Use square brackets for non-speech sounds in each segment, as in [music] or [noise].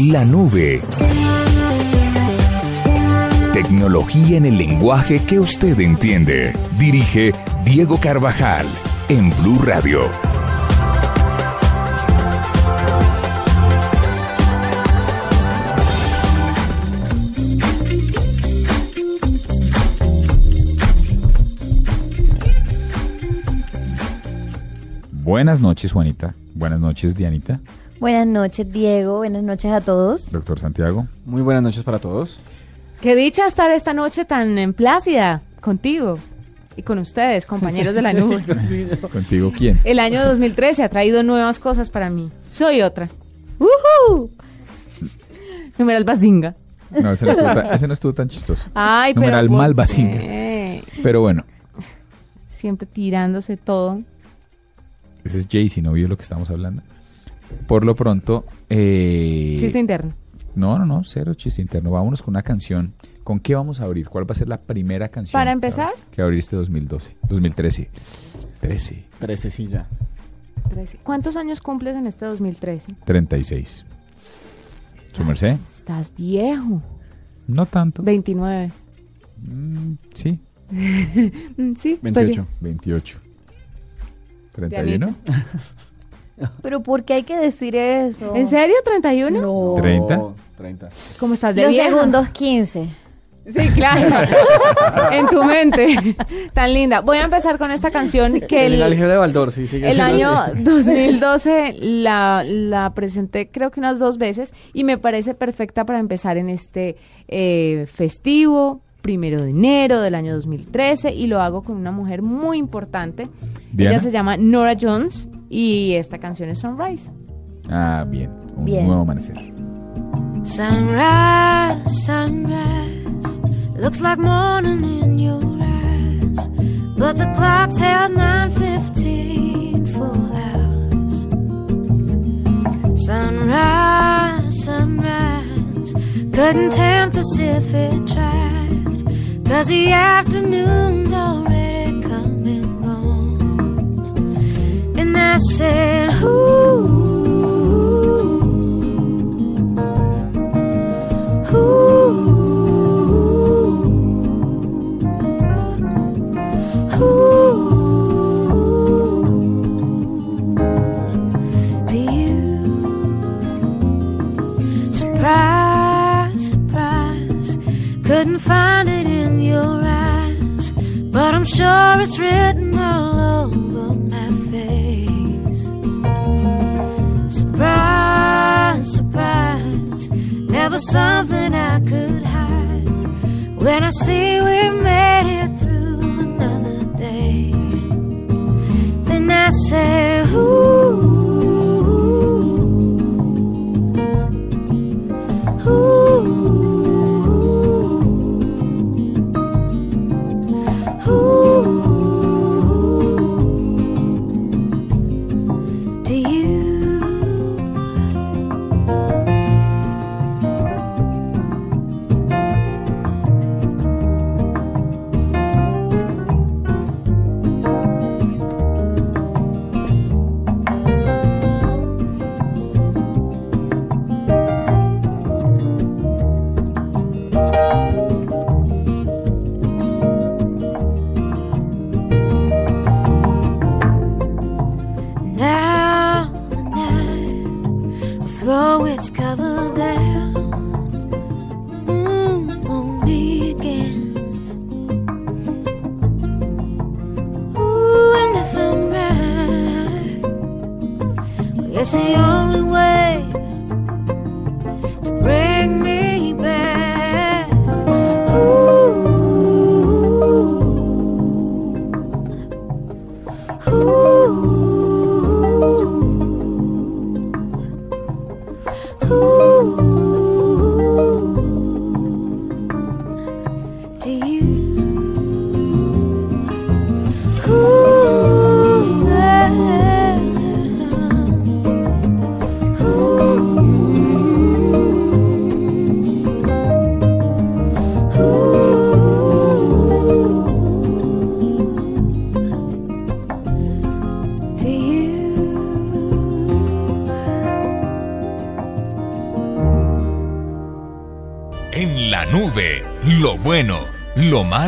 La nube. Tecnología en el lenguaje que usted entiende. Dirige Diego Carvajal en Blue Radio. Buenas noches, Juanita. Buenas noches, Dianita. Buenas noches, Diego. Buenas noches a todos. Doctor Santiago. Muy buenas noches para todos. Qué dicha estar esta noche tan en plácida contigo y con ustedes, compañeros de la nube. [laughs] ¿Contigo quién? El año [laughs] 2013 ha traído nuevas cosas para mí. Soy otra. ¡Woohoo! Numeral Bazinga. No, ese no estuvo tan, ese no estuvo tan chistoso. Ay, pero. Numeral ¿por mal Bazinga. Pero bueno, Siempre tirándose todo. ese es Jay, si no vio lo que estamos hablando. Por lo pronto, eh, Chiste interno. no, no, no, cero chiste interno. Vámonos con una canción. ¿Con qué vamos a abrir? ¿Cuál va a ser la primera canción? Para que empezar. Que abrir este 2012, 2013. 13, 13 sí ya. 13. ¿Cuántos años cumples en este 2013? 36. ¿Su merced? Estás viejo. No tanto. 29. Mm, sí, [laughs] Mm, Sí, estoy 28. 28. 31. [laughs] Pero ¿por qué hay que decir eso? ¿En serio? ¿31? No. ¿Treinta? Oh, 30. ¿Cómo estás de Los vieja? segundos 15. Sí, claro. [laughs] en tu mente. [laughs] Tan linda. Voy a empezar con esta canción que el, el, álgebra de Baldor, sí, sigue el siendo año así. 2012 la, la presenté creo que unas dos veces y me parece perfecta para empezar en este eh, festivo, primero de enero del año 2013 y lo hago con una mujer muy importante. Diana. Ella se llama Nora Jones y esta canción es Sunrise. Ah, bien. Un Bien. nuevo amanecer. Sunrise, sunrise, looks like morning in your eyes, but the clock's held 9:15 for hours. Sunrise, sunrise, couldn't tempt us if it tried, 'cause the afternoon's already come and gone. And I said, Ooh. Do you surprise, surprise? Couldn't find I'm sure it's written all over my face. Surprise, surprise, never something I could hide. When I see we made it through another day, then I say, Ooh,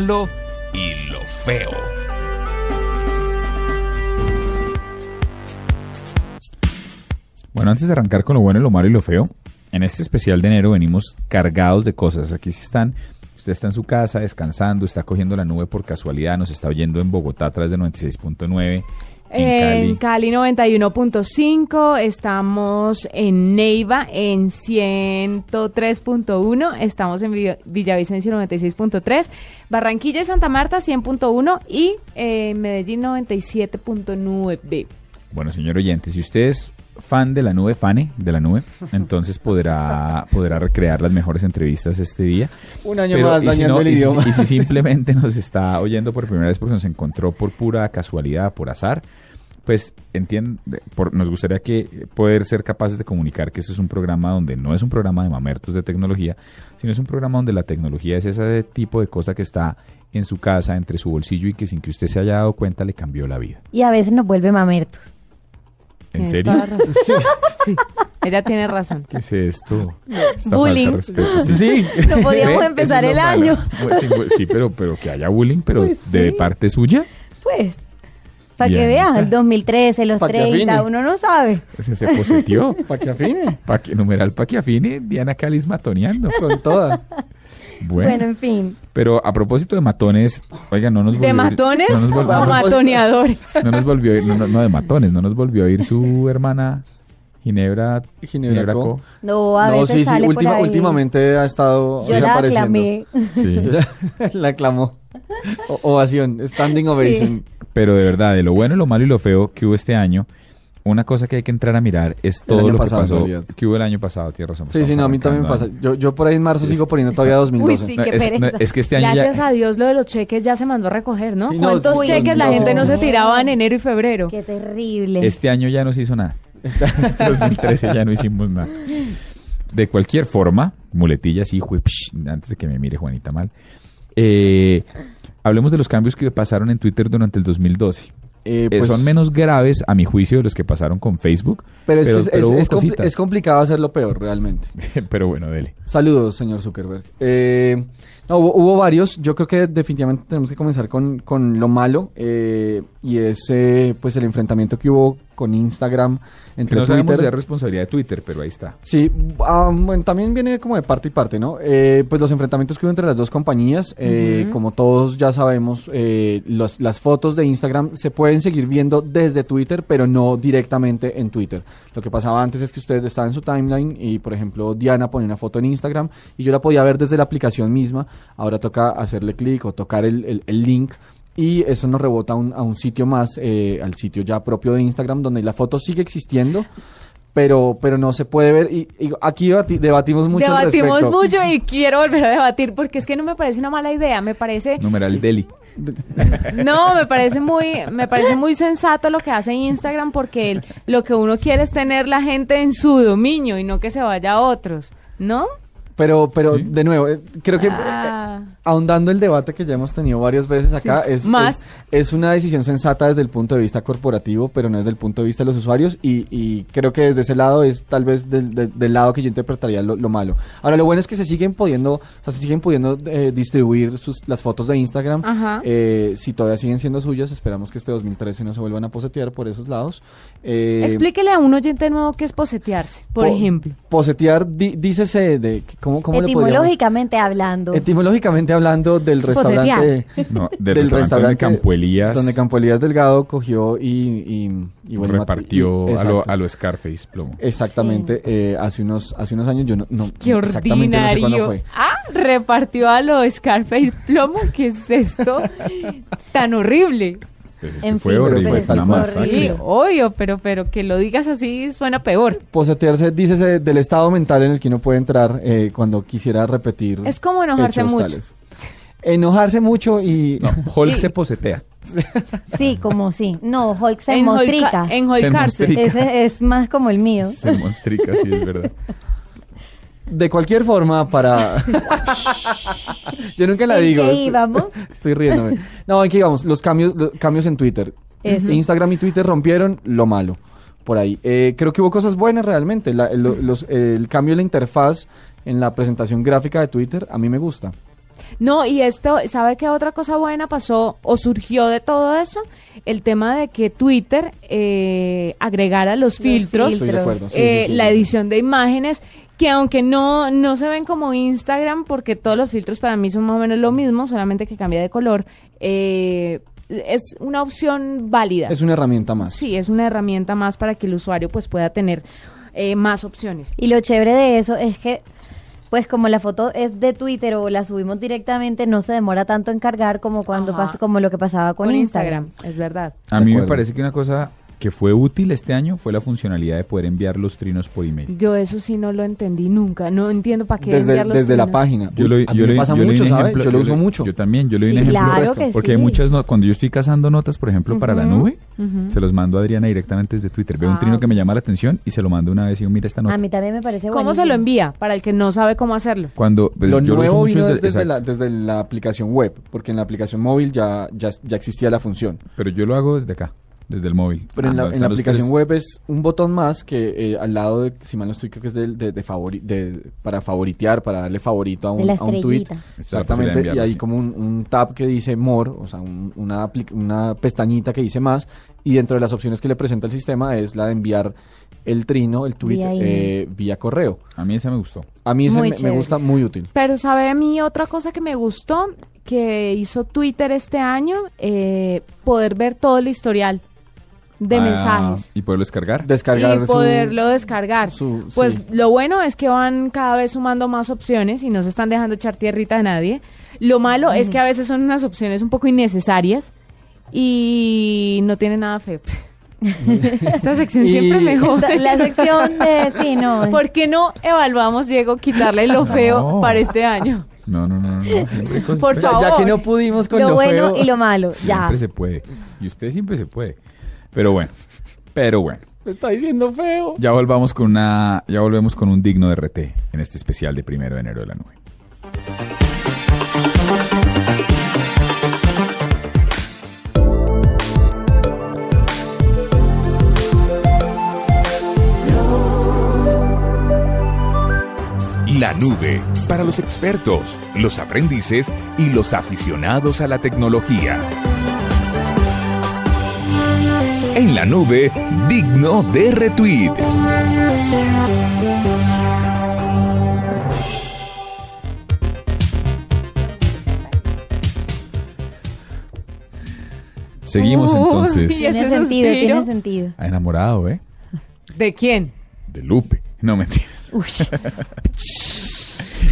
malo y lo feo. Bueno, antes de arrancar con lo bueno, lo malo y lo feo, en este especial de enero venimos cargados de cosas. Aquí sí están, usted está en su casa descansando, está cogiendo la nube por casualidad, nos está oyendo en Bogotá a través de 96.9. En Cali, 91.5, estamos en Neiva en 103.1, estamos en Villa- Villavicencio 96.3, Barranquilla y Santa Marta 100.1 y eh, Medellín 97.9. Bueno, señor oyente, si usted es fan de la nube, fane de la nube, entonces podrá, podrá recrear las mejores entrevistas este día. Un año Pero, más y si dañando no, el y si- idioma. y si [laughs] simplemente nos está oyendo por primera vez porque nos encontró por pura casualidad, por azar, pues entiende, por, nos gustaría que poder ser capaces de comunicar que esto es un programa donde no es un programa de mamertos de tecnología, sino es un programa donde la tecnología es ese tipo de cosa que está en su casa, entre su bolsillo y que sin que usted se haya dado cuenta le cambió la vida. Y a veces nos vuelve mamertos. ¿En serio? toda la razón. [laughs] Sí, ella tiene razón. ¿Qué es esto? Esta Bullying. falta de respeto, sí. [laughs] Sí. No podíamos ¿Ve? empezar es el año. Pues sí, sí, pero, pero que haya bullying, pero Pues de sí. parte suya. Pues, para que veas, el 2013, los Pa' que 30, afine. uno no sabe. Se, se posetió. Para que afine. Pa que, numeral para que afine, Diana Calis matoneando. Con toda. Bueno, Bueno, en fin. pero a propósito de matones, oiga, no nos volvió ¿De a ir- matones no nos o matoneadores? no nos volvió a ir- no, no, no, de matones, no nos volvió a ir su hermana Ginebra, Ginebra Co. No, a no, veces sí, sí. por ahí. últimamente ha estado Yo la aclamé. Sí. [laughs] Yo la- la aclamó. O- ovación, standing ovation. Pero de verdad, de lo bueno, lo malo y lo feo que hubo este año, una cosa que hay que entrar a mirar es todo año lo pasado, que pasó, que hubo el año pasado, tienes razón. Sí, sí, no, a mí también me pasa. Yo, yo por ahí en marzo Es- sigo poniendo todavía 2012. Uy, sí. No, qué es, pereza. no, es que este año Gracias ya, a Dios lo de los cheques ya se mandó a recoger, ¿no? Sí, no, ¿Cuántos uy, cheques la gente no se tiraba en enero y febrero? Qué terrible. este año ya no se hizo nada. [laughs] Este, [laughs] este 2013 ya no hicimos nada. De cualquier forma, muletillas, hijo, psh, antes de que me mire Juanita mal. eh, hablemos de los cambios que pasaron en Twitter durante el 2012. Eh, Eh, pues, son menos graves, a mi juicio, de los que pasaron con Facebook. Pero es, que es, hubo es complicado hacerlo peor, realmente. [laughs] pero bueno, dele. Saludos, señor Zuckerberg. Eh, no, hubo, hubo varios. Yo creo que definitivamente tenemos que comenzar con, con lo malo. eh, y es eh, pues el enfrentamiento que hubo con Instagram Que entre no sabemos Twitter. si es responsabilidad de Twitter, pero ahí está. Sí, ah, bueno, también viene como de parte y parte, ¿no? Eh, pues los enfrentamientos que hubo entre las dos compañías, eh, como todos ya sabemos, eh, los- las fotos de Instagram se pueden seguir viendo desde Twitter, pero no directamente en Twitter. Lo que pasaba antes es que usted estaba en su timeline y, por ejemplo, Diana ponía una foto en Instagram y yo la podía ver desde la aplicación misma. Ahora toca hacerle clic o tocar el, el- el link. Y eso nos rebota a un, a un sitio más, eh, al sitio ya propio de Instagram, donde la foto sigue existiendo, pero, pero no se puede ver. Y, y aquí debati- debatimos mucho. al Debatimos respecto. mucho y quiero volver a debatir porque es que no me parece una mala idea, me parece Numeral Deli. no, me parece muy me parece muy sensato lo que hace Instagram porque el- lo que uno quiere es tener la gente en su dominio y no que se vaya a otros, ¿no? Pero, pero Sí. de nuevo, eh, creo que eh, Ah. Ahondando el debate que ya hemos tenido varias veces acá, Sí, es, más. es, es una decisión sensata desde el punto de vista corporativo, pero no desde el punto de vista de los usuarios. Y, y creo que desde ese lado es tal vez del, del- del lado que yo interpretaría lo, lo malo. Ahora, lo bueno es que se siguen pudiendo, o sea, se siguen pudiendo eh, distribuir sus, las fotos de Instagram. Eh, si todavía siguen siendo suyas, esperamos que este 2013 no se vuelvan a posetear por esos lados. Eh, Explíquele a un oyente nuevo qué es posetearse, por po- ejemplo. Posetear, di- dícese de. ¿Cómo, cómo Etimológicamente hablando. Etimológicamente hablando del Posetear. restaurante. [laughs] No, del, restaurante, de Campo Elías. Donde Campo Elías Delgado cogió y, y, y bueno, repartió y- a, lo, a lo Scarface plomo. Exactamente, eh, hace unos hace unos años yo no, no Qué exactamente no sé cuándo ordinario. fue. Ah, repartió a lo Scarface plomo. ¿Qué es esto? [laughs] Tan horrible. Pues es que En fue fin, horrible, pero fue una es masacre. Sí, horrible. obvio, pero, pero que lo digas así suena peor. Posetearse, dícese del estado mental en el que uno puede entrar eh, cuando quisiera repetir. Es como enojarse mucho. tales. Enojarse mucho y No, Hulk Y- se posetea. Sí, como sí. No, Hulk se En mostrica. Holca- En Se Holcarse. mostrica. Ese es más como el mío. Se monstrica, sí, es verdad. de cualquier forma para [laughs] yo nunca la ¿En digo. qué estoy- íbamos? [laughs] Estoy riéndome. No, aquí vamos, los cambios, los cambios en Twitter. Eso. Instagram y Twitter rompieron lo malo. por ahí. Eh, creo que hubo cosas buenas realmente. La- el, los- el cambio en la interfaz en la presentación gráfica de Twitter a mí me gusta. No, y esto, ¿sabe qué otra cosa buena pasó o surgió de todo eso? El tema de que Twitter eh, agregara los, filtros, Estoy de acuerdo. sí, eh, sí, sí, la sí. edición de imágenes, que aunque no, no se ven como Instagram, porque todos los filtros para mí son más o menos lo mismo, solamente que cambia de color, eh, es una opción válida. Es una herramienta más. Sí, es una herramienta más para que el usuario pues pueda tener eh, más opciones. Y lo chévere de eso es que, pues como la foto es de Twitter o la subimos directamente, no se demora tanto en cargar como cuando pasa, como lo que pasaba con, Con Instagram. Instagram, es verdad. A mí me parece que una cosa que fue útil este año fue la funcionalidad de poder enviar los trinos por email. Yo eso sí no lo entendí nunca. No entiendo para qué Desde, enviar los desde la página. Yo lo, yo le- pasa yo lo uso mucho. Yo también, yo le di Sí, un ejemplo claro que porque hay sí. muchas no- cuando yo estoy cazando notas, por ejemplo, para la nube, se los mando a Adriana directamente desde Twitter. Veo un Ah, trino que me llama la atención y se lo mando una vez y digo, mira esta nota. A mí también me parece ¿Cómo se lo envía? Para el que no sabe cómo hacerlo. Cuando pues, lo yo lo uso mucho vino desde- desde, la, desde la aplicación web, porque en la aplicación móvil ya, ya, ya existía la función. pero yo lo hago desde acá, desde el móvil. Pero en Ah, la, en aplicación tres- web es un botón más que eh, al lado de, si mal no estoy, creo que es de, de, de favori- de- para favoritear, para darle favorito a un, la a un tweet. Exactamente, y hay sí. como un, un tab que dice more, o sea, un- una, una pestañita que dice más, y dentro de las opciones que le presenta el sistema es la de enviar el trino, el tweet, Vía eh, vía correo. A mí esa me gustó. A mí ese me, gusta muy útil. Pero sabe a mí otra cosa que me gustó que hizo Twitter este año, Eh, poder ver todo el historial de Ah, mensajes. Y poderlo descargar. Descargar y su- poderlo descargar. su- pues sí. lo bueno es que van cada vez sumando más opciones y no se están dejando echar tierrita a nadie. Lo malo es que a veces son unas opciones un poco innecesarias y no tiene nada feo. [laughs] Esta sección Y- siempre me jode. La sección de... Sí, no. ¿Por qué no evaluamos, Diego, quitarle lo feo No. para este año? No, no, no, no. Por feas. Ya, que favor. no pudimos con lo, lo, bueno feo, y lo malo. Ya. Siempre se puede. Y usted siempre se puede. Pero bueno. Pero bueno. me está diciendo feo. Ya volvamos con una, ya volvemos con un digno de RT en este especial de primero de enero de la nube. La nube para los expertos, los aprendices y los aficionados a la tecnología. En la nube, digno de retweet. Seguimos entonces. Tiene sentido, suspiro. tiene sentido. Ha enamorado, ¿eh? ¿De quién? De Lupe. No mentiras. Uy. [laughs]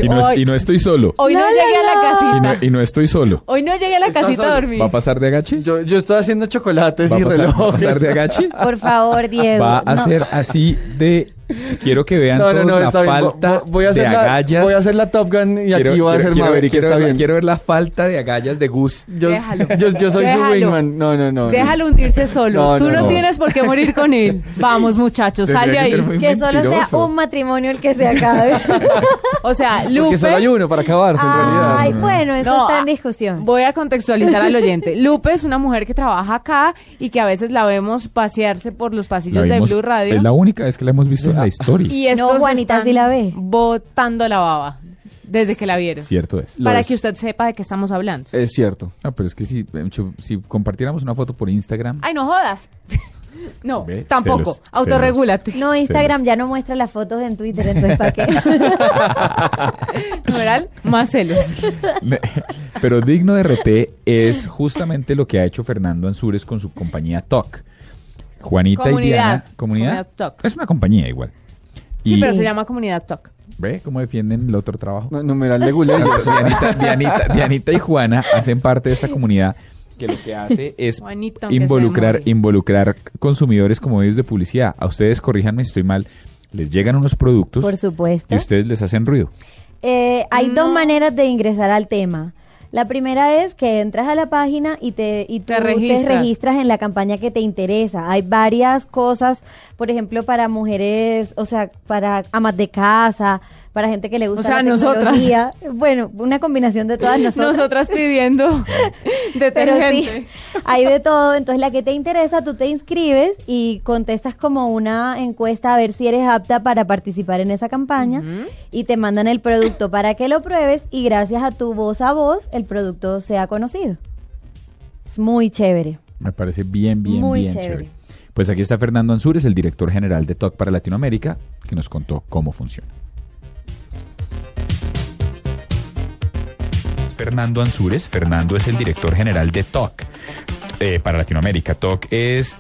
Y no, y no estoy solo. Hoy no llegué a la. Y casita. no, y no estoy solo. Hoy no llegué a la casita a dormir. ¿Va a pasar de agache? Yo, yo estoy haciendo chocolates ¿Va a y pasar, va a relojes. pasar de agache? Por favor, Diego. Va a no. ser así de... Quiero que vean No, no, todos no, la está bien. Vo- falta Voy a hacer de la, agallas. voy a hacer la Top Gun y aquí va a ser quiero, Maverick, quiero está ver, bien. quiero ver la falta de agallas de Gus. Yo, Déjalo. yo, yo soy Déjalo. su wingman. No, no, no. no. Déjalo hundirse solo. No, Tú no, no, no. tienes por qué morir con él. Vamos, muchachos, sal de que ahí. muy Que solo sea un matrimonio el que se acabe. [laughs] O sea, Porque solo hay Lupe. uno para acabarse, en realidad. Ay, no, no. bueno, eso No, está en ah, discusión. Voy a contextualizar al oyente. Lupe es una mujer que trabaja acá y que a veces la vemos pasearse por los La pasillos de vimos- Blue Radio. Es la única vez que la hemos visto la historia. Y estos Juanita están sí la ve. Botando la baba desde que la vieron. Cierto es. Lo Para es. que usted sepa de qué estamos hablando. Es cierto. Ah, pero es que si, compartiéramos una foto por Instagram, Ay, no jodas. [laughs] No, Ve, tampoco. celos, Autorregúlate. No, Instagram Celos. ya no muestra las fotos en Twitter, entonces ¿para qué? [laughs] Numeral, más celos. Pero digno de RT es justamente lo que ha hecho Fernando Ansúrez con su compañía TOC. Juanita y. Diana. ¿Comunidad? Es una compañía igual. Sí, Y pero se llama Comunidad Talk. ¿Ve cómo defienden el otro trabajo? No, numeral de. [laughs] Dianita, Dianita- Dianita y Juana hacen parte de esta comunidad que lo que hace [laughs] es Juanito, involucrar, involucrar consumidores como medios de publicidad. A ustedes, corríjanme si estoy mal, les llegan unos productos Por supuesto. y ustedes les hacen ruido. Eh, hay No. dos maneras de ingresar al tema. La primera es que entras a la página y te y tú Te te registras. registras. en la campaña que te interesa. Hay varias cosas, por ejemplo, para mujeres, o sea, para amas de casa, para gente que le gusta O sea, la nosotras. tecnología. Bueno, una combinación de todas nosotras. Nosotras pidiendo [laughs] Pero sí, detergente. hay de todo. Entonces, la que te interesa, tú te inscribes y contestas como una encuesta a ver si eres apta para participar en esa campaña y te mandan el producto para que lo pruebes y gracias a tu voz a voz el producto sea conocido. Es muy chévere. Me parece bien, bien, Muy bien chévere. chévere. Pues aquí está Fernando Ansúrez, el director general de TOC para Latinoamérica, que nos contó cómo funciona. Fernando Ansúrez. Fernando es el director general de TOC eh, para Latinoamérica. TOC es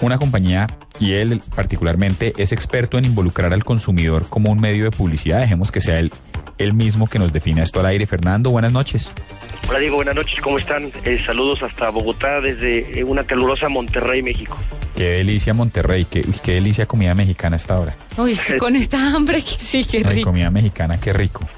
una compañía y él particularmente es experto en involucrar al consumidor como un medio de publicidad. Dejemos que sea él, él mismo que nos define esto al aire. Fernando, buenas noches. Hola Diego, buenas noches, ¿cómo están? Eh, saludos hasta Bogotá desde eh, una calurosa Monterrey, México. Qué delicia Monterrey, qué, uy, qué delicia comida mexicana hasta ahora. Uy, con esta hambre que sí, qué Ay, rico. comida mexicana, qué rico.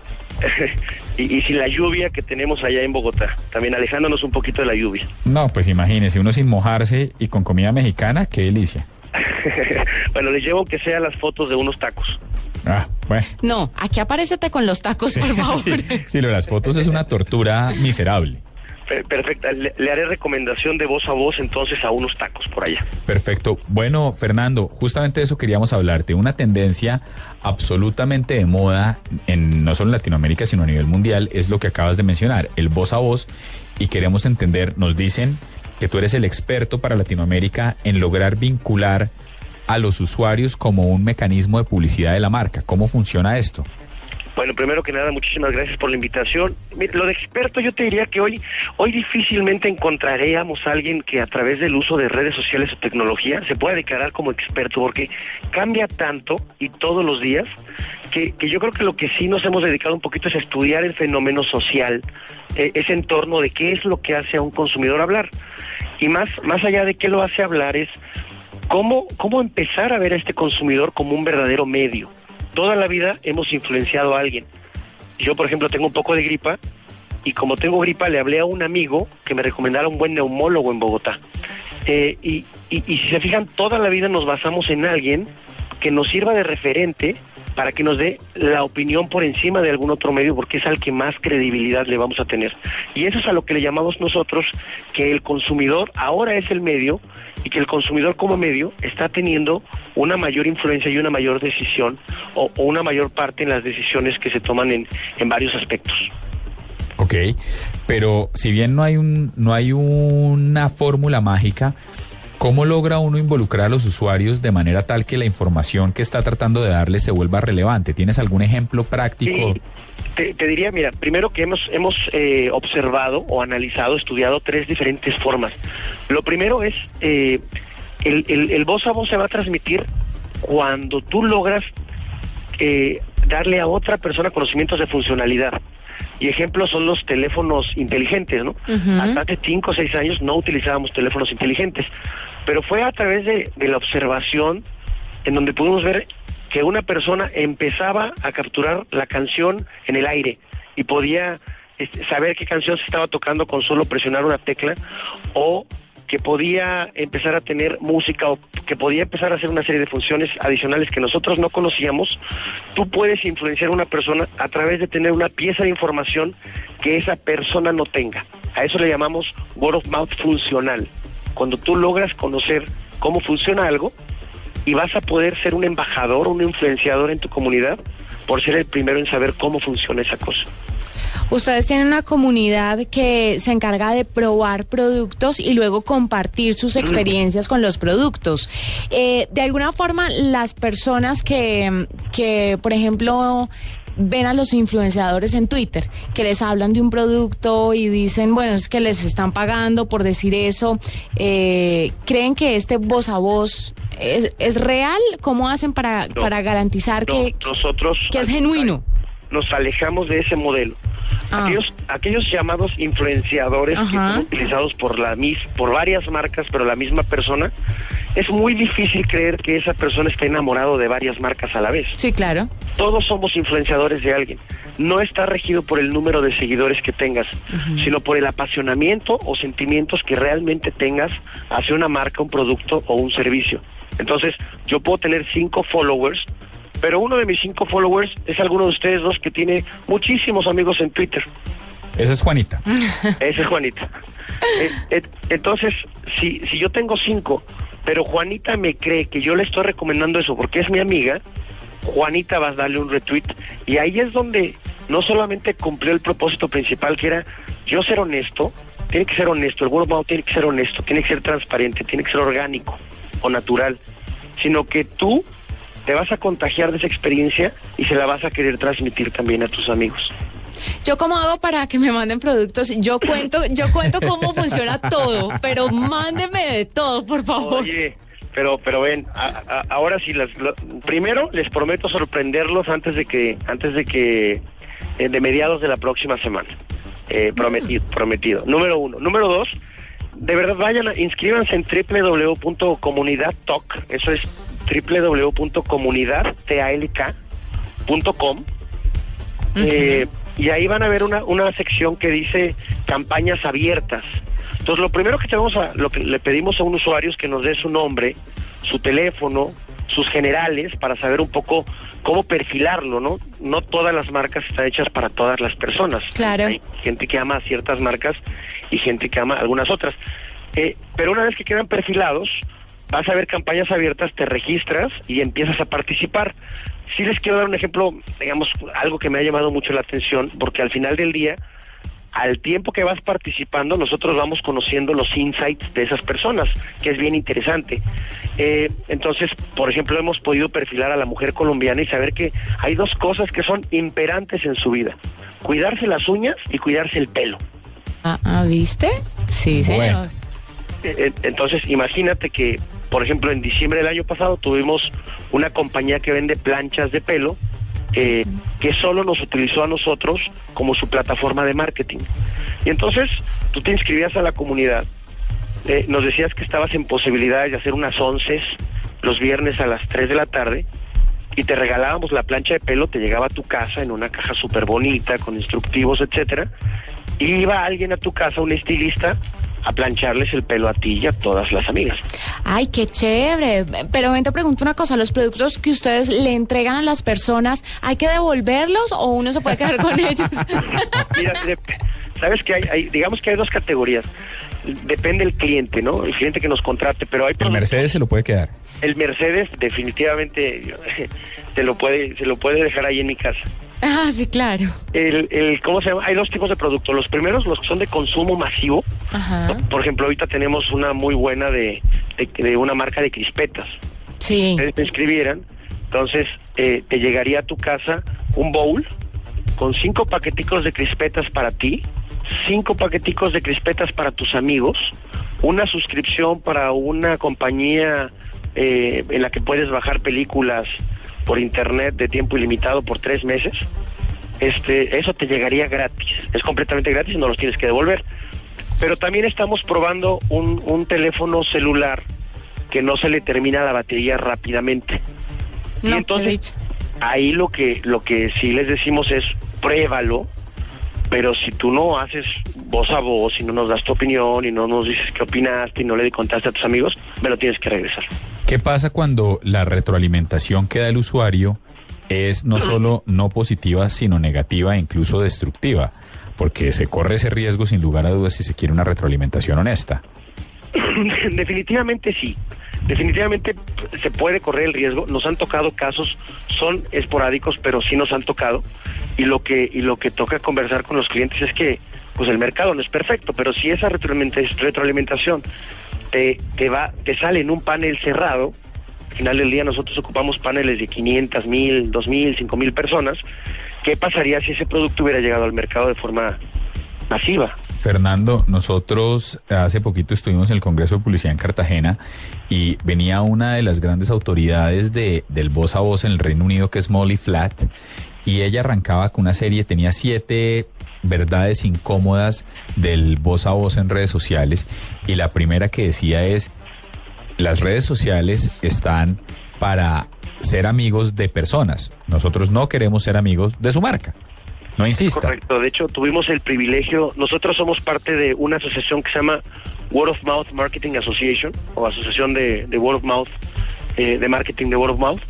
[laughs] y, y sin la lluvia que tenemos allá en Bogotá, también alejándonos un poquito de la lluvia. No, pues imagínese, uno sin mojarse y con comida mexicana, qué delicia. [laughs] bueno, les llevo que sea las fotos de unos tacos. Ah, bueno. No, aquí aparécete con los tacos, por [laughs] favor. Sí, sí, lo de las fotos es una tortura miserable. Per- Perfecta, le, le haré recomendación de voz a voz entonces a unos tacos por allá. Perfecto. Bueno, Fernando, justamente de eso queríamos hablarte. Una tendencia absolutamente de moda, en, no solo en Latinoamérica, sino a nivel mundial, es lo que acabas de mencionar, el voz a voz. Y queremos entender, nos dicen que tú eres el experto para Latinoamérica en lograr vincular a los usuarios como un mecanismo de publicidad de la marca. ¿Cómo funciona esto? Bueno, primero que nada, muchísimas gracias por la invitación. Lo de experto, yo te diría que hoy, hoy difícilmente encontraríamos a alguien que a través del uso de redes sociales o tecnología se pueda declarar como experto, porque cambia tanto y todos los días que, que yo creo que lo que sí nos hemos dedicado un poquito es estudiar el fenómeno social, eh, ese entorno de qué es lo que hace a un consumidor hablar. Y más, más allá de qué lo hace hablar es cómo, cómo empezar a ver a este consumidor como un verdadero medio. Toda la vida hemos influenciado a alguien. Yo, por ejemplo, tengo un poco de gripa y como tengo gripa le hablé a un amigo que me recomendara un buen neumólogo en Bogotá. Eh, y, y, y si se fijan, toda la vida nos basamos en alguien que nos sirva de referente para que nos dé la opinión por encima de algún otro medio, porque es al que más credibilidad le vamos a tener. Y eso es a lo que le llamamos nosotros que el consumidor ahora es el medio y que el consumidor como medio está teniendo una mayor influencia y una mayor decisión o, una mayor parte en las decisiones que se toman en, en varios aspectos. Ok, pero si bien no hay un, no hay una fórmula mágica, ¿cómo logra uno involucrar a los usuarios de manera tal que la información que está tratando de darles se vuelva relevante? ¿Tienes algún ejemplo práctico? Sí, te, te diría, mira, primero que hemos, hemos eh, observado o analizado, estudiado tres diferentes formas. Lo primero es, eh, el, el, el voz a voz se va a transmitir cuando tú logras eh, darle a otra persona conocimientos de funcionalidad. Y ejemplos son los teléfonos inteligentes, ¿no? Ujú. Hasta hace cinco o seis años no utilizábamos teléfonos inteligentes, pero fue a través de, la observación en donde pudimos ver que una persona empezaba a capturar la canción en el aire y podía este, saber qué canción se estaba tocando con solo presionar una tecla o que podía empezar a tener música o que podía empezar a hacer una serie de funciones adicionales que nosotros no conocíamos, tú puedes influenciar a una persona a través de tener una pieza de información que esa persona no tenga. A eso le llamamos word of mouth funcional. Cuando tú logras conocer cómo funciona algo y vas a poder ser un embajador, un influenciador en tu comunidad por ser el primero en saber cómo funciona esa cosa. Ustedes tienen una comunidad que se encarga de probar productos y luego compartir sus experiencias con los productos. Eh, de alguna forma, las personas que, que, por ejemplo, ven a los influenciadores en Twitter que les hablan de un producto y dicen, bueno, es que les están pagando por decir eso, eh, ¿creen que este voz a voz es, es real? ¿Cómo hacen para, No. para garantizar No, que, nosotros que es genuino? Nos alejamos de ese modelo. Ah. Aquellos, aquellos llamados influenciadores que son utilizados por la mis, por varias marcas, pero la misma persona, es muy difícil creer que esa persona está enamorado de varias marcas a la vez. Sí, claro. Todos somos influenciadores de alguien. No está regido por el número de seguidores que tengas, sino por el apasionamiento o sentimientos que realmente tengas hacia una marca, un producto o un servicio. Entonces, yo puedo tener cinco followers, Pero uno de mis cinco followers es alguno de ustedes dos que tiene muchísimos amigos en Twitter. Esa es Juanita. [laughs] Ese es Juanita. Eh, eh, entonces, si, si yo tengo cinco, pero Juanita me cree que yo le estoy recomendando eso porque es mi amiga, Juanita va a darle un retweet y ahí es donde no solamente cumplió el propósito principal que era yo ser honesto, tiene que ser honesto, el mouth tiene que ser honesto, tiene que ser transparente, tiene que ser orgánico o natural, sino que tú te vas a contagiar de esa experiencia y se la vas a querer transmitir también a tus amigos. Yo cómo hago para que me manden productos. Yo cuento, yo cuento cómo funciona todo, pero mándenme de todo, por favor. Oye, pero pero ven, a- a- ahora sí las lo- primero les prometo sorprenderlos antes de que antes de que eh, de mediados de la próxima semana. Eh, prometido, prometido. Número uno. Número dos, de verdad vayan, a, inscríbanse en www.comunidadtalk, eso es www.comunidadtalk.com eh, y ahí van a ver una, una sección que dice campañas abiertas. Entonces, lo primero que tenemos a, lo que le pedimos a un usuario es que nos dé su nombre, su teléfono, sus generales para saber un poco cómo perfilarlo, ¿no? No todas las marcas están hechas para todas las personas. Claro. Hay gente que ama ciertas marcas y gente que ama algunas otras. Eh, pero una vez que quedan perfilados, vas a ver campañas abiertas, te registras y empiezas a participar. Sí les quiero dar un ejemplo, digamos, algo que me ha llamado mucho la atención, porque al final del día, al tiempo que vas participando, nosotros vamos conociendo los insights de esas personas, que es bien interesante. Eh, entonces, por ejemplo, hemos podido perfilar a la mujer colombiana y saber que hay dos cosas que son imperantes en su vida. Cuidarse las uñas y cuidarse el pelo. Ah, ah, ¿viste? Sí, señor. Bueno. Eh, eh, Entonces, imagínate que, por ejemplo, en diciembre del año pasado tuvimos una compañía que vende planchas de pelo eh, que solo nos utilizó a nosotros como su plataforma de marketing. Y entonces tú te inscribías a la comunidad, eh, nos decías que estabas en posibilidades de hacer unas once los viernes a las 3 de la tarde y te regalábamos la plancha de pelo, te llegaba a tu casa en una caja súper bonita, con instructivos, etcétera, y iba alguien a tu casa, un estilista, a plancharles el pelo a ti y a todas las amigas. Ay, qué chévere. Pero ven, te pregunto una cosa, los productos que ustedes le entregan a las personas, ¿hay que devolverlos o uno se puede quedar con [laughs] ellos? Mira, sabes que hay, hay- digamos que hay dos categorías. Depende del cliente, ¿no? El cliente que nos contrate, pero hay El Mercedes se lo puede quedar. el Mercedes definitivamente [laughs] se lo puede se lo puede dejar ahí en mi casa. ah, sí, claro. El, el cómo se llama? Hay dos tipos de productos. Los primeros, los que son de consumo masivo. Ajá. Por ejemplo, ahorita tenemos una muy buena de, de, de una marca de crispetas. Sí. ustedes te inscribieran, entonces eh, te llegaría a tu casa un bowl con cinco paqueticos de crispetas para ti, cinco paqueticos de crispetas para tus amigos, una suscripción para una compañía eh, en la que puedes bajar películas por internet de tiempo ilimitado por tres meses. Este, eso te llegaría gratis, es completamente gratis y no los tienes que devolver. Pero también estamos probando un, un teléfono celular que no se le termina la batería rápidamente. y No, qué entonces ahí lo que lo que sí les decimos es pruébalo, pero si tú no haces voz a voz y no nos das tu opinión y no nos dices qué opinaste y no le contaste a tus amigos, me lo tienes que regresar. ¿Qué pasa cuando la retroalimentación que da el usuario es no solo no positiva, sino negativa e incluso destructiva? Porque se corre ese riesgo sin lugar a dudas si se quiere una retroalimentación honesta. [laughs] Definitivamente sí. Definitivamente se puede correr el riesgo. Nos han tocado casos, son esporádicos, pero sí nos han tocado. Y lo que y lo que toca conversar con los clientes es que, pues el mercado no es perfecto, pero si esa retroalimenta- retroalimentación te, te va, te sale en un panel cerrado. Al final del día nosotros ocupamos paneles de 500, 1000, 2000, 5000 personas. ¿Qué pasaría si ese producto hubiera llegado al mercado de forma masiva? Fernando, nosotros hace poquito estuvimos en el Congreso de Publicidad en Cartagena y venía una de las grandes autoridades de, del voz a voz en el Reino Unido, que es Molly Flat, y ella arrancaba con una serie, tenía siete verdades incómodas del voz a voz en redes sociales, y la primera que decía es, las redes sociales están para ser amigos de personas. Nosotros no queremos ser amigos de su marca. No insista. Correcto, de hecho tuvimos el privilegio, nosotros somos parte de una asociación que se llama Word of Mouth Marketing Association, o Asociación de, de Word of Mouth, eh, de Marketing de Word of Mouth.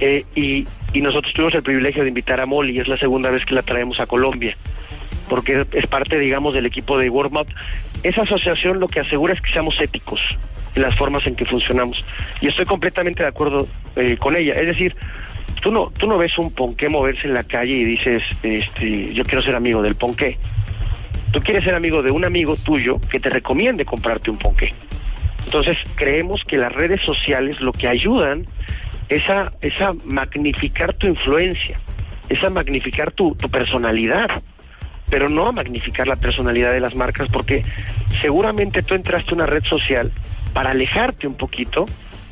Eh, y, y nosotros tuvimos el privilegio de invitar a Molly, es la segunda vez que la traemos a Colombia, porque es parte, digamos, del equipo de Warm Up. Esa asociación lo que asegura es que seamos éticos en las formas en que funcionamos. Y estoy completamente de acuerdo eh, con ella. Es decir, tú no, tú no ves un ponqué moverse en la calle y dices, este, yo quiero ser amigo del ponqué. Tú quieres ser amigo de un amigo tuyo que te recomiende comprarte un ponqué. Entonces, creemos que las redes sociales lo que ayudan es a, es a magnificar tu influencia, es a magnificar tu, tu personalidad, pero no a magnificar la personalidad de las marcas, porque seguramente tú entraste a una red social para alejarte un poquito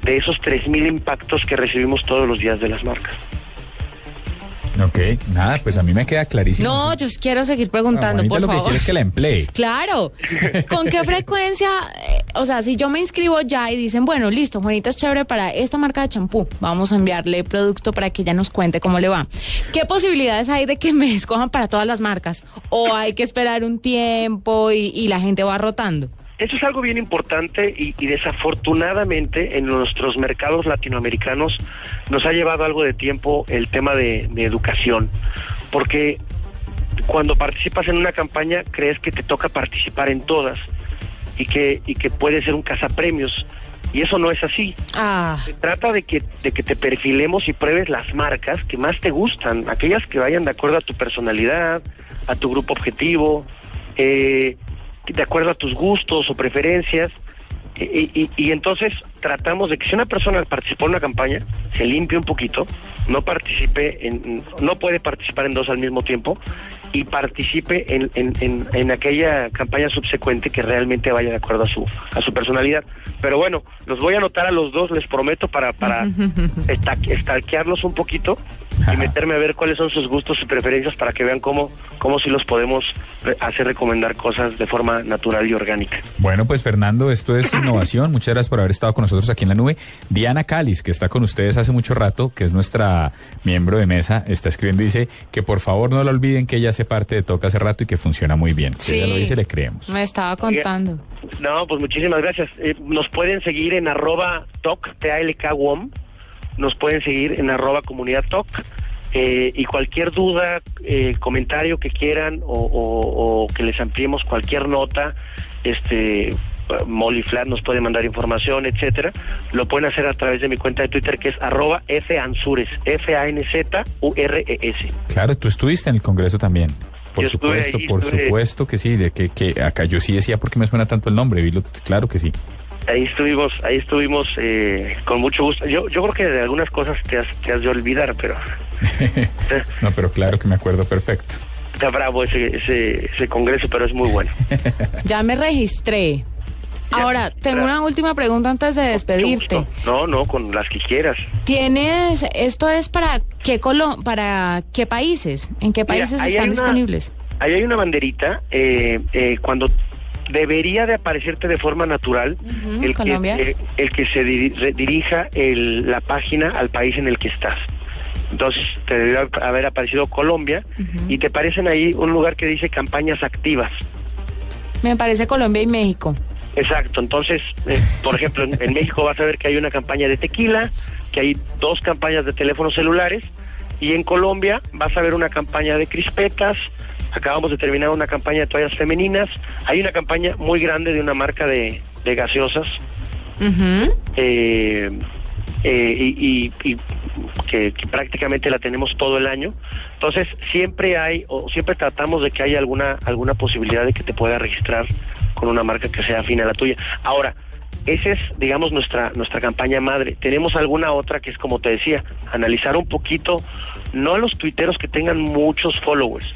de esos 3.000 impactos que recibimos todos los días de las marcas. Ok, nada, pues a mí me queda clarísimo. No, yo quiero seguir preguntando, Juanita por lo que favor. quiere es que la emplee. [laughs] Claro. ¿Con qué frecuencia? eh, o sea, si yo me inscribo ya y dicen, bueno, listo, Juanita es chévere para esta marca de champú, vamos a enviarle producto para que ella nos cuente cómo le va. ¿Qué posibilidades hay de que me [laughs] escojan para todas las marcas? ¿O hay que esperar un tiempo y, y la gente va rotando? Eso es algo bien importante y, y desafortunadamente en nuestros mercados latinoamericanos nos ha llevado algo de tiempo el tema de, de educación, porque cuando participas en una campaña crees que te toca participar en todas y que, y que puede ser un cazapremios. Y eso no es así. Ah, Se trata de que, de que te perfilemos y pruebes las marcas que más te gustan, aquellas que vayan de acuerdo a tu personalidad, a tu grupo objetivo, eh, de acuerdo a tus gustos o preferencias. Y, y- y entonces tratamos de que si una persona participó en una campaña, se limpie un poquito, no participe en, no puede participar en dos al mismo tiempo y participe en, en, en, en aquella campaña subsecuente que realmente vaya de acuerdo a su, a su personalidad. Pero bueno, los voy a anotar a los dos, les prometo, para, para [laughs] esta- stalkearlos un poquito y meterme a ver cuáles son sus gustos y preferencias para que vean cómo, cómo sí los podemos re- hacer recomendar cosas de forma natural y orgánica. Bueno, pues Fernando, esto es [clears throat] innovación. Muchas gracias por haber estado con nosotros aquí en la nube. Diana Calis, que está con ustedes hace mucho rato, que es nuestra miembro de mesa, está escribiendo y dice que por favor no la olviden que ella hace parte de Toca hace rato y que funciona muy bien. Si ella lo dice, le creemos. me estaba contando. No, pues muchísimas gracias. Eh, nos pueden seguir en arroba TOC, T-A-L-K-WOM. Nos pueden seguir en arroba comunidad TOC. Eh, y cualquier duda, eh, comentario que quieran o, o- o que les ampliemos cualquier nota, este Molly Flat nos puede mandar información, etcétera. Lo pueden hacer a través de mi cuenta de Twitter que es arroba F-Ansures, F-A-N-Z-U-R-E-S. Claro, tú estuviste en el Congreso también. Por Yo supuesto, ahí, por estuve- supuesto que sí, de que, que acá yo sí decía porque me suena tanto el nombre, claro que sí. Ahí estuvimos, ahí estuvimos eh, con mucho gusto. Yo, yo creo que de algunas cosas te has, te has de olvidar, pero [laughs] no, pero claro que me acuerdo perfecto. está bravo ese, ese, ese congreso, pero es muy bueno. [laughs] Ya me registré. Ahora, tengo una última pregunta antes de despedirte. No, no, con las que quieras. ¿Tienes, esto es para qué colo para qué países? ¿En qué países están una- disponibles? Ahí hay una banderita, eh, eh, cuando debería de aparecerte de forma natural el, que, Colombia. el que se dirija el- la página al país en el que estás. Entonces te debería haber aparecido Colombia y te aparecen ahí un lugar que dice campañas activas. Me parece Colombia y México. Exacto, entonces, eh, por ejemplo, en, en México vas a ver que hay una campaña de tequila, que hay dos campañas de teléfonos celulares, y en Colombia vas a ver una campaña de crispetas, acabamos de terminar una campaña de toallas femeninas, hay una campaña muy grande de una marca de, de gaseosas, Ujú. eh, eh, y, y- y que, que prácticamente la tenemos todo el año. Entonces siempre hay o siempre tratamos de que haya alguna alguna posibilidad de que te pueda registrar con una marca que sea afín a la tuya. Ahora esa es, digamos, nuestra nuestra campaña madre. Tenemos alguna otra que es, como te decía, analizar un poquito, no a los tuiteros que tengan muchos followers,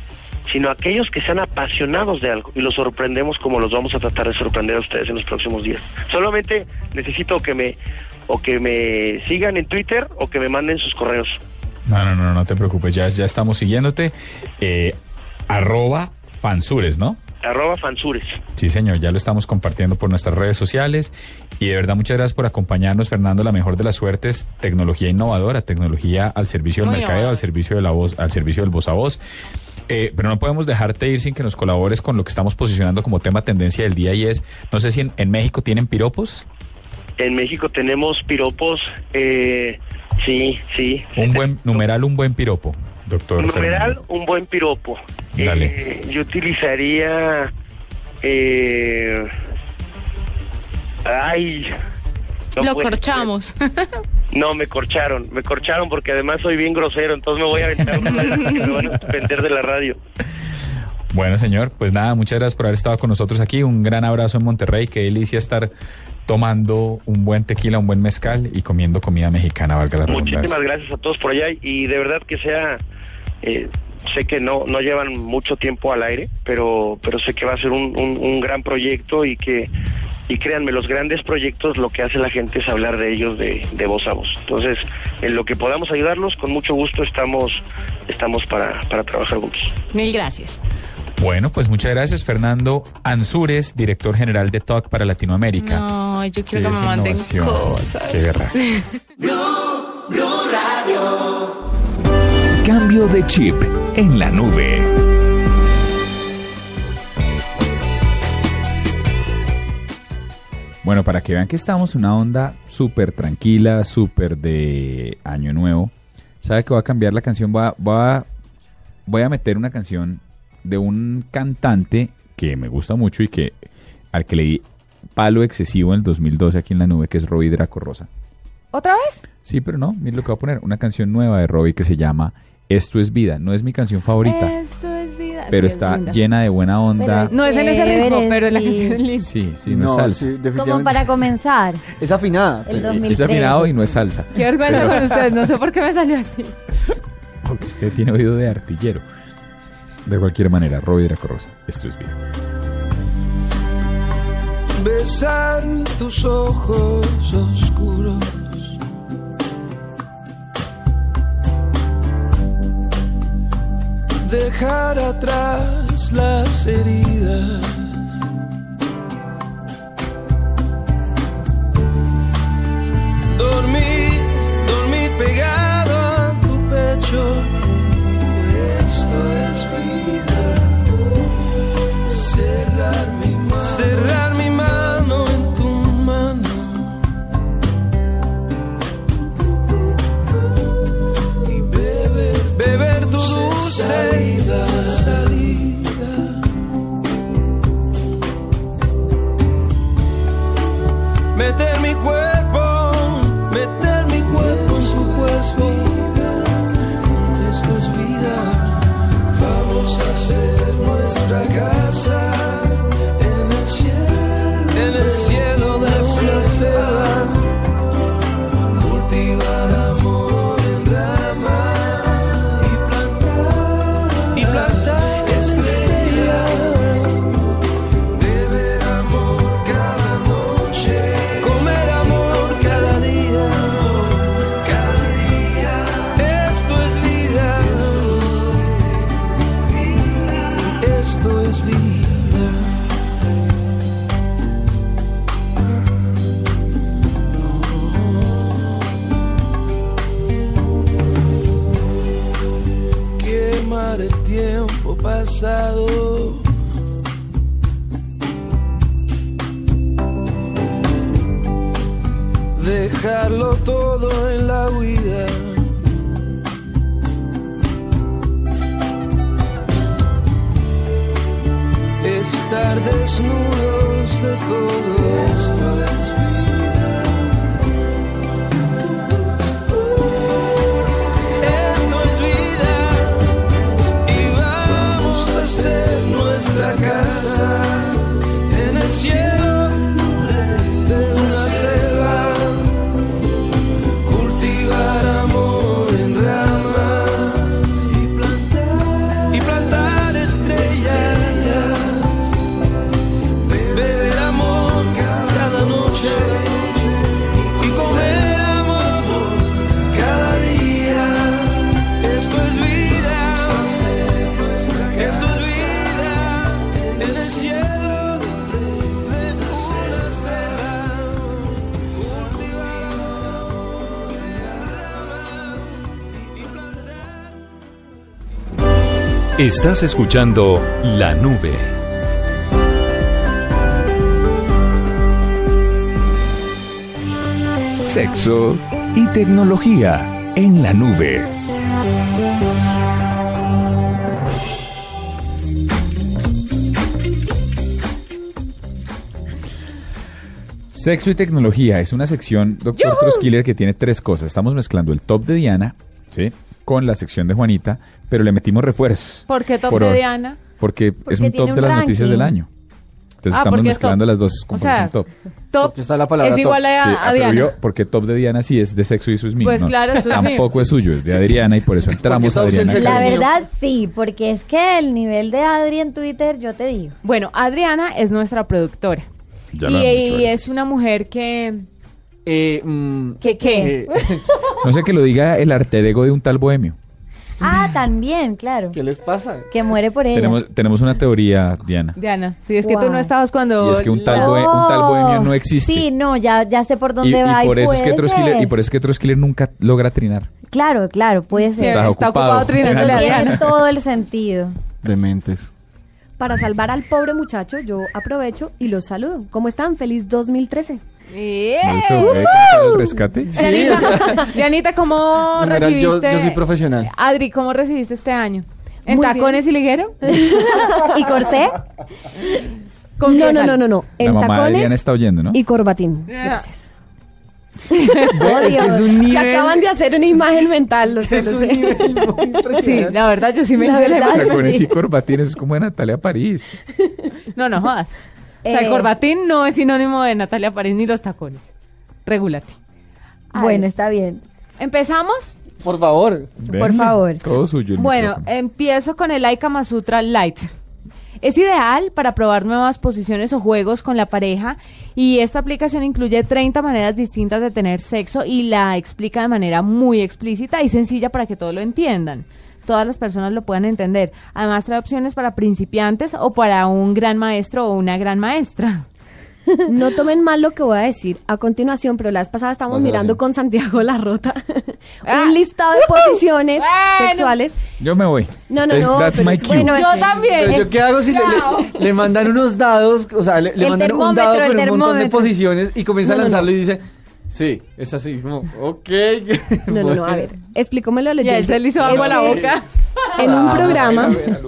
sino aquellos que sean apasionados de algo y los sorprendemos como los vamos a tratar de sorprender a ustedes en los próximos días. Solamente necesito que me o que me sigan en Twitter o que me manden sus correos. No, no, no, no te preocupes, ya, ya estamos siguiéndote. Eh, arroba fansures, ¿no? Arroba fansures. Sí, señor, ya lo estamos compartiendo por nuestras redes sociales. Y de verdad, muchas gracias por acompañarnos, Fernando. La mejor de las suertes, tecnología innovadora, tecnología al servicio del Muy mercadeo, al servicio de la voz, al servicio del voz a voz. Eh, pero no podemos dejarte ir sin que nos colabores con lo que estamos posicionando como tema tendencia del día y es, no sé si en, en México tienen piropos. En México tenemos piropos, eh, Sí, sí. Un buen numeral, un buen piropo, doctor. Numeral, un buen piropo. Dale. Eh, yo utilizaría... Eh, ay... no Lo corchamos. [laughs] No, me corcharon. Me corcharon porque además soy bien grosero, entonces me voy a aventar una que me van a suspender de la radio. Bueno, señor, pues nada, muchas gracias por haber estado con nosotros aquí. Un gran abrazo en Monterrey. Qué delicia estar tomando un buen tequila, un buen mezcal y comiendo comida mexicana, valga la redundancia. Muchísimas gracias a todos por allá y de verdad que sea, eh, sé que no no llevan mucho tiempo al aire, pero pero sé que va a ser un, un, un gran proyecto y que y créanme los grandes proyectos lo que hace la gente es hablar de ellos de, de voz a voz. Entonces en lo que podamos ayudarlos con mucho gusto estamos estamos para para trabajar juntos. Mil gracias. Bueno, pues muchas gracias, Fernando Ansúrez, director general de TOC para Latinoamérica. No, yo quiero Sí, que me manden cosas. Qué guerra. [laughs] Cambio de chip en la nube. Bueno, para que vean que estamos en una onda súper tranquila, súper de año nuevo. ¿Sabe que voy a cambiar la canción? Voy a, voy a- voy a meter una canción de un cantante que me gusta mucho y que al que le di palo excesivo en el 2012 aquí en la nube, que es Robbie Draco Rosa. ¿Otra vez? Sí, pero no, mira lo que voy a poner. Una canción nueva de Robbie que se llama Esto es vida. No es mi canción favorita, Esto pero Sí, es está linda. llena de buena onda. No es en ese ritmo, pero la sí. canción es linda. Sí, sí, no, es salsa. sí. Como para comenzar. [laughs] Es afinada. El pero- 2013. Es afinado y no es salsa. Qué vergüenza con ustedes, no sé por qué me salió así. [laughs] Porque usted tiene oído de artillero. De cualquier manera, Robbie Draco Rosa. Esto es vida. besar tus ojos oscuros. Dejar atrás las heridas. Dormir, Dejarlo todo en la huida. estar desnudos de todo esto. Hacer nuestra casa Estás escuchando La Nube. Sexo y tecnología en la nube. Sexo y tecnología es una sección, doctor Troskiller, que tiene tres cosas. Estamos mezclando el top de Diana, ¿sí? Con la sección de Juanita, pero le metimos refuerzos. ¿Por qué top Por de. Diana? Porque, Porque es un top un de las ranking. noticias del año. Entonces Ah, estamos es mezclando las dos O como sea, top. Top Porque está la palabra es top. igual a, Sí, a Diana. yo, porque top de Diana sí es de sexo y eso es mío. Pues ¿no? claro, eso es mío. Tampoco es suyo, es de Adriana y por eso entramos a Adriana. La verdad, sí, porque es que el nivel de Adri en Twitter, yo te digo. Bueno, Adriana es nuestra productora. Ya y y es una mujer que... Eh, mm, ¿Que qué? eh, [laughs] No sé que lo diga el arte ego de un tal bohemio. Ah, también, claro. ¿Qué les pasa? Que muere por ella. Tenemos, tenemos una teoría, Diana. Diana, sí, es que tú Wow. no estabas cuando... Y es que un tal la- bohe- un tal bohemio no existe. Sí, no, ya, ya sé por Y, dónde y va. por eso es que puede ser. y por eso es que Troskiller nunca logra trinar. Claro, claro, puede Sí, ser. Está está ocupado. a Eso tiene Diana. todo el sentido. Dementes. Para salvar al pobre muchacho, yo aprovecho y los saludo. ¿Cómo están? Feliz 2013. ¡Yeah! Eso, ¿eh? ¿Cómo está el rescate? Dianita, [laughs] Dianita, ¿cómo general, yo, recibiste? yo soy profesional. Adri, ¿cómo recibiste este año? ¿En Muy tacones y liguero? [laughs] ¿Y corsé? No, no, no, no, no. La En mamá de Diana tacones está oyendo, ¿no? y corbatín. Yeah. Gracias. Oh, es que es un Se nivel. acaban de hacer una imagen mental, lo sé, lo sé. [laughs] Sí, la verdad, yo sí me La hice la verdad. Tacones y corbatines, es como de Natalia París. No, no jodas. O sea, el Eh. corbatín no es sinónimo de Natalia París ni los tacones. Regúlate. Bueno, está bien. ¿Empezamos? Por favor. Denle, favor. Todo suyo. el Bueno, micrófono. empiezo con el Kama Sutra Light. Es ideal para probar nuevas posiciones o juegos con la pareja y esta aplicación incluye 30 maneras distintas de tener sexo y la explica de manera muy explícita y sencilla para que todos lo entiendan. Todas las personas lo puedan entender. Además trae opciones para principiantes o para un gran maestro o una gran maestra. [laughs] No tomen mal lo que voy a decir a continuación, pero la vez pasada estábamos mirando con Santiago La Rota [laughs] Ah. un listado de posiciones Bueno. sexuales. Yo me voy. No, no, Es- no, That's pero my es- cue. bueno, Yo también. Pero yo qué hago si le, le- le mandan unos dados, o sea, le, mandan un dado con un montón de posiciones y comienza no, a lanzarlo no. y dice, sí, es así, como, ok. [laughs] No, no, no, a ver, explícamelo al Y a él se le hizo agua a la boca. En un Ah, programa, a a.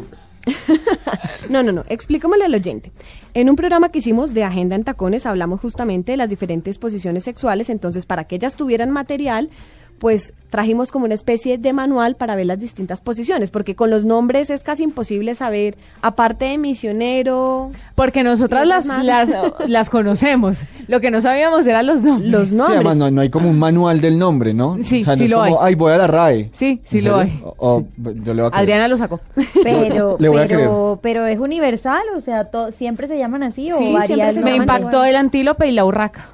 [laughs] No, no, no, explícamelo al oyente. En un programa que hicimos de Agenda en Tacones hablamos justamente de las diferentes posiciones sexuales, entonces para que ellas tuvieran material, pues trajimos como una especie de manual para ver las distintas posiciones, porque con los nombres es casi imposible saber, aparte de misionero, Porque nosotras ¿Y las, las, [laughs] las conocemos. Lo que no sabíamos eran los nombres. los Sí, nombres. además no, no hay como un manual del nombre, ¿no? Sí, o sea, no sí es lo como, hay. ay, voy a la RAE. Sí, sí ¿En lo hay. O- o- yo le voy a creer. Adriana lo sacó. [laughs] Pero, Le voy a pero, pero es universal, o sea, to- siempre se llaman así o Sí, se Me impactó el antílope y la urraca.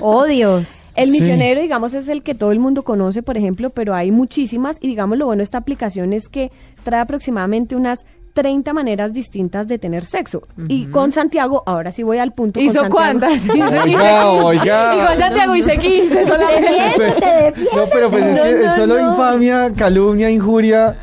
Oh, Dios. El Sí. misionero, digamos, es el que todo el mundo conoce, por ejemplo, pero hay muchísimas y digamos lo bueno de esta aplicación es que trae aproximadamente unas 30 maneras distintas de tener sexo. Y con Santiago, ahora sí voy al punto. ¿Hizo cuántas? [laughs] Hizo- Oiga, 15. oiga. Y con Santiago hice 15 solamente. Defiéndete, defiéndete. No, pero pues es No, que no, es solo no. infamia, calumnia, injuria.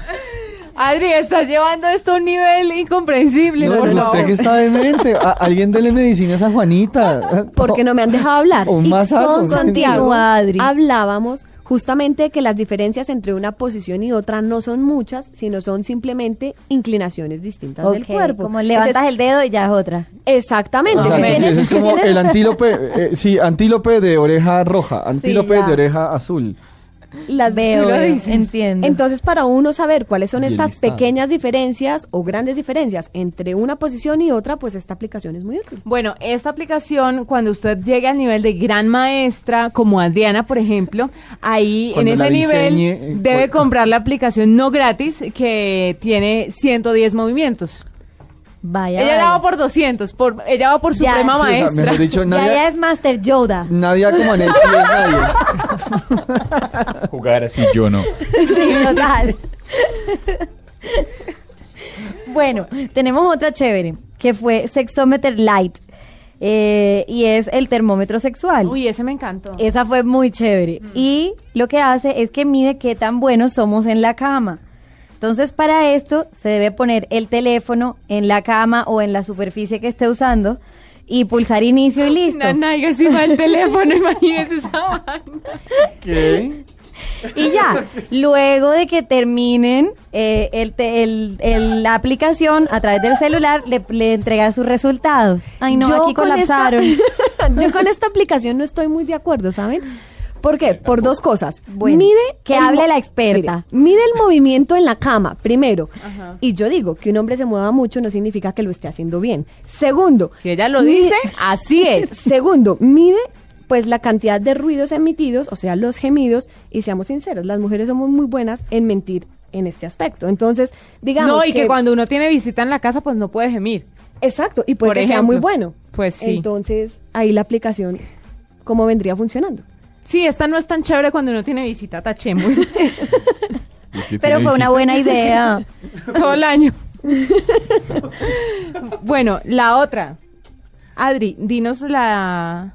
Adri, estás llevando esto a un nivel incomprensible. No, por usted que está demente. A- alguien dele medicinas a Juanita. Porque no me han dejado hablar. O un Y masazo. con Santiago Adri. hablábamos justamente de que las diferencias entre una posición y otra no son muchas, sino son simplemente inclinaciones distintas del cuerpo. Como levantas Entonces, el dedo y ya es otra. Exactamente. O Si sea, sí, tienes- ese es como el antílope, eh, sí, antílope de oreja roja, antílope de oreja azul. Las Veo, tú lo dices. entiendo. Entonces, para uno saber cuáles son Y estas pequeñas diferencias o grandes diferencias entre una posición y otra, pues esta aplicación es muy útil. Bueno, esta aplicación, cuando usted llegue al nivel de gran maestra, como Adriana, por ejemplo, ahí Cuando en ese nivel diseñe, eh, debe comprar la aplicación no gratis que tiene 110 movimientos. Vaya. ella vaya. ya va por 200, por, ella va por Ya. suprema Sí, o sea, maestra. mejor dicho, Ya, nadie, ya es Master Yoda. nadie como Anel sí es nadie. [laughs] Jugar así yo no. Sí, total. bueno, tenemos otra chévere, que fue Sexometer Light. eh, y es el termómetro sexual. Uy, ese me encantó. Esa fue muy chévere. Y lo que hace es que mide qué tan buenos somos en la cama. Entonces, para esto se debe poner el teléfono en la cama o en la superficie que esté usando y pulsar inicio y [laughs] listo. Una nalga encima del teléfono, imagínese esa [laughs] vaina. ¿Qué? Y ya, luego de que terminen eh, el, te- el- el- la aplicación a través del celular, le, le entrega sus resultados. Ay, no, Yo aquí con colapsaron. esta- [laughs] yo con esta aplicación no estoy muy de acuerdo, ¿saben? ¿Por qué? Por dos cosas. Bueno, mide que hable la experta. mire, mide el movimiento en la cama, primero. Y yo digo que un hombre se mueva mucho no significa que lo esté haciendo bien. Segundo, Si ella lo mide- dice, así [laughs] es. Segundo, mide pues la cantidad de ruidos emitidos, o sea, los gemidos, y seamos sinceros, las mujeres somos muy buenas en mentir en este aspecto. Entonces, digamos No, y que, cuando uno tiene visita en la casa, pues no puede gemir. Exacto, y puede Por que sea muy bueno. Pues sí. Entonces, ahí la aplicación, ¿cómo vendría funcionando? Sí, esta no es tan chévere cuando uno tiene visita, tachemos. Pero fue una buena idea. [laughs] Todo el año. bueno, la otra. Adri, dinos la...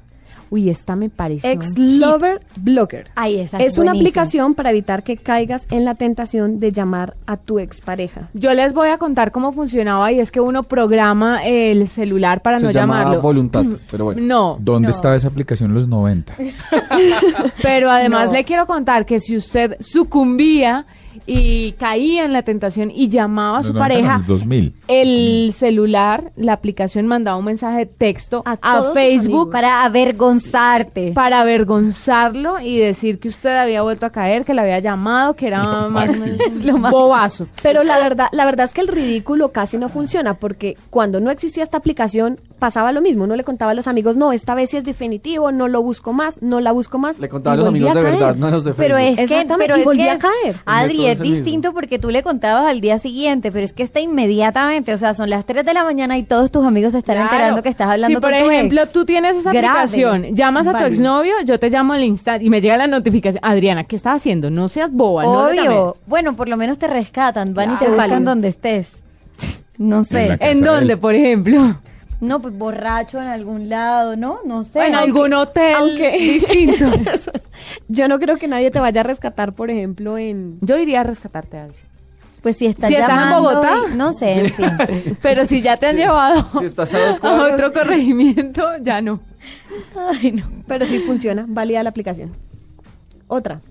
Uy, esta me parece... Ex hit. Lover Blocker. Ay, esa Es una buenísima. aplicación para evitar que caigas en la tentación de llamar a tu expareja. Yo les voy a contar cómo funcionaba y es que uno programa el celular para Se no llama llamarlo. voluntad, [clears throat] pero bueno. No, ¿Dónde No. estaba esa aplicación en los 90? [laughs] pero además No. le quiero contar que si usted sucumbía y caía en la tentación y llamaba a su Los 90 no, pareja, los 2000. el celular, la aplicación mandaba un mensaje de texto A a, Facebook Para avergonzarte. para avergonzarlo y decir que usted había vuelto a caer, que le había llamado, que era Lo más o máximo. menos un [laughs] bobazo. Pero la verdad, la verdad es que el ridículo casi no funciona porque cuando no existía esta aplicación pasaba lo mismo. Uno le contaba a los amigos, no, esta vez sí es definitivo, no lo busco más, no la busco más. Le contaba a los amigos de a verdad, no a los de Pero es que, pero y es volví que, a caer. Adri, es mismo. distinto porque tú le contabas al día siguiente, pero es que está inmediatamente, o sea, son las 3 de la mañana y todos tus amigos se están Claro. enterando que estás hablando Si, por con tu ejemplo, ex. tú tienes esa Grave. aplicación, llamas a tu Vale. exnovio, yo te llamo al instante y me llega la notificación. Adriana, ¿qué estás haciendo? No seas boba, no Obvio. llames. bueno, por lo menos te rescatan, van y te buscan donde estés. No sé. ¿En de dónde, por ejemplo? No, pues borracho en algún lado, ¿no? No sé. en Aunque- algún hotel aunque- [laughs] distinto. [laughs] Yo no creo que nadie te vaya a rescatar, por ejemplo, en... Yo iría a rescatarte, Adri. Pues si estás Si estás en Bogotá. y- no sé, en fin. [laughs] Pero si ya te han llevado Si estás a a otro corregimiento, ya no. Ay, no. Pero sí funciona, válida la aplicación. Otra.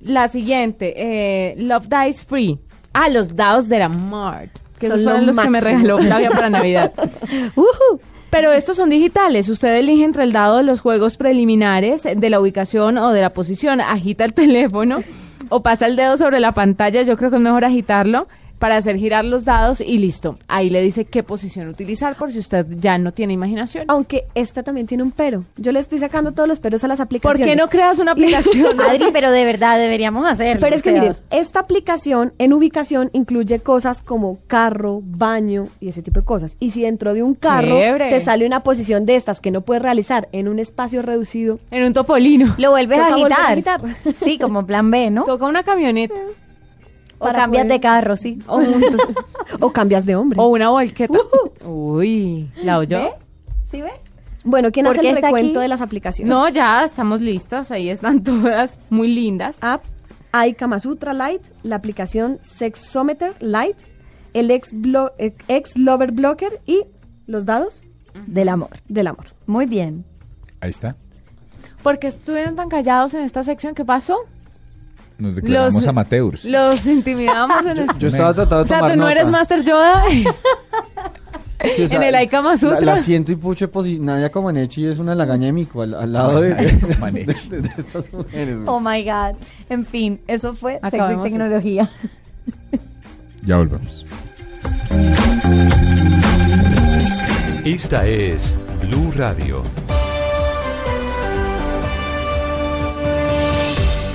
La siguiente, eh, Love Dice Free. Ah, los dados de la Mart. Que Son esos lo fueron los que me regaló Flavia para Navidad. [laughs] Ujú. Pero estos son digitales. Usted elige entre el dado de los juegos preliminares, de la ubicación o de la posición. Agita el [laughs] teléfono o pasa el dedo sobre la pantalla. Yo creo que es mejor agitarlo para hacer girar los dados y listo. Ahí le dice qué posición utilizar por si usted ya no tiene imaginación. Aunque esta también tiene un pero. Yo le estoy sacando todos los peros a las ¿Por aplicaciones. qué no creas una [laughs] aplicación? [laughs] Adri, pero de verdad deberíamos hacerlo. Pero es que o sea, miren, esta aplicación en ubicación incluye cosas como carro, baño y ese tipo de cosas. Y si dentro de un carro Chévere. te sale una posición de estas que no puedes realizar en un espacio reducido, En un topolino. Lo vuelves a volver a agitar. agitar. Sí, como plan B, ¿no? Toca una camioneta O para cambias poder- de carro, sí. [laughs] o, cambias de hombre. o una volqueta. Uy, ¿la oyó? ¿Ve? ¿Sí ve? bueno, ¿quién ¿Por hace el recuento aquí? de las aplicaciones? No, ya estamos listos. Ahí están [laughs] todas muy lindas. App, hay Kama Sutra Lite, la aplicación Sexometer Lite, el ex, blo- ex Lover Blocker y los dados Del amor. del amor. Muy bien. Ahí está. ¿Por qué estuvieron tan callados en esta sección? ¿Qué pasó? Nos declaramos Los- amateurs. Los intimidamos en este... Yo estaba tratando de O sea, tomar tú no nota. eres Master Yoda. [laughs] Sí, o en el Ai Kama La, la siento y pucho, pues y Nadia Comaneci es una lagaña de mico al, al lado de, de- Comaneci. de- de estas mujeres. Oh my God. En fin, eso fue sexo y tecnología. Ya volvemos. Esta es Blue Radio.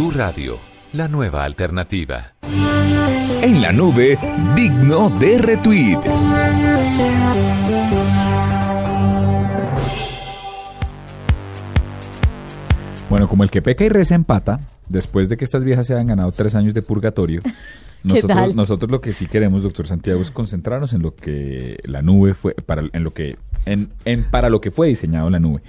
Blue Radio la nueva alternativa. En la nube, digno de retweet. Bueno, como el que peca y reza empata, después de que estas viejas se hayan ganado tres años de purgatorio, [laughs] nosotros, nosotros lo que sí queremos, doctor Santiago, es concentrarnos en lo que la nube fue, para, en lo que, en, en para lo que fue diseñado la nube,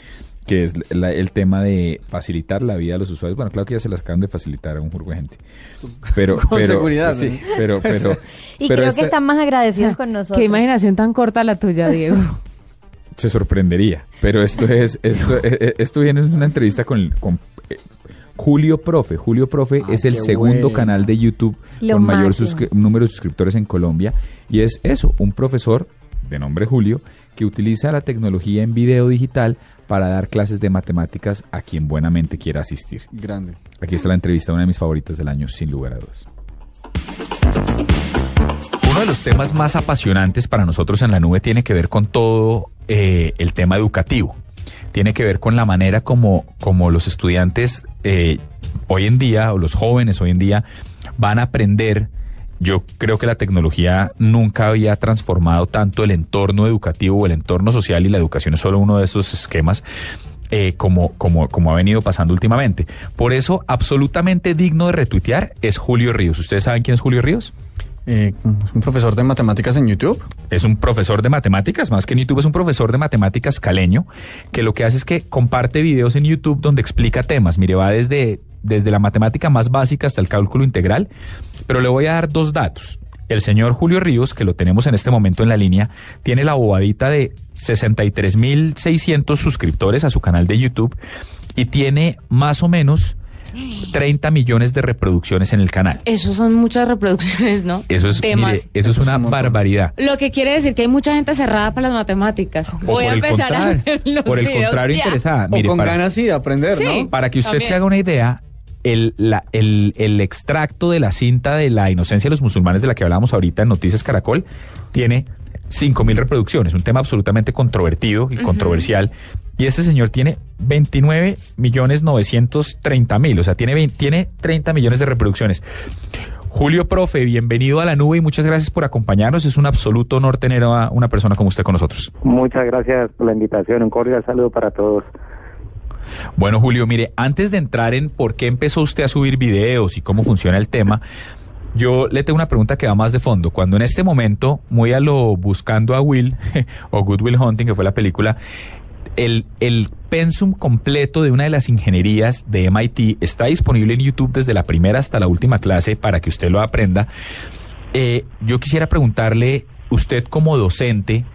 que es la- el tema de facilitar la vida a los usuarios. Bueno, claro que ya se las acaban de facilitar a un jurgo de gente. [laughs] Pero, Con pero, seguridad, sí, ¿no? pero, pero, [laughs] Y pero creo esta- que están más agradecidos con nosotros. Qué imaginación tan corta la tuya, Diego. [laughs] se sorprendería. Pero esto es, esto, eh, esto viene en una entrevista con, con eh, Julio Profe. Julio Profe Ah, es el segundo canal de YouTube Lo con mayor número de suscriptores en Colombia. Y es eso, un profesor de nombre Julio que utiliza la tecnología en video digital para dar clases de matemáticas a quien buenamente quiera asistir. Grande. Aquí está la entrevista, una de mis favoritas del año, sin lugar a dudas. Uno de los temas más apasionantes para nosotros en la nube tiene que ver con todo eh, el tema educativo. Tiene que ver con la manera como, como los estudiantes eh, hoy en día, o los jóvenes hoy en día, van a aprender. Yo creo que la tecnología nunca había transformado tanto el entorno educativo o el entorno social y la educación es solo uno de esos esquemas eh, como, como, como ha venido pasando últimamente. Por eso, absolutamente digno de retuitear es Julio Ríos. ¿Ustedes saben quién es Julio Ríos? Eh, es un profesor de matemáticas en YouTube. Es un profesor de matemáticas, más que en YouTube, es un profesor de matemáticas caleño, que lo que hace es que comparte videos en YouTube donde explica temas. Mire, va desde, desde la matemática más básica hasta el cálculo integral, pero le voy a dar dos datos. El señor Julio Ríos, que lo tenemos en este momento en la línea, tiene la bobadita de 63.600 suscriptores a su canal de YouTube y tiene más o menos 30 millones de reproducciones en el canal. Eso son muchas reproducciones, ¿no? Eso es, Temas. mire, eso es Eso es una barbaridad. Lo que quiere decir que hay mucha gente cerrada para las matemáticas. O Voy a por el empezar a contrario- ver los Por el videos contrario, ya. interesada. o con para, ganas sí de aprender, Sí. ¿no? para que usted También. se haga una idea, el, la- el, el extracto de la cinta de la inocencia de los musulmanes de la que hablábamos ahorita en Noticias Caracol tiene 5.000 reproducciones, un tema absolutamente controvertido y controversial. Y este señor tiene 29 millones 930 mil, o sea, tiene, 20 tiene 30 millones de reproducciones. Julio Profe, bienvenido a la nube y muchas gracias por acompañarnos. Es un absoluto honor tener a una persona como usted con nosotros. Muchas gracias por la invitación. Un cordial saludo para todos. Bueno, Julio, mire, antes de entrar en por qué empezó usted a subir videos y cómo funciona el tema, yo le tengo una pregunta que va más de fondo. Cuando en este momento, muy a lo buscando a Will [laughs] o Good Will Hunting, que fue la película, el, el pensum completo de una de las ingenierías de MIT está disponible en YouTube desde la primera hasta la última clase para que usted lo aprenda. Eh, yo quisiera preguntarle, usted como docente,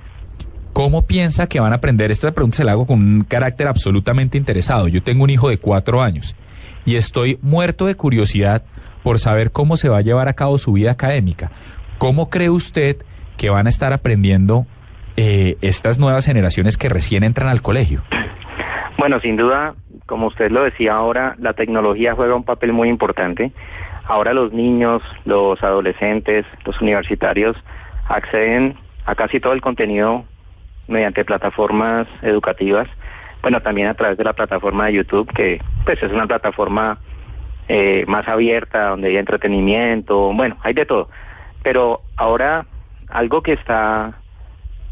¿Cómo piensa que van a aprender? Esta pregunta se la hago con un carácter absolutamente interesado. Yo tengo un hijo de cuatro años y estoy muerto de curiosidad por saber cómo se va a llevar a cabo su vida académica. ¿Cómo cree usted que van a estar aprendiendo eh, estas nuevas generaciones que recién entran al colegio? Bueno, sin duda, como usted lo decía ahora, la tecnología juega un papel muy importante. Ahora los niños, los adolescentes, los universitarios acceden a casi todo el contenido mediante plataformas educativas. Bueno, también a través de la plataforma de YouTube, que pues es una plataforma eh, más abierta, donde hay entretenimiento, bueno, hay de todo. Pero ahora algo que está,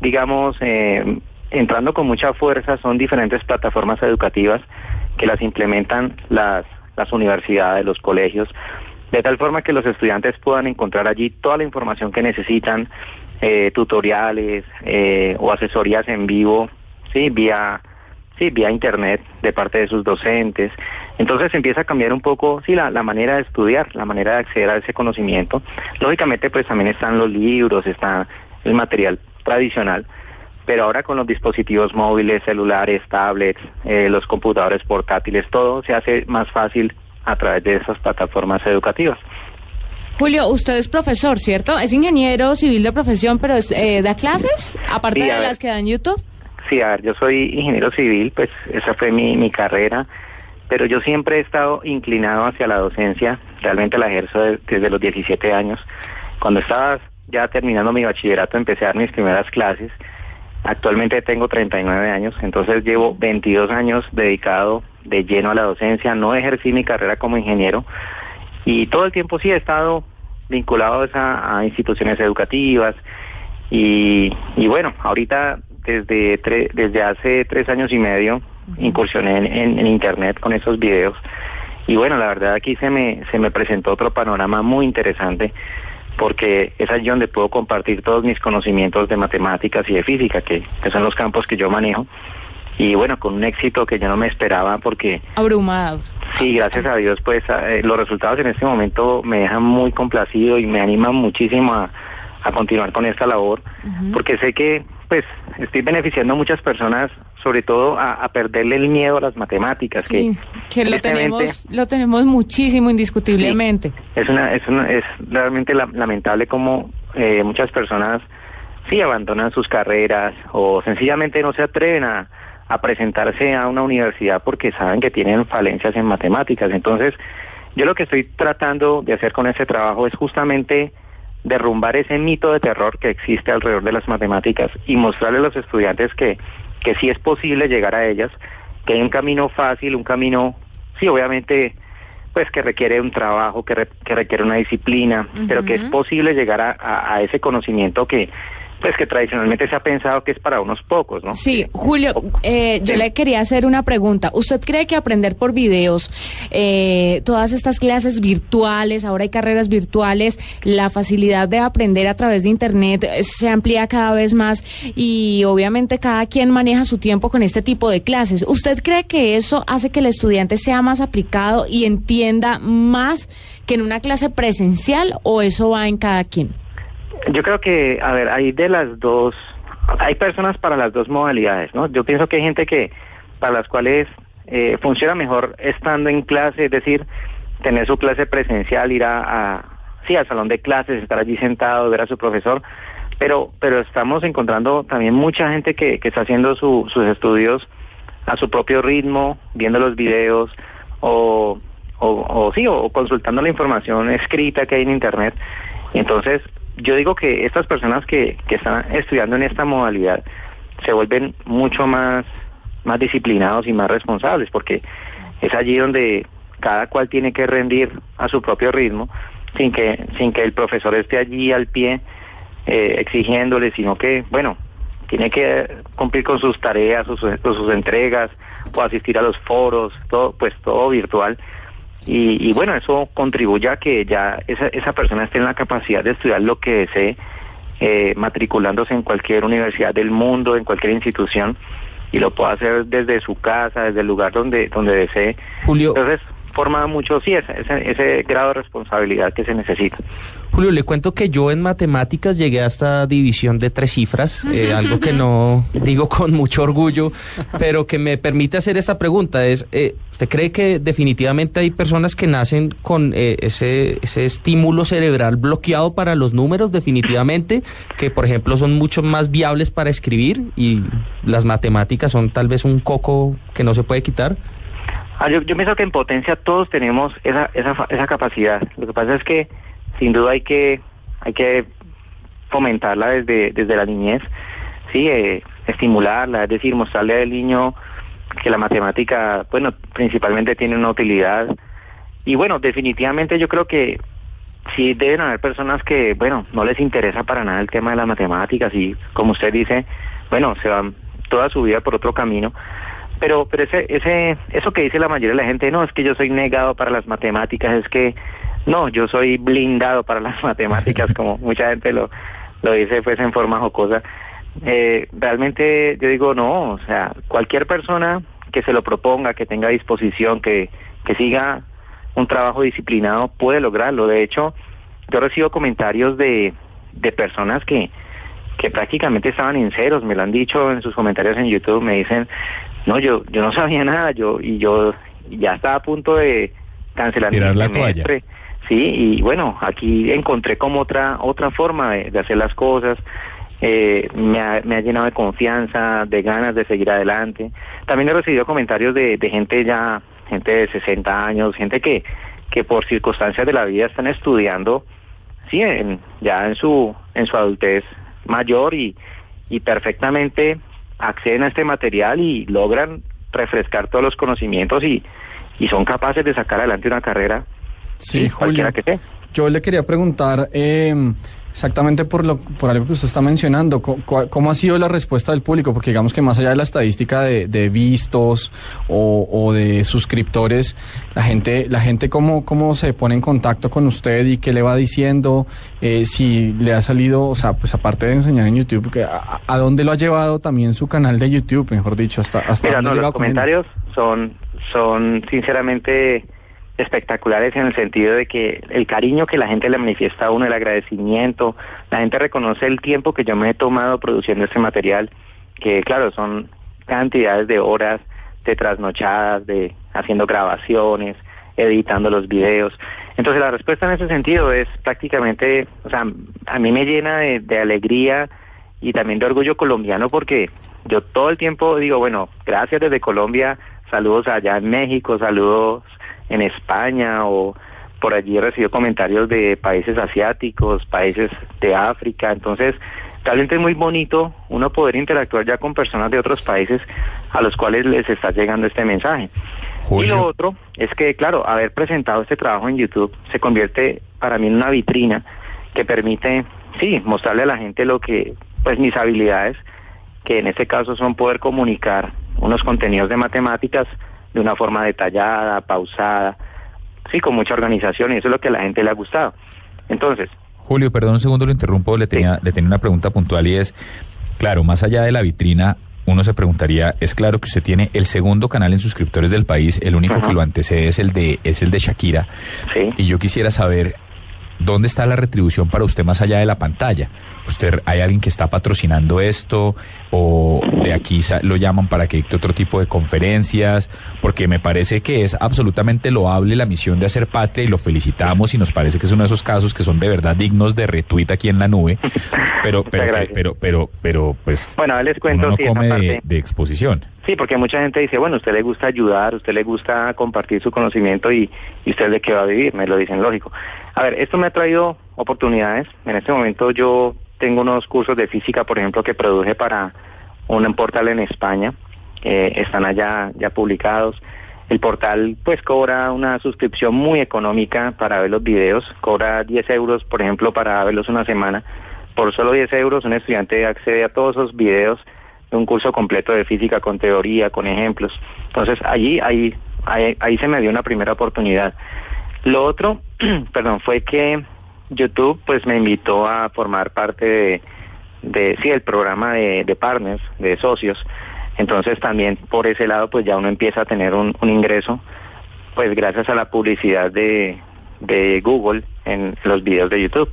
digamos, eh, entrando con mucha fuerza son diferentes plataformas educativas que las implementan las, las universidades, los colegios, de tal forma que los estudiantes puedan encontrar allí toda la información que necesitan, eh, tutoriales eh, o asesorías en vivo, sí, vía sí, vía internet de parte de sus docentes. Entonces empieza a cambiar un poco, sí, la, la manera de estudiar, la manera de acceder a ese conocimiento. Lógicamente, pues también están los libros, está el material tradicional, pero ahora con los dispositivos móviles, celulares, tablets, eh, los computadores portátiles, todo se hace más fácil a través de esas plataformas educativas. Julio, usted es profesor, ¿cierto? Es ingeniero civil de profesión, pero es, eh, da clases, aparte Sí, de ver. las que da en YouTube. Sí, a ver, yo soy ingeniero civil, pues esa fue mi, mi carrera, pero yo siempre he estado inclinado hacia la docencia, realmente la ejerzo de- desde los 17 años. Cuando estaba ya terminando mi bachillerato empecé a dar mis primeras clases Actualmente tengo 39 años, entonces llevo 22 años dedicado de lleno a la docencia. No ejercí mi carrera como ingeniero y todo el tiempo sí he estado vinculado a, esa- a instituciones educativas. Y, y bueno, ahorita desde, tre- desde hace tres años y medio incursioné en, en- en internet con esos videos. Y bueno, la verdad aquí se me, se me presentó otro panorama muy interesante porque es allí donde puedo compartir todos mis conocimientos de matemáticas y de física, que, que son los campos que yo manejo. Y bueno, con un éxito que yo no me esperaba porque Abrumado. Sí, gracias a Dios, pues eh, los resultados en este momento me dejan muy complacido y me animan muchísimo a, a continuar con esta labor, porque sé que pues estoy beneficiando a muchas personas, sobre todo a, a perderle el miedo a las matemáticas, Sí, que lo tenemos, lo tenemos muchísimo, indiscutiblemente. es una es una, es realmente la- lamentable como eh, muchas personas sí abandonan sus carreras o sencillamente no se atreven a, a presentarse a una universidad porque saben que tienen falencias en matemáticas. Entonces yo lo que estoy tratando de hacer con ese trabajo es justamente derrumbar ese mito de terror que existe alrededor de las matemáticas y mostrarle a los estudiantes que, que sí es posible llegar a ellas, que hay un camino fácil, un camino, sí, obviamente, pues que requiere un trabajo, que, re- que requiere una disciplina, pero que es posible llegar a, a- a ese conocimiento que, pues que tradicionalmente se ha pensado que es para unos pocos, ¿no? Sí, Julio, eh, yo Sí. le quería hacer una pregunta. ¿Usted cree que aprender por videos, eh, todas estas clases virtuales, ahora hay carreras virtuales, la facilidad de aprender a través de Internet eh, se amplía cada vez más y obviamente cada quien maneja su tiempo con este tipo de clases? ¿Usted cree que eso hace que el estudiante sea más aplicado y entienda más que en una clase presencial o eso va en cada quien? Yo creo que, a ver, hay de las dos, hay personas para las dos modalidades, ¿no? Yo pienso que hay gente que, para las cuales eh, funciona mejor estando en clase, es decir, tener su clase presencial, ir a, sí, al salón de clases, estar allí sentado, ver a su profesor, pero, pero estamos encontrando también mucha gente que, que está haciendo su- sus estudios a su propio ritmo, viendo los videos o, o, o sí, o consultando la información escrita que hay en internet. Entonces, yo digo que estas personas que, que están estudiando en esta modalidad se vuelven mucho más, más disciplinados y más responsables, porque es allí donde cada cual tiene que rendir a su propio ritmo, sin que, sin que el profesor esté allí al pie eh, exigiéndole, sino que, bueno, tiene que cumplir con sus tareas, o sus, con sus entregas, o asistir a los foros, todo, pues todo virtual. Y, y bueno, eso contribuye a que ya esa, esa persona esté en la capacidad de estudiar lo que desee, eh, matriculándose en cualquier universidad del mundo, en cualquier institución, y lo pueda hacer desde su casa, desde el lugar donde, donde desee. Julio. Entonces, forma mucho, sí, ese, ese, ese grado de responsabilidad que se necesita. Julio, le cuento que yo en matemáticas llegué a esta división de tres cifras, eh, algo que no digo con mucho orgullo, pero que me permite hacer esta pregunta. Es, eh, ¿Usted cree que definitivamente hay personas que nacen con eh, ese, ese estímulo cerebral bloqueado para los números, definitivamente, que por ejemplo son mucho más viables para escribir y las matemáticas son tal vez un coco que no se puede quitar? Ah, yo, yo pienso que en potencia todos tenemos esa, esa, esa capacidad. Lo que pasa es que sin duda hay que hay que fomentarla desde desde la niñez, sí, eh, estimularla, es decir, mostrarle al niño que la matemática, bueno, principalmente tiene una utilidad. Y bueno, definitivamente yo creo que sí deben haber personas que, bueno, no les interesa para nada el tema de las matemáticas y como usted dice, bueno, se van toda su vida por otro camino. Pero, pero ese, ese, eso que dice la mayoría de la gente, no, es que yo soy negado para las matemáticas, es que, no, yo soy blindado para las [laughs] matemáticas, como mucha gente lo, lo dice pues en forma jocosa. Eh, realmente yo digo, no, o sea, cualquier persona que se lo proponga, que tenga disposición, que, que siga un trabajo disciplinado, puede lograrlo. De hecho, yo recibo comentarios de, de personas que, que prácticamente estaban en ceros, me lo han dicho en sus comentarios en YouTube, me dicen, no, yo, yo no [laughs] sabía nada, yo, y yo ya estaba a punto de cancelar mi Tirar la semestre. Sí, y bueno, aquí encontré como otra, otra forma de, de hacer las cosas, eh, me, ha, me ha llenado de confianza, de ganas de seguir adelante. También he recibido comentarios de, de gente ya, gente de 60 años, gente que, que por circunstancias de la vida están estudiando, sí, en- ya en su, en su adultez mayor y, y perfectamente acceden a este material y logran refrescar todos los conocimientos y, y son capaces de sacar adelante una carrera Sí, cualquiera Julio. que sea. Yo le quería preguntar eh, exactamente por, lo, por algo que usted está mencionando, ¿cómo ha sido la respuesta del público? Porque digamos que más allá de la estadística de, de vistos o, o de suscriptores, la gente, la gente cómo, cómo se pone en contacto con usted y qué le va diciendo, eh, si le ha salido, o sea, pues aparte de enseñar en YouTube, a, a dónde lo ha llevado también su canal de YouTube, mejor dicho, hasta, hasta Mira, dónde no, ha los comentarios son, son sinceramente espectaculares en el sentido de que el cariño que la gente le manifiesta a uno, el agradecimiento, la gente reconoce el tiempo que yo me he tomado produciendo este material, que claro, son cantidades de horas de trasnochadas, de haciendo grabaciones, editando los videos. Entonces la respuesta en ese sentido es prácticamente, o sea, a mí me llena de, de alegría y también de orgullo colombiano porque yo todo el tiempo digo, bueno, gracias desde Colombia, saludos allá en México, saludos en España o por allí he recibido comentarios de países asiáticos, países de África, entonces realmente es muy bonito uno poder interactuar ya con personas de otros países a los cuales les está llegando este mensaje. Y lo otro es que, claro, haber presentado este trabajo en YouTube se convierte para mí en una vitrina que permite, sí, mostrarle a la gente lo que, pues mis habilidades, que en este caso son poder comunicar unos contenidos de matemáticas de una forma detallada, pausada, sí, con mucha organización y eso es lo que a la gente le ha gustado. Entonces, Julio, perdón un segundo, lo interrumpo, le tenía, le tenía una pregunta puntual y es, claro, más allá de la vitrina, uno se preguntaría, es claro que usted tiene el segundo canal en suscriptores del país, el único Ajá. que lo antecede es el de, es el de Shakira. Sí. Y yo quisiera saber dónde está la retribución para usted más allá de la pantalla. ¿Usted hay alguien que está patrocinando esto o de aquí lo llaman para que dicte otro tipo de conferencias? Porque me parece que es absolutamente loable la misión de hacer patria y lo felicitamos y nos parece que es uno de esos casos que son de verdad dignos de retweet aquí en la nube. [laughs] Pero, pero, pero, pero, pero, pues bueno, les cuento uno no sí, come de, exposición. Sí, porque mucha gente dice, bueno, a usted le gusta ayudar, a usted le gusta compartir su conocimiento y, y usted de qué va a vivir, me lo dicen lógico. A ver, esto me ha traído oportunidades. En este momento yo tengo unos cursos de física, por ejemplo, que produje para un portal en España. Eh, están allá ya publicados. El portal pues cobra una suscripción muy económica para ver los videos, cobra 10 euros, por ejemplo, para verlos una semana. Por solo 10 euros un estudiante accede a todos esos videos de un curso completo de física con teoría, con ejemplos. Entonces allí, ahí, ahí, ahí se me dio una primera oportunidad. Lo otro, [clears throat] perdón, fue que YouTube pues me invitó a formar parte de, sí, el programa de, de partners, de socios. Entonces también por ese lado pues ya uno empieza a tener un, un ingreso, pues gracias a la publicidad de, de Google en los videos de YouTube.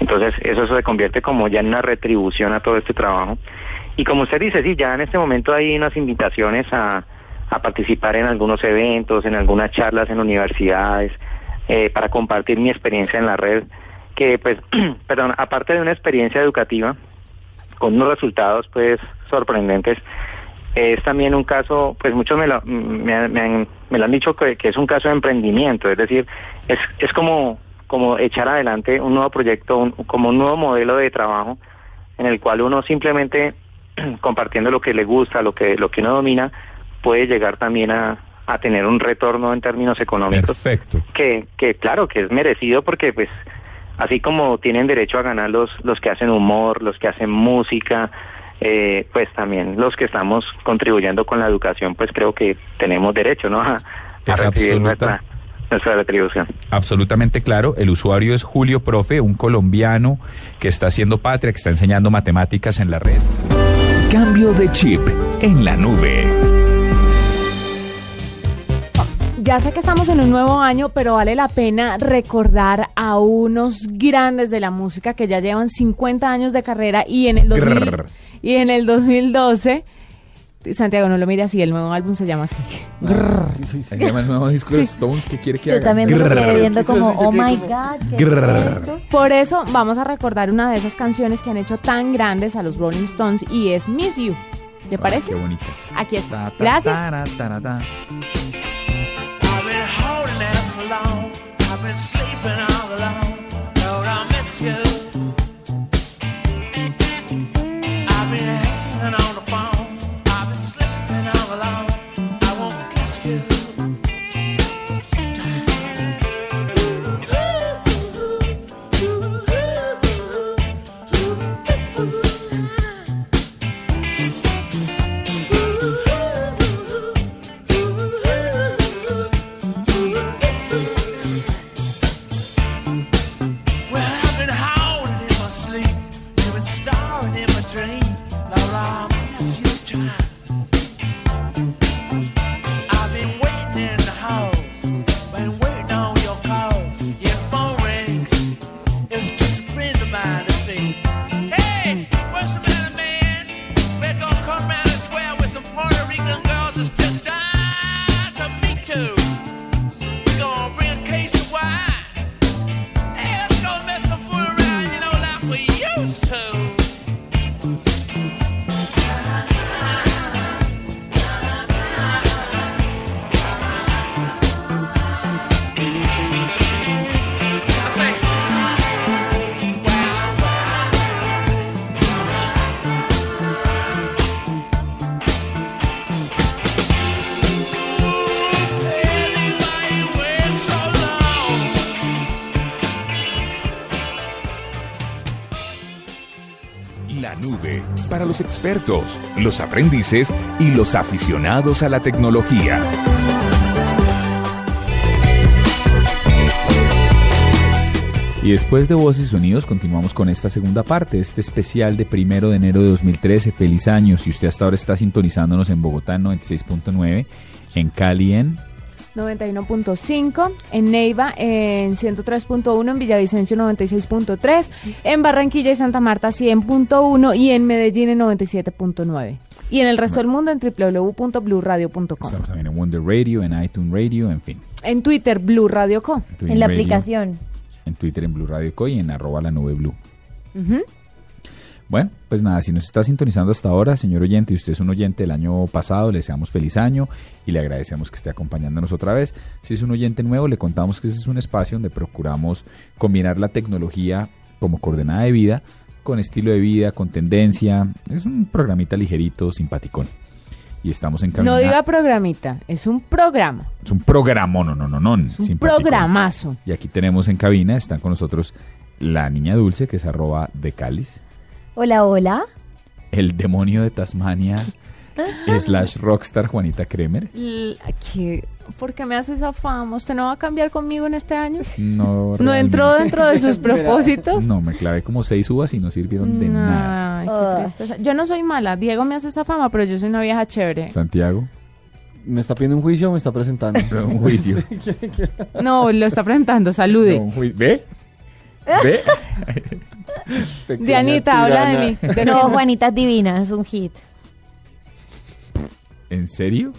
Entonces eso se convierte como ya en una retribución a todo este trabajo. Y como usted dice, sí, ya en este momento hay unas invitaciones a, a participar en algunos eventos, en algunas charlas en universidades, eh, para compartir mi experiencia en la red, que pues, [clears throat] perdón, aparte de una experiencia educativa, con unos resultados pues sorprendentes, es también un caso, pues muchos me lo, me, me han, me lo han dicho que, que es un caso de emprendimiento, es decir, es, es como, como echar adelante un nuevo proyecto, un- como un nuevo modelo de trabajo en el cual uno simplemente [clears throat] compartiendo lo que le gusta, lo que, lo que uno domina, puede llegar también a, a tener un retorno en términos económicos. Perfecto. Que, que claro, que es merecido porque pues así como tienen derecho a ganar los, los que hacen humor, los que hacen música, eh, pues también los que estamos contribuyendo con la educación, pues creo que tenemos derecho, ¿no? [laughs] A, a recibir nuestra retribución. Absolutamente claro. El usuario es Julio Profe, un colombiano que está haciendo patria, que está enseñando matemáticas en la red. Cambio de chip en la nube. Ya sé que estamos en un nuevo año, pero vale la pena recordar a unos grandes de la música que ya llevan 50 años de carrera y en el, 2000 Grrr. y en el 2012... Santiago, no lo mire así, el nuevo álbum se llama así. Grrr. Se llama el nuevo disco de Stones que quiere que Yo haga. también me lo quedé viendo como, oh my God, ¿qué es? Por eso vamos a recordar una de esas canciones que han hecho tan grandes a los Rolling Stones y es Miss You. ¿Te parece? qué bonito. Aquí está. Gracias. promise. Expertos, los aprendices y los aficionados a la tecnología. Y después de Voces y Sonidos continuamos con esta segunda parte, este especial de primero de enero de 2013. Feliz año. Si usted hasta ahora está sintonizándonos en Bogotá en 96.9, en Cali en 91.5, en Neiva en 103.1, en Villavicencio 96.3, en Barranquilla y Santa Marta 100.1 y en Medellín en 97.9. Y en el resto del mundo en www.bluradio.com. Estamos también en Wonder Radio, en iTunes Radio, en fin. En Twitter, Blue Radio Co. En la Radio, aplicación. En Twitter en Blue Radio Co y en arroba la nube blue. Bueno, pues nada, si nos está sintonizando hasta ahora, señor oyente, y usted es un oyente del año pasado, le deseamos feliz año y le agradecemos que esté acompañándonos otra vez. Si es un oyente nuevo, le contamos que ese es un espacio donde procuramos combinar la tecnología como coordenada de vida con estilo de vida, con tendencia. Es un programita ligerito, simpaticón. Y estamos en No diga programita, es un programa. Es un programa, no, no, no, no. Es un programazo. Y aquí tenemos en cabina, están con nosotros la niña dulce, que es arroba de cáliz, Hola, hola. el demonio de Tasmania, slash rockstar Juanita Kremer. ¿qué? ¿Por qué me hace esa fama? ¿Usted no va a cambiar conmigo en este año? No, [laughs] ¿No entró dentro de sus [laughs] propósitos? No, me clavé como seis uvas y no sirvieron de nada. Ay, qué tristeza. Yo no soy mala. Diego me hace esa fama, pero yo soy una vieja chévere. Santiago, ¿Me está pidiendo un juicio o me está presentando? [laughs] un juicio. No, lo está presentando. Salude. No, un juicio. ¿Ve? ¿Ve? [laughs] Dianita, habla de mí. De [laughs] No. Juanita es divina, es un hit. ¿En serio?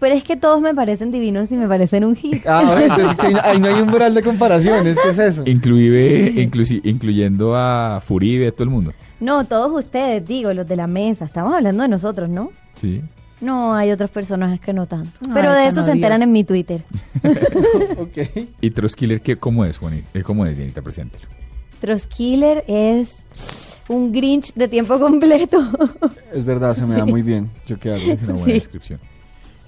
Pero es que todos me parecen divinos y me parecen un hit. Ah, entonces [laughs] que ahí, ahí no hay un mural de comparaciones, ¿qué es eso? Inclusive, inclusi- incluyendo a Furibe, a todo el mundo. No, todos ustedes, digo, los de la mesa. Estamos hablando de nosotros, ¿no? Sí. No, hay otros personajes que no tanto. Pero de eso se enteran en mi Twitter. ok. ¿Y Troskiller qué, cómo es, Juanita? Eh, ¿Cómo es, Dianita? Preséntelo. Troskiller es un Grinch de tiempo completo. Es verdad, se me da muy [laughs] bien. ¿Yo hago? Es una buena Sí. descripción.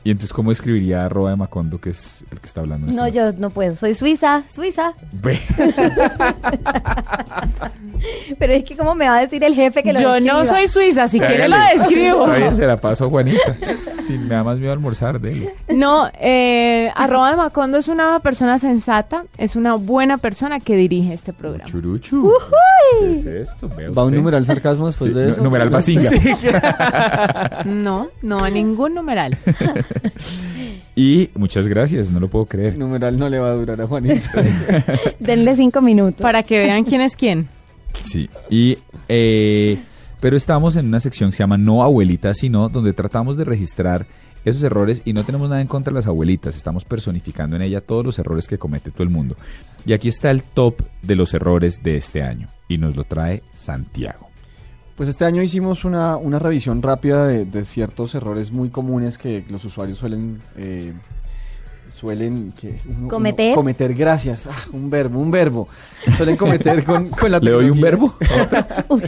¿Y entonces cómo escribiría arroba de Macondo, que es el que está hablando? en este No, momento? yo no puedo. Soy suiza, suiza. Ve. [laughs] Pero es que cómo me va a decir el jefe que lo Yo no soy suiza, si quiere la Hágale. describo. Bien, se la paso a Juanita. Si me da más miedo a almorzar, dele. No, eh, arroba de Macondo es una persona sensata, es una buena persona que dirige este programa. Churuchu. ¿Qué es esto? ¿Va un numeral sarcasmo después Sí, de eso? numeral Basinga. [laughs] No, no, a ningún numeral. [laughs] Y muchas gracias, no lo puedo creer. Numeral no le va a durar a Juanita. [laughs] Denle cinco minutos. Para que vean quién es quién. Sí, y eh, pero estamos en una sección que se llama No Abuelitas, sino donde tratamos de registrar esos errores y no tenemos nada en contra de las abuelitas, estamos personificando en ella todos los errores que comete todo el mundo. Y aquí está el top de los errores de este año y nos lo trae Santiago. Pues este año hicimos una, una revisión rápida de, de ciertos errores muy comunes que los usuarios suelen eh, suelen que uno- ¿Cometer? uno- cometer, gracias. Ah, un verbo, un verbo. Suelen cometer con, con la [laughs] ¿Le doy un tecnología. verbo? [laughs] Uy.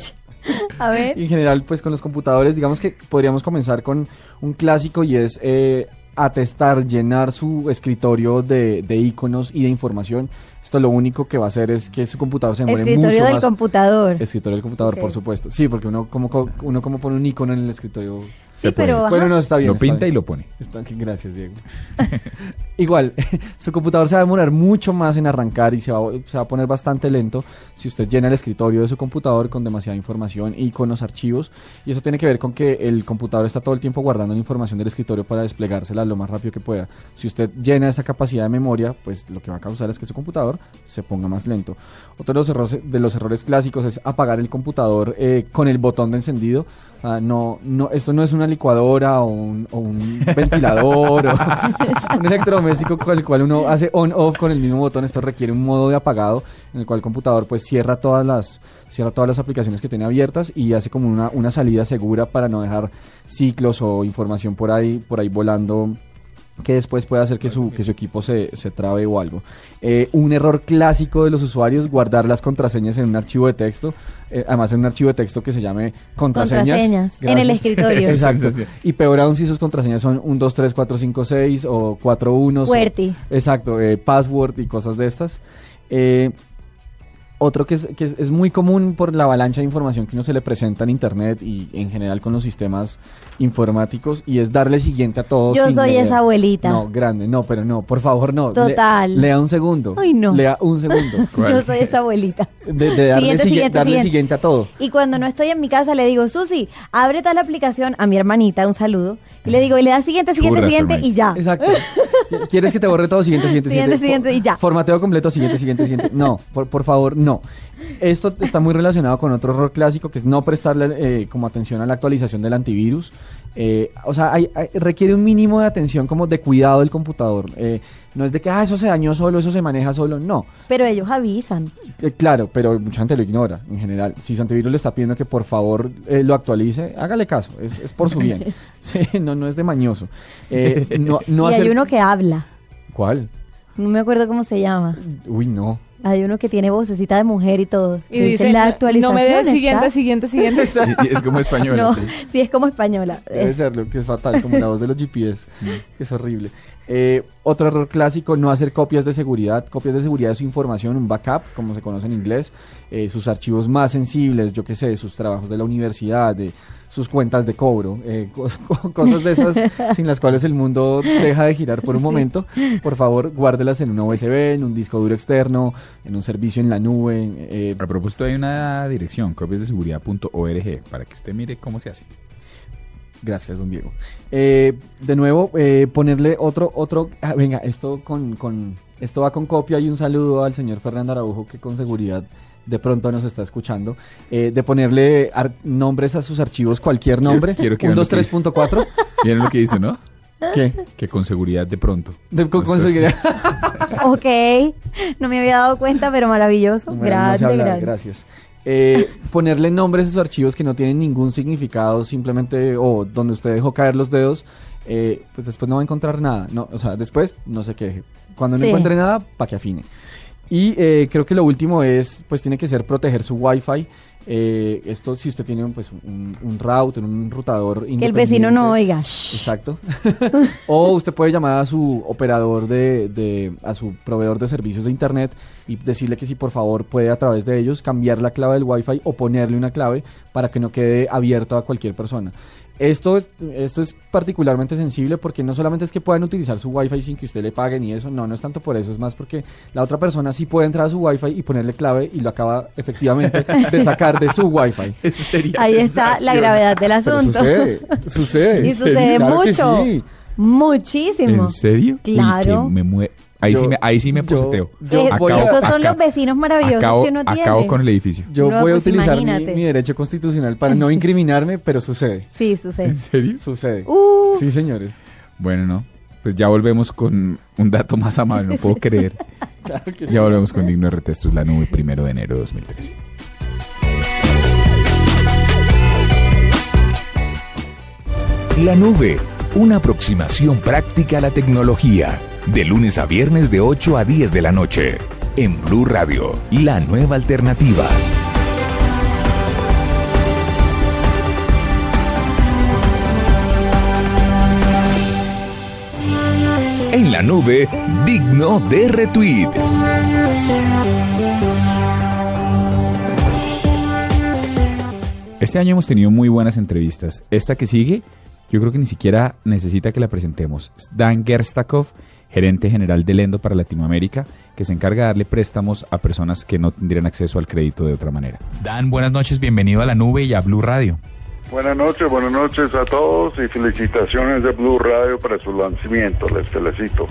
A ver. En general, pues con los computadores, digamos que podríamos comenzar con un clásico y es eh, atestar, llenar su escritorio de, de iconos y de información. Esto lo único que va a hacer es que su computador se demore Escritorio mucho del más. computador. Escritorio del computador, Ok. por supuesto. Sí, porque uno como, co- uno como pone un icono en el escritorio. Sí, pero. ajá. Bueno, no, está bien. Lo está pinta bien. y lo pone. Está bien, gracias, Diego. [laughs] Igual, [laughs] su computador se va a demorar mucho más en arrancar y se va, se va a poner bastante lento si usted llena el escritorio de su computador con demasiada información, iconos, archivos. Y eso tiene que ver con que el computador está todo el tiempo guardando la información del escritorio para desplegársela lo más rápido que pueda. Si usted llena esa capacidad de memoria, pues lo que va a causar es que su computador se ponga más lento. Otro de los errores, de los errores clásicos es apagar el computador eh, con el botón de encendido. Ah, no, no, esto no es una licuadora o un, o un ventilador o [laughs] un electrodoméstico con el cual uno hace on-off con el mismo botón. Esto requiere un modo de apagado en el cual el computador pues cierra todas las, cierra todas las aplicaciones que tiene abiertas y hace como una, una salida segura para no dejar ciclos o información por ahí, por ahí volando que después puede hacer que su, que su equipo se, se trabe o algo. Eh, un error clásico de los usuarios, guardar las contraseñas en un archivo de texto, eh, además en un archivo de texto que se llame contraseñas. Contraseñas, en el escritorio. [laughs] Exacto. Y peor aún si sus contraseñas son 1, 2, 3, 4, 5, 6 o 4, 1. QWERTY. Exacto, eh, password y cosas de estas. Eh, Otro que es, que es muy común por la avalancha de información que uno se le presenta en Internet y en general con los sistemas informáticos y es darle siguiente a todo. Yo soy leer. esa abuelita. No, grande, no, pero no, por favor, no. Le- Total. lea un segundo. Ay, no. Lea un segundo. [laughs] Yo soy esa abuelita. De, de darle, Siguiente, sigue- siguiente, darle siguiente. siguiente a todo. Y cuando no estoy en mi casa le digo, Susi, abre tal aplicación a mi hermanita, un saludo. Y le digo, y le da siguiente, siguiente, siguiente y ya. Exacto. [laughs] ¿Quieres que te borre todo? Siguiente, siguiente, Siguiente, siguiente y ya. Formateo completo, siguiente, siguiente, siguiente. No, por, por favor, no. Esto está muy relacionado con otro error clásico que es no prestarle eh, como atención a la actualización del antivirus. Eh, o sea, hay- hay- requiere un mínimo de atención como de cuidado del computador. Eh, no es de que, ah, eso se dañó solo, eso se maneja solo. No. Pero ellos avisan. Claro, pero mucha gente lo ignora en general. Si su antivirus le está pidiendo que por favor lo actualice, hágale caso, es, es por su bien. [laughs] Sí, no, no es de mañoso. No, no [laughs] y hay uno que habla. ¿Cuál? No me acuerdo cómo se llama. Uy, no. Hay uno que tiene vocecita de mujer y todo. Y dice, la no- actualización. no me des está". siguiente, siguiente, siguiente. [laughs] Y- y es como española, No, sí. sí, es como española. Debe Es- serlo, que es fatal, como la voz de los GPS, [laughs] que es horrible. Eh, otro error clásico, no hacer copias de seguridad. Copias de seguridad de su información, un backup, como se conoce en inglés. Eh, sus archivos más sensibles, yo qué sé, sus trabajos de la universidad, de sus cuentas de cobro, eh, [laughs] co- co- cosas de esas sin las cuales el mundo deja de girar por un momento. Por favor, guárdelas en una USB, en un disco duro externo, en un servicio en la nube. eh, A propósito, hay una dirección, copiasdeseguridad.org, para que usted mire cómo se hace. Gracias, don Diego. Eh, de nuevo, eh, ponerle otro, otro, ah, venga, esto con, con, esto va con copia y un saludo al señor Fernando Araujo que con seguridad de pronto nos está escuchando, eh, de ponerle ar- nombres a sus archivos, cualquier nombre, quiero 2, que dice. 3.4, Miren lo que dice, ¿no? ¿Qué? Que con seguridad de pronto. De- con- seguridad. [laughs] ok, no me había dado cuenta, pero maravilloso. Bueno, no grande, sé hablar, grande. gracias. Eh, ponerle nombres a esos archivos que no tienen ningún significado, simplemente, o donde usted dejó caer los dedos, eh, pues después no va a encontrar nada. No, o sea, después no se queje. Cuando no Sí. encuentre nada, para que afine. Y eh, creo que lo último es, pues tiene que ser proteger su Wi-Fi. Eh, esto si usted tiene pues, un, un router, un rutador Que el vecino no oiga. Exacto. [laughs] o usted puede llamar a su operador de, de- a su proveedor de servicios de internet y decirle que si por favor puede a través de ellos cambiar la clave del wifi o ponerle una clave para que no quede abierto a cualquier persona. Esto, esto es particularmente sensible porque no solamente es que puedan utilizar su wifi sin que usted le pague ni eso, no, no es tanto por eso, es más porque la otra persona sí puede entrar a su wifi y ponerle clave y lo acaba efectivamente de sacar de su wifi. [laughs] Ahí está la gravedad del Pero asunto. sucede, sucede. Y sucede Claro que mucho. sí. Muchísimo. ¿En serio? Uy, Claro. que me mue- Ahí, Yo- sí me, ahí sí me yo- poseteo. yo Eh, voy a- esos son acabo- los vecinos maravillosos acabo, que uno tiene. acabo con el edificio. Yo No, voy a pues utilizar mi, derecho constitucional para no [laughs] incriminarme, pero sucede. Sí, sucede. serio? Sucede. Uh. Sí, señores. Bueno, no. Pues ya volvemos con un dato más amable, no puedo creer. [laughs] Claro que Ya volvemos con Digno RT, esto es la nube, primero de enero de 2013. La nube, una aproximación práctica a la tecnología. De lunes a viernes de 8 a 10 de la noche. En Blue Radio, la nueva alternativa. En la nube, digno de retweet. Este año hemos tenido muy buenas entrevistas. Esta que sigue, yo creo que ni siquiera necesita que la presentemos. Es Dan Gerstakov, gerente general de Lendo para Latinoamérica, que se encarga de darle préstamos a personas que no tendrían acceso al crédito de otra manera. Dan, buenas noches, bienvenido a la nube y a Blue Radio. Buenas noches, buenas noches a todos y felicitaciones de Blue Radio para su lanzamiento. Les felicito.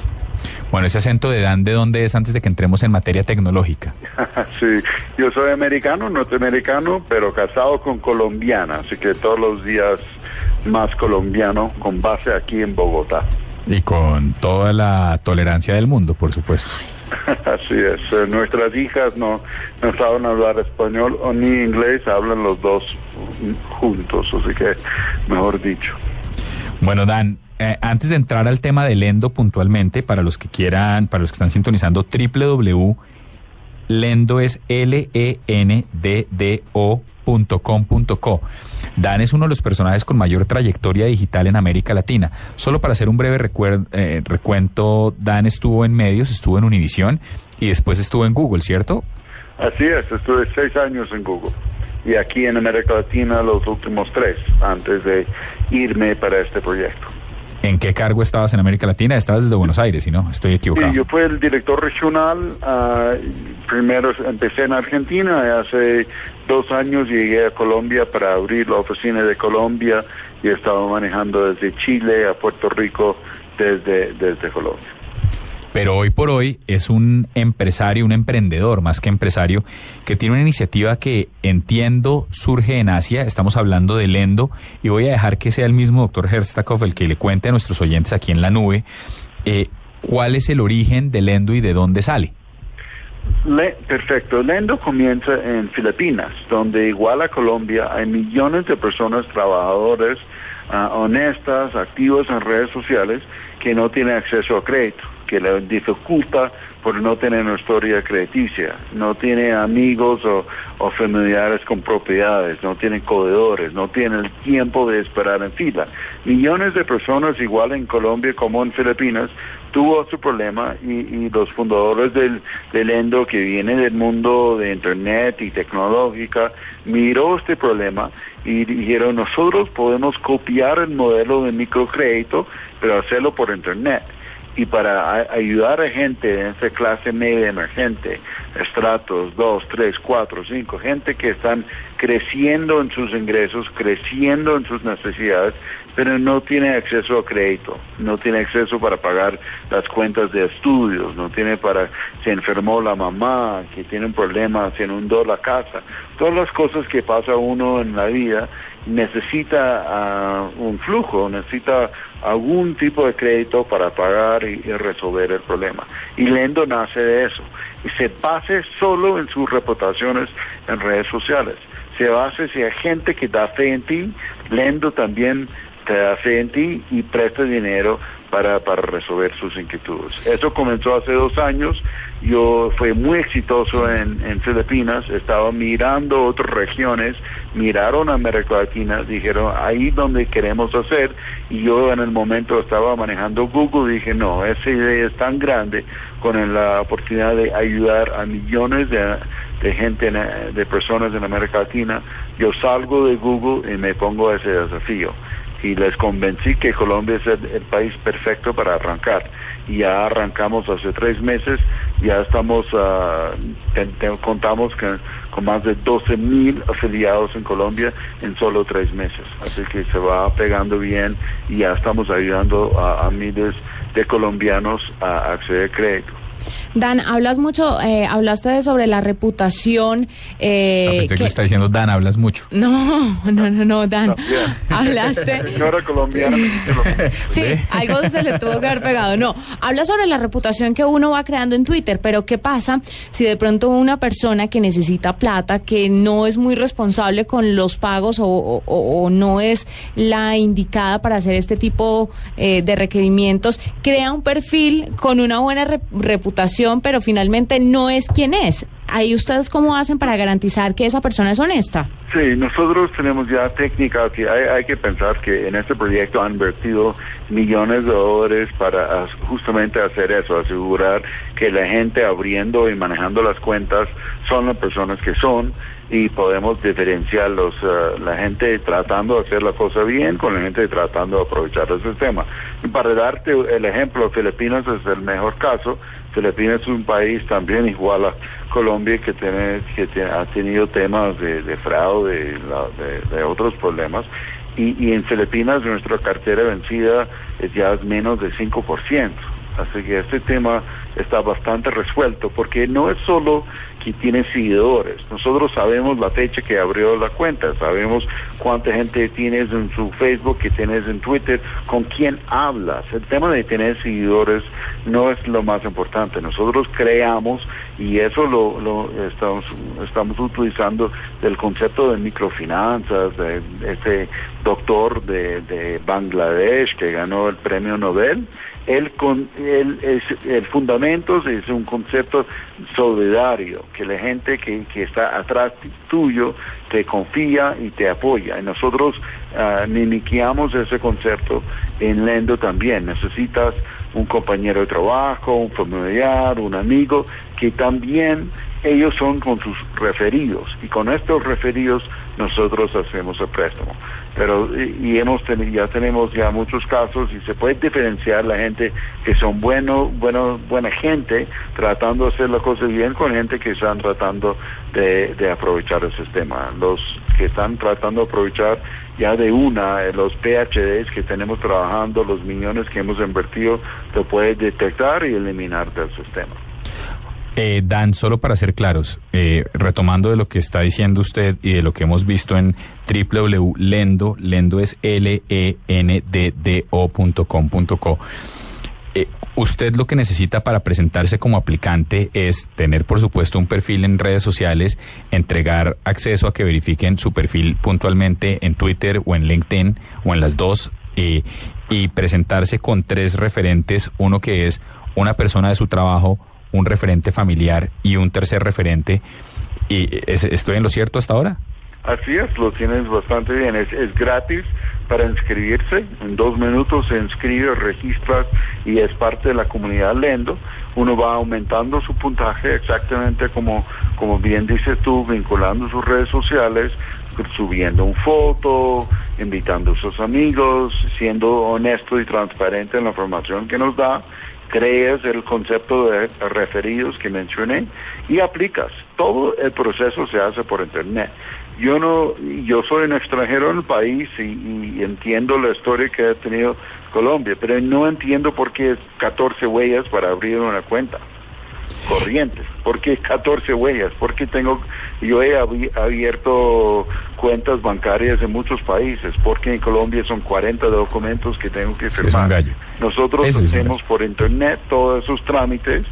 Bueno, ese acento de Dan, ¿de dónde es antes de que entremos en materia tecnológica? [laughs] sí, yo soy americano, norteamericano, pero casado con colombiana, así que todos los días más colombiano con base aquí en Bogotá. Y con toda la tolerancia del mundo, por supuesto. Así es, eh, nuestras hijas no, no saben hablar español o ni inglés, hablan los dos juntos, así que mejor dicho. Bueno, Dan, eh, antes de entrar al tema de Lendo puntualmente, para los que quieran, para los que están sintonizando, www. Lendo es L-E-N-D-D-O.com.co. Dan es uno de los personajes con mayor trayectoria digital en América Latina. Solo para hacer un breve eh, recuento, Dan estuvo en medios, estuvo en Univisión y después estuvo en Google, ¿cierto? Así es, estuve seis años en Google y aquí en América Latina los últimos tres antes de irme para este proyecto. ¿En qué cargo estabas en América Latina? Estabas desde Buenos Aires, ¿sí no? Estoy equivocado. Sí, yo fui el director regional. ah, primero empecé en Argentina hace dos años llegué a Colombia para abrir la oficina de Colombia y he estado manejando desde Chile a Puerto Rico desde, desde Colombia. Pero hoy por hoy es un empresario, un emprendedor más que empresario, que tiene una iniciativa que entiendo surge en Asia. Estamos hablando de Lendo y voy a dejar que sea el mismo doctor Herstakov el que le cuente a nuestros oyentes aquí en la nube eh, cuál es el origen de Lendo y de dónde sale. Le- perfecto. Lendo comienza en Filipinas, donde igual a Colombia hay millones de personas trabajadores ah, honestas, activos en redes sociales, que no tienen acceso a crédito, que le dificulta por no tener una historia crediticia, no tiene amigos o, o familiares con propiedades, no tienen codedores, no tienen el tiempo de esperar en fila. Millones de personas, igual en Colombia como en Filipinas, tuvo su problema y, y los fundadores del, del Endo que viene del mundo de Internet y tecnológica miró este problema y dijeron nosotros podemos copiar el modelo de microcrédito pero hacerlo por Internet y para ayudar a gente de esa clase media emergente, estratos 2, 3, 4, 5, gente que están creciendo en sus ingresos, creciendo en sus necesidades, pero no tiene acceso a crédito, no tiene acceso para pagar las cuentas de estudios, no tiene para, se enfermó la mamá, que tiene un problema, se inundó la casa, todas las cosas que pasa uno en la vida necesita ah, un flujo, necesita algún tipo de crédito para pagar y, y resolver el problema. Y Lendo nace de eso. Y se base solo en sus reputaciones en redes sociales. Se si hay gente que da fe en ti, Lendo también te da fe en ti y presta dinero para, para resolver sus inquietudes. Eso comenzó hace dos años, yo fui muy exitoso en, en Filipinas, estaba mirando otras regiones, miraron a América Latina, dijeron ahí donde queremos hacer y yo en el momento estaba manejando Google, dije no, esa idea es tan grande con la oportunidad de ayudar a millones de, de gente, en- de personas en América Latina, yo salgo de Google y me pongo ese desafío y les convencí que Colombia es el, país perfecto para arrancar. Y ya arrancamos hace tres meses, ya estamos, te- contamos que, con más de 12 mil afiliados en Colombia en solo tres meses. Así que se va pegando bien y ya estamos ayudando a, a miles de colombianos a acceder a crédito. Dan, hablas mucho, eh, hablaste de sobre la reputación. eh, Ah, pensé que que- le está diciendo Dan, hablas mucho. [laughs] No, no, no, no, Dan. Hablaste. [laughs] Señora colombiana. Sí, algo se le tuvo que haber pegado. No, habla sobre la reputación que uno va creando en Twitter, pero ¿qué pasa si de pronto una persona que necesita plata, que no es muy responsable con los pagos o, o- o no es la indicada para hacer este tipo eh, de requerimientos, crea un perfil con una buena re- reputación, pero finalmente no es quien es? Ahí ustedes cómo hacen para garantizar que esa persona es honesta? Sí, nosotros tenemos ya técnica que hay, hay que pensar que en este proyecto han invertido millones de dólares para justamente hacer eso, asegurar que la gente abriendo y manejando las cuentas son las personas que son y podemos diferenciarlos, eh, la gente tratando de hacer la cosa bien con la gente tratando de aprovechar el sistema. Y para darte el ejemplo, Filipinas es el mejor caso. Filipinas es un país también igual a Colombia que tiene que ha tenido temas de, de fraude, de, de otros problemas. Y, y en Filipinas nuestra cartera vencida es ya menos de 5%. Así que este tema está bastante resuelto porque no es solo que tiene seguidores. Nosotros sabemos la fecha que abrió la cuenta, sabemos cuánta gente tienes en su Facebook, que tienes en Twitter, con quién hablas. El tema de tener seguidores no es lo más importante. Nosotros creamos y eso lo, lo estamos, estamos utilizando del concepto de microfinanzas, de ese doctor de Bangladesh que ganó el premio Nobel. El, con, el, es, el fundamento es un concepto solidario, que la gente que, que está atrás tuyo te confía y te apoya. Y nosotros mimiqueamos ese concepto en Lendo también. Necesitas un compañero de trabajo, un familiar, un amigo que también ellos son con sus referidos y con estos referidos nosotros hacemos el préstamo. Pero y, hemos teni- ya tenemos ya muchos casos y se puede diferenciar la gente que son bueno, bueno, buena gente tratando de hacer las cosas bien con gente que están tratando de, de aprovechar el sistema. Los que están tratando de aprovechar ya de una, eh, los PhDs que tenemos trabajando, los millones que hemos invertido, lo puede detectar y eliminar del sistema. Eh, Dan, solo para ser claros, eh, retomando de lo que está diciendo usted y de lo que hemos visto en www.lendo, lendo es l e n d d o.com.co. Eh, usted lo que necesita para presentarse como aplicante es tener, por supuesto, un perfil en redes sociales, entregar acceso a que verifiquen su perfil puntualmente en Twitter o en LinkedIn o en las dos eh, y presentarse con tres referentes, uno que es una persona de su trabajo, un referente familiar y un tercer referente. Y ¿es- ¿Estoy en lo cierto hasta ahora? Así es, lo tienes bastante bien. Es, es gratis para inscribirse. En dos minutos se inscribe, registras y es parte de la comunidad Lendo. Uno va aumentando su puntaje exactamente como, como bien dices tú, vinculando sus redes sociales, subiendo un foto, invitando a sus amigos, siendo honesto y transparente en la información que nos da crees el concepto de referidos que mencioné y aplicas. Todo el proceso se hace por internet. Yo no, yo soy un extranjero en el país y, y entiendo la historia que ha tenido Colombia, pero no entiendo por qué es 14 huellas para abrir una cuenta corriente. ¿Por qué 14 huellas? Porque tengo, yo he abi- abierto cuentas bancarias en muchos países, porque en Colombia son 40 documentos que tengo que firmar. Nosotros Eso sí un hacemos por internet todos esos trámites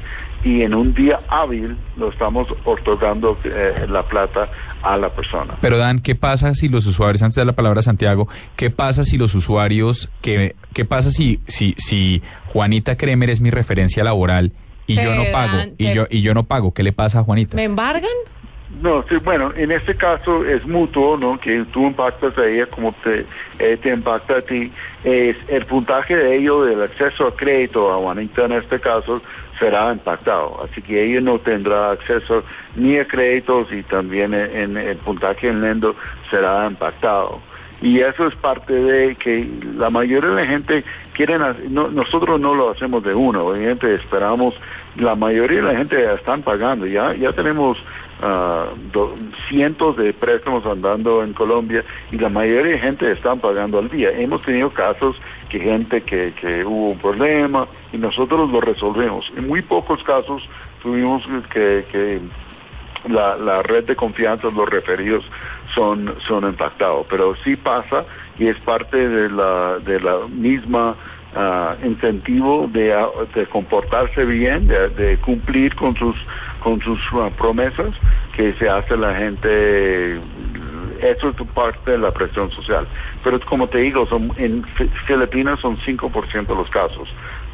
y en un día hábil lo estamos otorgando eh, la plata a la persona. Pero Dan, ¿qué pasa si los usuarios, antes de la palabra a Santiago, qué pasa si los usuarios, que, qué pasa si, si, si Juanita Kremer es mi referencia laboral y yo no pago, dan- y te- yo, y yo no pago, ¿qué le pasa a Juanita? ¿Me embargan? No, sí, bueno, en este caso es mutuo, ¿no? Que tú impactas a ella como te, eh, te impacta a ti. Es el puntaje de ello, del acceso a crédito a Juanita en este caso, será impactado. Así que ella no tendrá acceso ni a créditos y también en, en el puntaje en Lendo será impactado. Y eso es parte de que la mayoría de la gente quieren, no, nosotros no lo hacemos de uno, obviamente esperamos, la mayoría de la gente ya están pagando, ya, ya tenemos do- cientos de préstamos andando en Colombia y la mayoría de gente están pagando al día. Hemos tenido casos que gente que, que hubo un problema y nosotros lo resolvemos. En muy pocos casos tuvimos que, que la, la red de confianza, los referidos son, son impactados, pero sí pasa y es parte de la, de la misma ah, incentivo de, ah, de comportarse bien, de, cumplir con sus, con sus ah, promesas que se hace la gente eso es parte de la presión social. Pero como te digo, son, en Fi- Filipinas son 5% de los casos.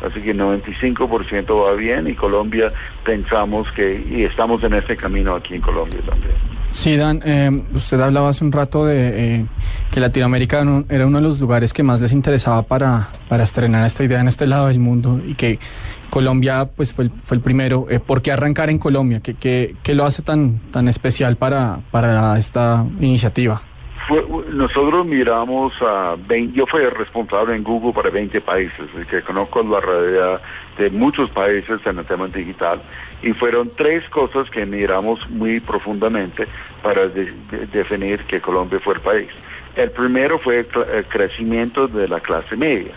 Así que 95% va bien y Colombia pensamos que, y estamos en ese camino aquí en Colombia también. Sí, Dan, eh, usted hablaba hace un rato de eh, que Latinoamérica no- era uno de los lugares que más les interesaba para, para estrenar esta idea en este lado del mundo y que Colombia pues fue el, fue el primero. Eh, ¿Por qué arrancar en Colombia? ¿Qué, qué, qué lo hace tan, tan especial para, para esta iniciativa? Nosotros miramos a 20, yo fui responsable en Google para 20 países, que conozco la realidad de muchos países en el tema digital y fueron tres cosas que miramos muy profundamente para de- de- definir que Colombia fue el país. El primero fue el, el crecimiento de la clase media.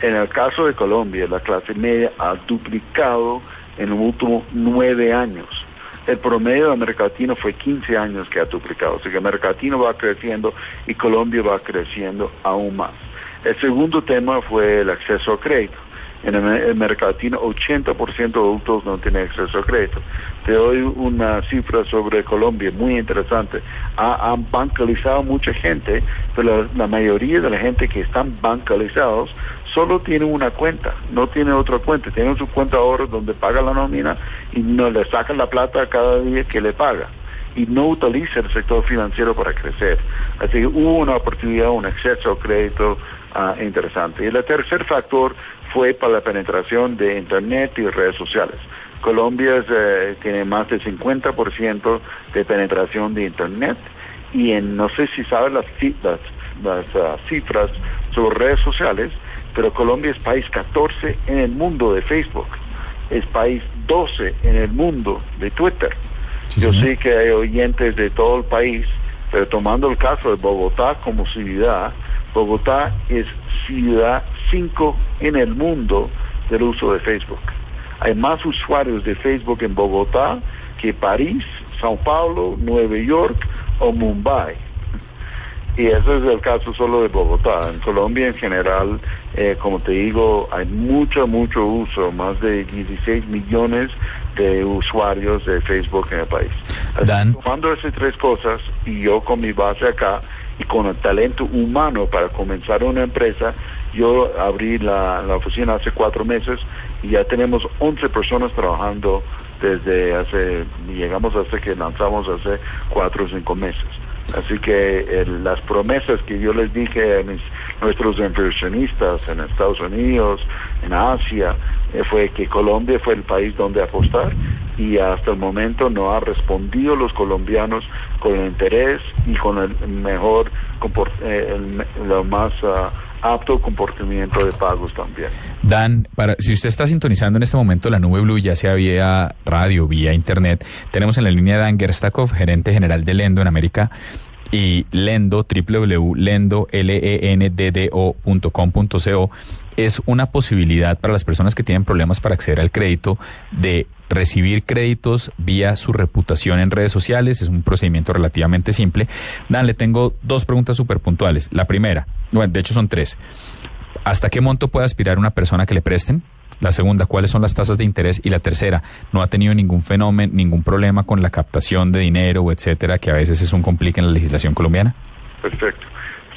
En el caso de Colombia, la clase media ha duplicado en los últimos nueve años. El promedio de América fue 15 años que ha duplicado, así que América Latina va creciendo y Colombia va creciendo aún más. El segundo tema fue el acceso a crédito. En Am- América Latina, 80% de adultos no tienen acceso a crédito. Te doy una cifra sobre Colombia muy interesante. Ha- han bancalizado mucha gente, pero la mayoría de la gente que están bancalizados solo tiene una cuenta, no tiene otra cuenta. Tienen su cuenta ahora donde paga la nómina y no le sacan la plata cada día que le paga y no utiliza el sector financiero para crecer. Así que hubo una oportunidad, un acceso a crédito ah, interesante. Y el tercer factor fue para la penetración de Internet y redes sociales. Colombia eh, tiene más del 50% de penetración de Internet y en, no sé si saben las, ah, cifras sobre redes sociales, pero Colombia es país 14 en el mundo de Facebook, es país 12 en el mundo de Twitter. Yo sé que hay oyentes de todo el país, pero tomando el caso de Bogotá como ciudad, Bogotá es ciudad 5 en el mundo del uso de Facebook. Hay más usuarios de Facebook en Bogotá que París, Sao Paulo, Nueva York o Mumbai. Y ese es el caso solo de Bogotá. En Colombia en general, eh, como te digo, hay mucho, mucho uso, más de 16 millones de usuarios de Facebook en el país. Así que Tomando esas tres cosas y yo con mi base acá y con el talento humano para comenzar una empresa, yo abrí la, la oficina hace cuatro meses y ya tenemos 11 personas trabajando desde hace, llegamos hasta que lanzamos hace cuatro o cinco meses. Así que el- las promesas que yo les dije a mis- nuestros inversionistas en Estados Unidos, en Asia, eh, fue que Colombia fue el país donde apostar y hasta el momento no ha respondido los colombianos con el interés y con el mejor, comport- eh, el lo más ah, apto comportamiento de pagos también. Dan, para, si usted está sintonizando en este momento la nube blue, ya sea vía radio, vía internet, tenemos en la línea Dan Gerstakov, gerente general de Lendo en América, y Lendo, www.lendo, L-E-N-D-D-O.com.co, es una posibilidad para las personas que tienen problemas para acceder al crédito de recibir créditos vía su reputación en redes sociales. Es un procedimiento relativamente simple. Dan, le tengo dos preguntas súper puntuales. La primera, bueno, de hecho son tres. ¿Hasta qué monto puede aspirar una persona que le presten? La segunda, ¿cuáles son las tasas de interés? Y la tercera, ¿no ha tenido ningún fenómeno, ningún problema con la captación de dinero etcétera, que a veces es un complique en la legislación colombiana? Perfecto.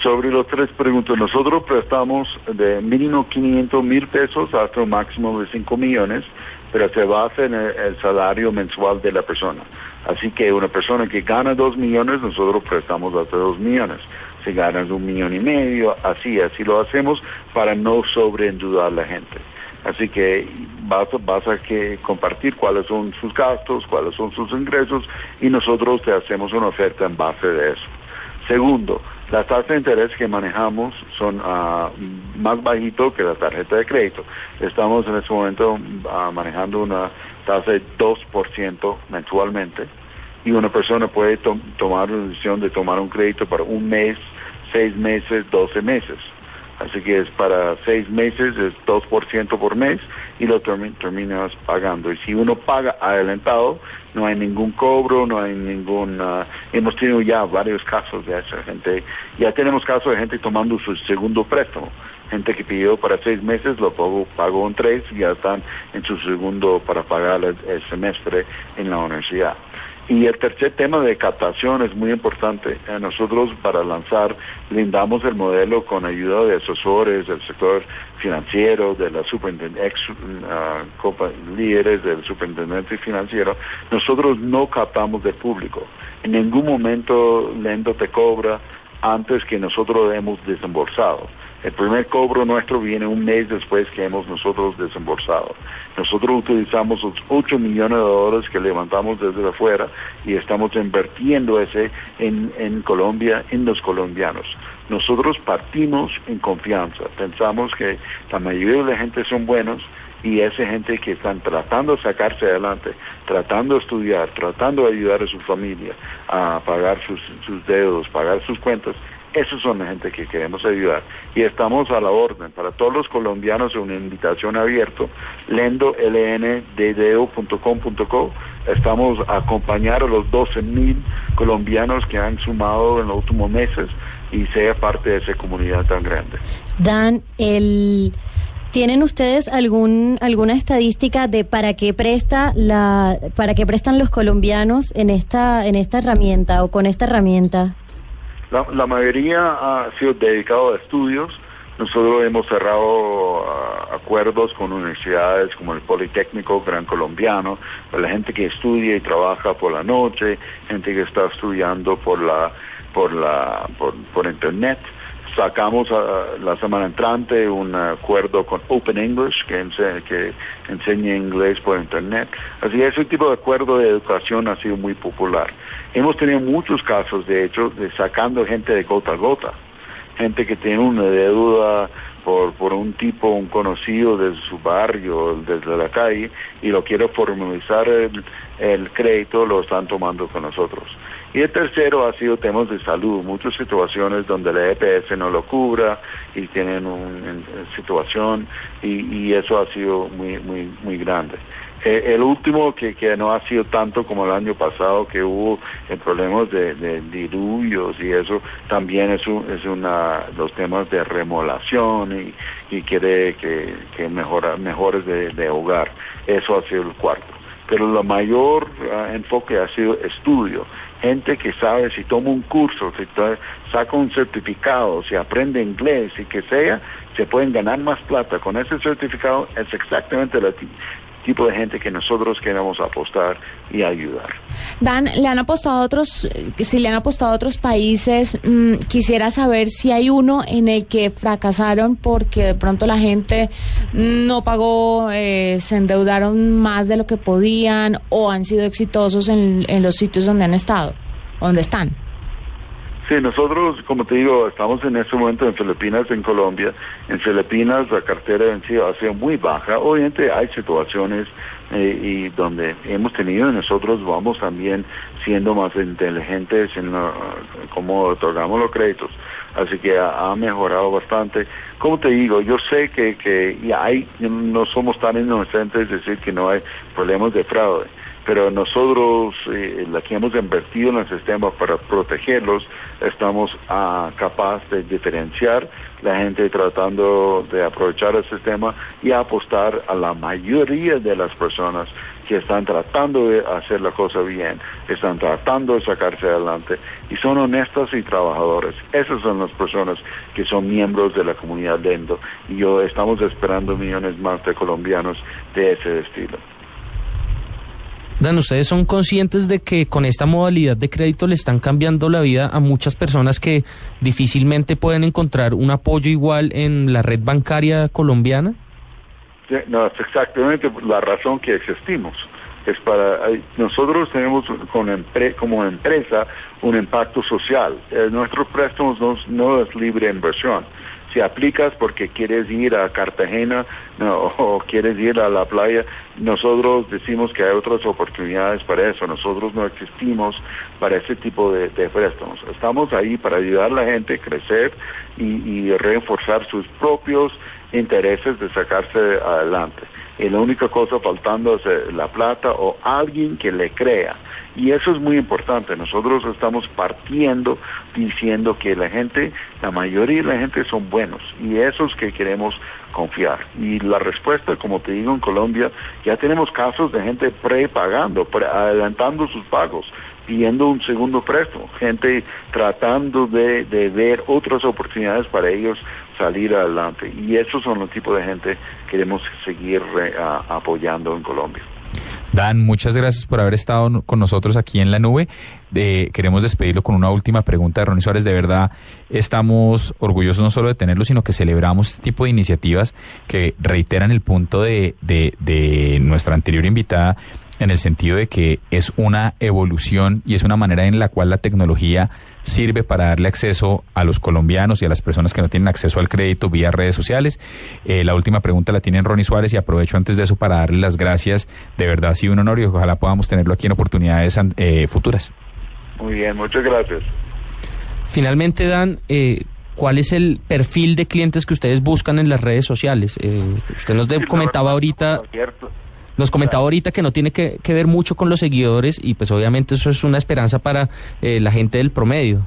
Sobre los tres preguntas, nosotros prestamos de mínimo 500 mil pesos hasta un máximo de 5 millones, pero se basa en el, salario mensual de la persona. Así que una persona que gana 2 millones, nosotros prestamos hasta 2 millones. Si ganas un millón y medio, así, así lo hacemos para no sobreendeudar a la gente. Así que vas, vas a que compartir cuáles son sus gastos, cuáles son sus ingresos y nosotros te hacemos una oferta en base de eso. Segundo, las tasas de interés que manejamos son ah, más bajito que la tarjeta de crédito. Estamos en este momento ah, manejando una tasa de 2% mensualmente y una persona puede to- tomar la decisión de tomar un crédito para un mes, seis meses, 12 meses. Así que es para seis meses, es 2% por mes y lo termi- terminas pagando. Y si uno paga adelantado, no hay ningún cobro, no hay ningún... ah, hemos tenido ya varios casos de esa gente. Ya tenemos casos de gente tomando su segundo préstamo. Gente que pidió para seis meses, lo pagó, pagó en tres y ya están en su segundo para pagar el semestre en la universidad. Y el tercer tema de captación es muy importante. Eh, Nosotros para lanzar lindamos el modelo con ayuda de asesores del sector financiero, de la ex copa- líderes del superintendente financiero. Nosotros no captamos del público. En ningún momento Lendo te cobra antes que nosotros hemos desembolsado. El primer cobro nuestro viene un mes después que hemos nosotros desembolsado. Nosotros utilizamos los 8 millones de dólares que levantamos desde afuera y estamos invirtiendo ese en, Colombia, en los colombianos. Nosotros partimos en confianza. Pensamos que la mayoría de la gente son buenos y esa gente que están tratando de sacarse adelante, tratando de estudiar, tratando de ayudar a su familia a pagar sus, sus deudos, pagar sus cuentas, esos son la gente que queremos ayudar. Y estamos a la orden. Para todos los colombianos, una invitación abierta, lendo, lnddo.com.co. Estamos a acompañar a los 12 mil colombianos que han sumado en los últimos meses y sea parte de esa comunidad tan grande. Dan, el... ¿Tienen ustedes algún alguna estadística de para qué presta la para qué prestan los colombianos en esta en esta herramienta o con esta herramienta? La, la mayoría ha sido dedicado a estudios. Nosotros hemos cerrado ah, acuerdos con universidades como el Politécnico Gran Colombiano, la gente que estudia y trabaja por la noche, gente que está estudiando por la por la por, por internet. sacamos ah, la semana entrante un acuerdo con Open English que, ense- que enseña inglés por internet. Así ese tipo de acuerdo de educación ha sido muy popular. Hemos tenido muchos casos, de hecho, de sacando gente de gota a gota gente que tiene una deuda por, por un tipo, un conocido desde su barrio, desde la calle, y lo quiere formalizar el, el crédito, lo están tomando con nosotros. Y el tercero ha sido temas de salud, muchas situaciones donde la EPS no lo cubra y tienen una situación y, y eso ha sido muy, muy, muy grande. Eh, el último que, que no ha sido tanto como el año pasado, que hubo eh, problemas de, de diluvios y eso, también es, un- es una, los temas de remolación y, y quiere que, que mejora, mejores de, hogar. Eso ha sido el cuarto. Pero el mayor ah, enfoque ha sido estudio. Gente que sabe si toma un curso, si saca un certificado, si aprende inglés y que sea, se pueden ganar más plata. Con ese certificado es exactamente ti- tipo de gente que nosotros queremos apostar y ayudar. Dan, le han apostado a otros, eh, si le han apostado a otros países, mm, quisiera saber si hay uno en el que fracasaron porque de pronto la gente no pagó, eh, se endeudaron más de lo que podían o han sido exitosos en, en los sitios donde han estado, donde están. Sí, nosotros, como te digo, estamos en este momento en Filipinas, en Colombia. En Filipinas la cartera ha sido muy baja. Obviamente hay situaciones eh, y donde hemos tenido y nosotros vamos también siendo más inteligentes en lo- cómo otorgamos los créditos. Así que ha, ha mejorado bastante. Como te digo, yo sé que, que y hay, no somos tan inocentes decir que no hay problemas de fraude pero nosotros, eh, la que hemos invertido en el sistema para protegerlos, estamos ah, capaz de diferenciar la gente tratando de aprovechar el sistema y apostar a la mayoría de las personas que están tratando de hacer la cosa bien, están tratando de sacarse adelante y son honestas y trabajadores. Esas son las personas que son miembros de la comunidad Lendo y yo estamos esperando millones más de colombianos de ese estilo. Dan, ¿ustedes son conscientes de que con esta modalidad de crédito le están cambiando la vida a muchas personas que difícilmente pueden encontrar un apoyo igual en la red bancaria colombiana? No, es exactamente la razón que existimos. Es para nosotros tenemos con como empresa un impacto social. Eh, nuestros préstamos no es libre inversión. Si aplicas porque quieres ir a Cartagena no, [laughs] o quieres ir a la playa, nosotros decimos que hay otras oportunidades para eso. Nosotros no existimos para ese tipo de, de préstamos. Estamos ahí para ayudar a la gente a crecer y, y reforzar sus propios intereses de sacarse adelante. Y la única cosa faltando es eh, la plata o alguien que le crea. Y eso es muy importante. Nosotros estamos partiendo diciendo que la gente, la mayoría de la gente son buenos y esos que queremos confiar. Y la respuesta, como te digo, en Colombia ya tenemos casos de gente prepagando, pre adelantando sus pagos pidiendo un segundo préstamo, gente tratando de, de ver otras oportunidades para ellos salir adelante. Y esos son los tipos de gente que queremos seguir eh, a- apoyando en Colombia. Dan, muchas gracias por haber estado con nosotros aquí en la nube. Eh, queremos despedirlo con una última pregunta de Ronnie Suárez. De verdad, estamos orgullosos no solo de tenerlo, sino que celebramos este tipo de iniciativas que reiteran el punto de, de, de nuestra anterior invitada en el sentido de que es una evolución y es una manera en la cual la tecnología sirve para darle acceso a los colombianos y a las personas que no tienen acceso al crédito vía redes sociales. Eh, la última pregunta la tiene Ronnie Suárez y aprovecho antes de eso para darle las gracias. De verdad ha sido un honor y ojalá podamos tenerlo aquí en oportunidades eh, futuras. Muy bien, muchas gracias. Finalmente, Dan, eh, ¿cuál es el perfil de clientes que ustedes buscan en las redes sociales? Eh, usted nos comentaba ahorita... Abierto. Nos comentaba ahorita que no tiene que, que ver mucho con los seguidores y pues obviamente eso es una esperanza para eh, la gente del promedio.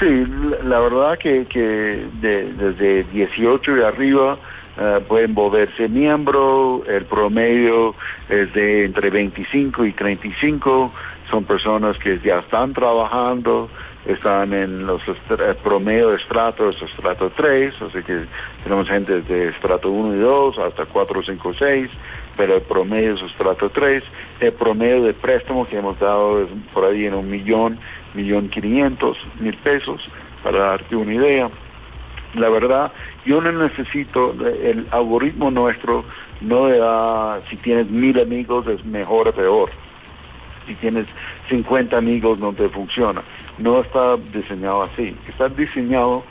Sí, la- verdad que, que de- desde 18 y arriba eh, pueden volverse miembro, el promedio es de entre 25 y 35, son personas que ya están trabajando, están en los promedio de estrato, es estrato 3, así que tenemos gente de estrato 1 y 2 hasta 4, 5, 6, pero el promedio es estrato 3, el promedio de préstamo que hemos dado es por ahí en un millón, millón quinientos mil pesos, para darte una idea. La verdad, yo no necesito, el algoritmo nuestro no le da, si tienes mil amigos es mejor o peor. Si tienes 50 amigos no te funciona. No está diseñado así. Está diseñado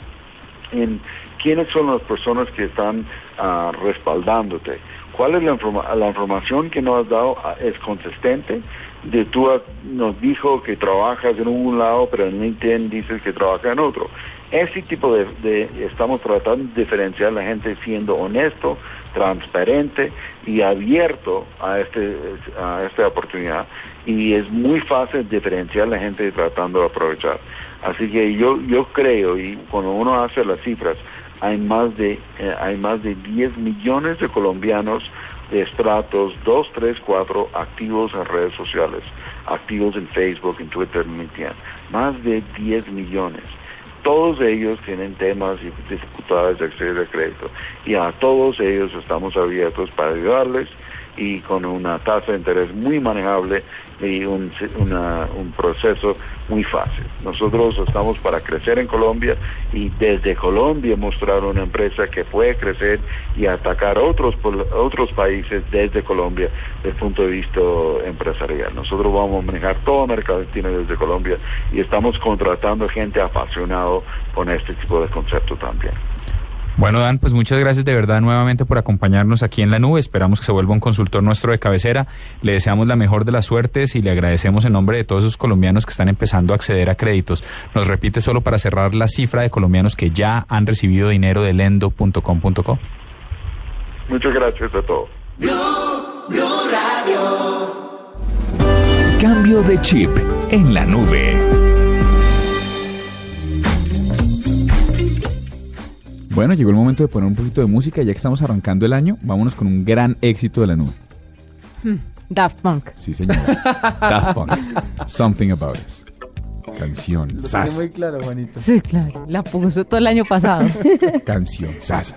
en quiénes son las personas que están ah, respaldándote. ¿Cuál es la, informa- la información que nos has dado? ah, ¿Es consistente? De tú has- nos dijo que trabajas en un lado, pero en LinkedIn dices que trabajas en otro. Ese tipo de, de- estamos tratando de diferenciar a la gente siendo honesto, transparente y abierto a este a esta oportunidad y es muy fácil diferenciar a la gente tratando de aprovechar. Así que yo yo creo y cuando uno hace las cifras hay más de eh, hay más de 10 millones de colombianos de estratos 2, 3, 4 activos en redes sociales, activos en Facebook, en Twitter, en LinkedIn. Más de 10 millones. Todos ellos tienen temas y dificultades de acceso a crédito y a todos ellos estamos abiertos para ayudarles y con una tasa de interés muy manejable y un, una- un proceso muy fácil. Nosotros estamos para crecer en Colombia y desde Colombia mostrar una empresa que puede crecer y atacar otros otros países desde Colombia desde el punto de vista empresarial. Nosotros vamos a manejar todo América Latina desde Colombia y estamos contratando gente apasionado con este tipo de concepto también. Bueno, Dan, pues muchas gracias de verdad nuevamente por acompañarnos aquí en la nube. Esperamos que se vuelva un consultor nuestro de cabecera. Le deseamos la mejor de las suertes y le agradecemos en nombre de todos esos colombianos que están empezando a acceder a créditos. Nos repite solo para cerrar la cifra de colombianos que ya han recibido dinero de lendo.com.co. Muchas gracias a todos. Cambio de chip en la nube. Bueno, llegó el momento de poner un poquito de música. Ya que estamos arrancando el año, vámonos con un gran éxito de la nube. Hmm, Daft Punk. Sí, señor. Daft Punk. Something About Us. Canción. Sasa. muy claro, Juanito. Sí, claro. La puso todo el año pasado. Canción. Sasa.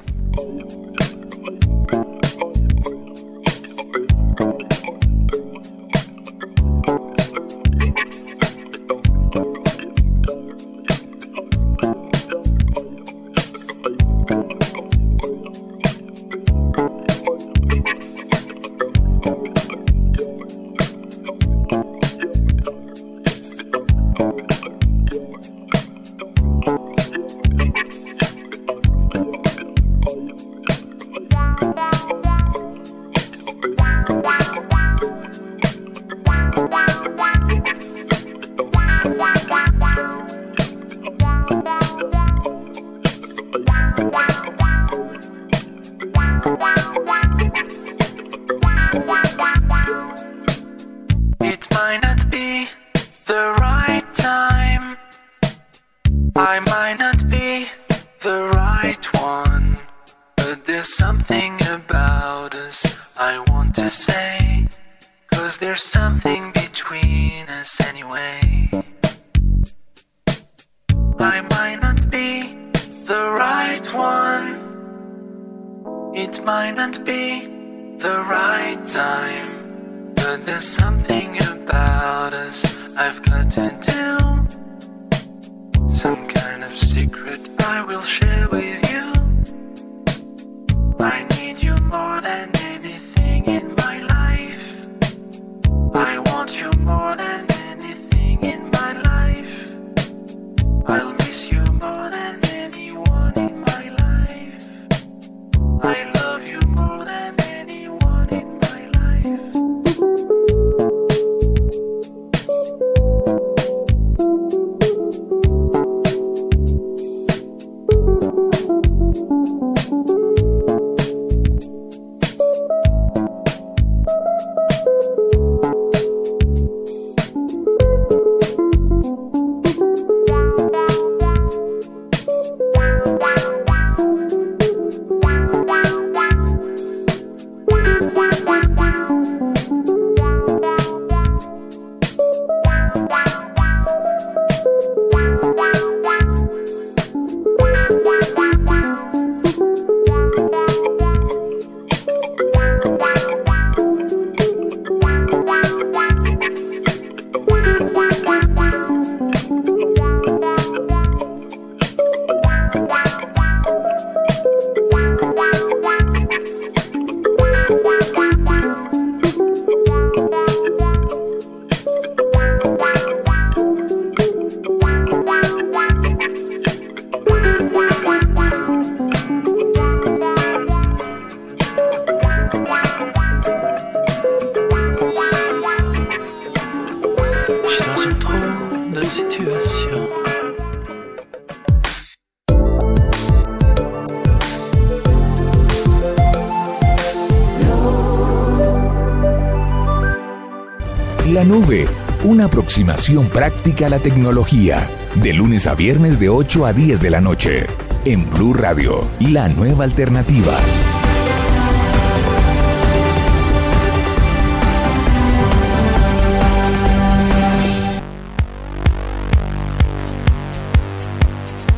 Práctica a la tecnología. De lunes a viernes de 8 a 10 de la noche. En Blue Radio, la nueva alternativa.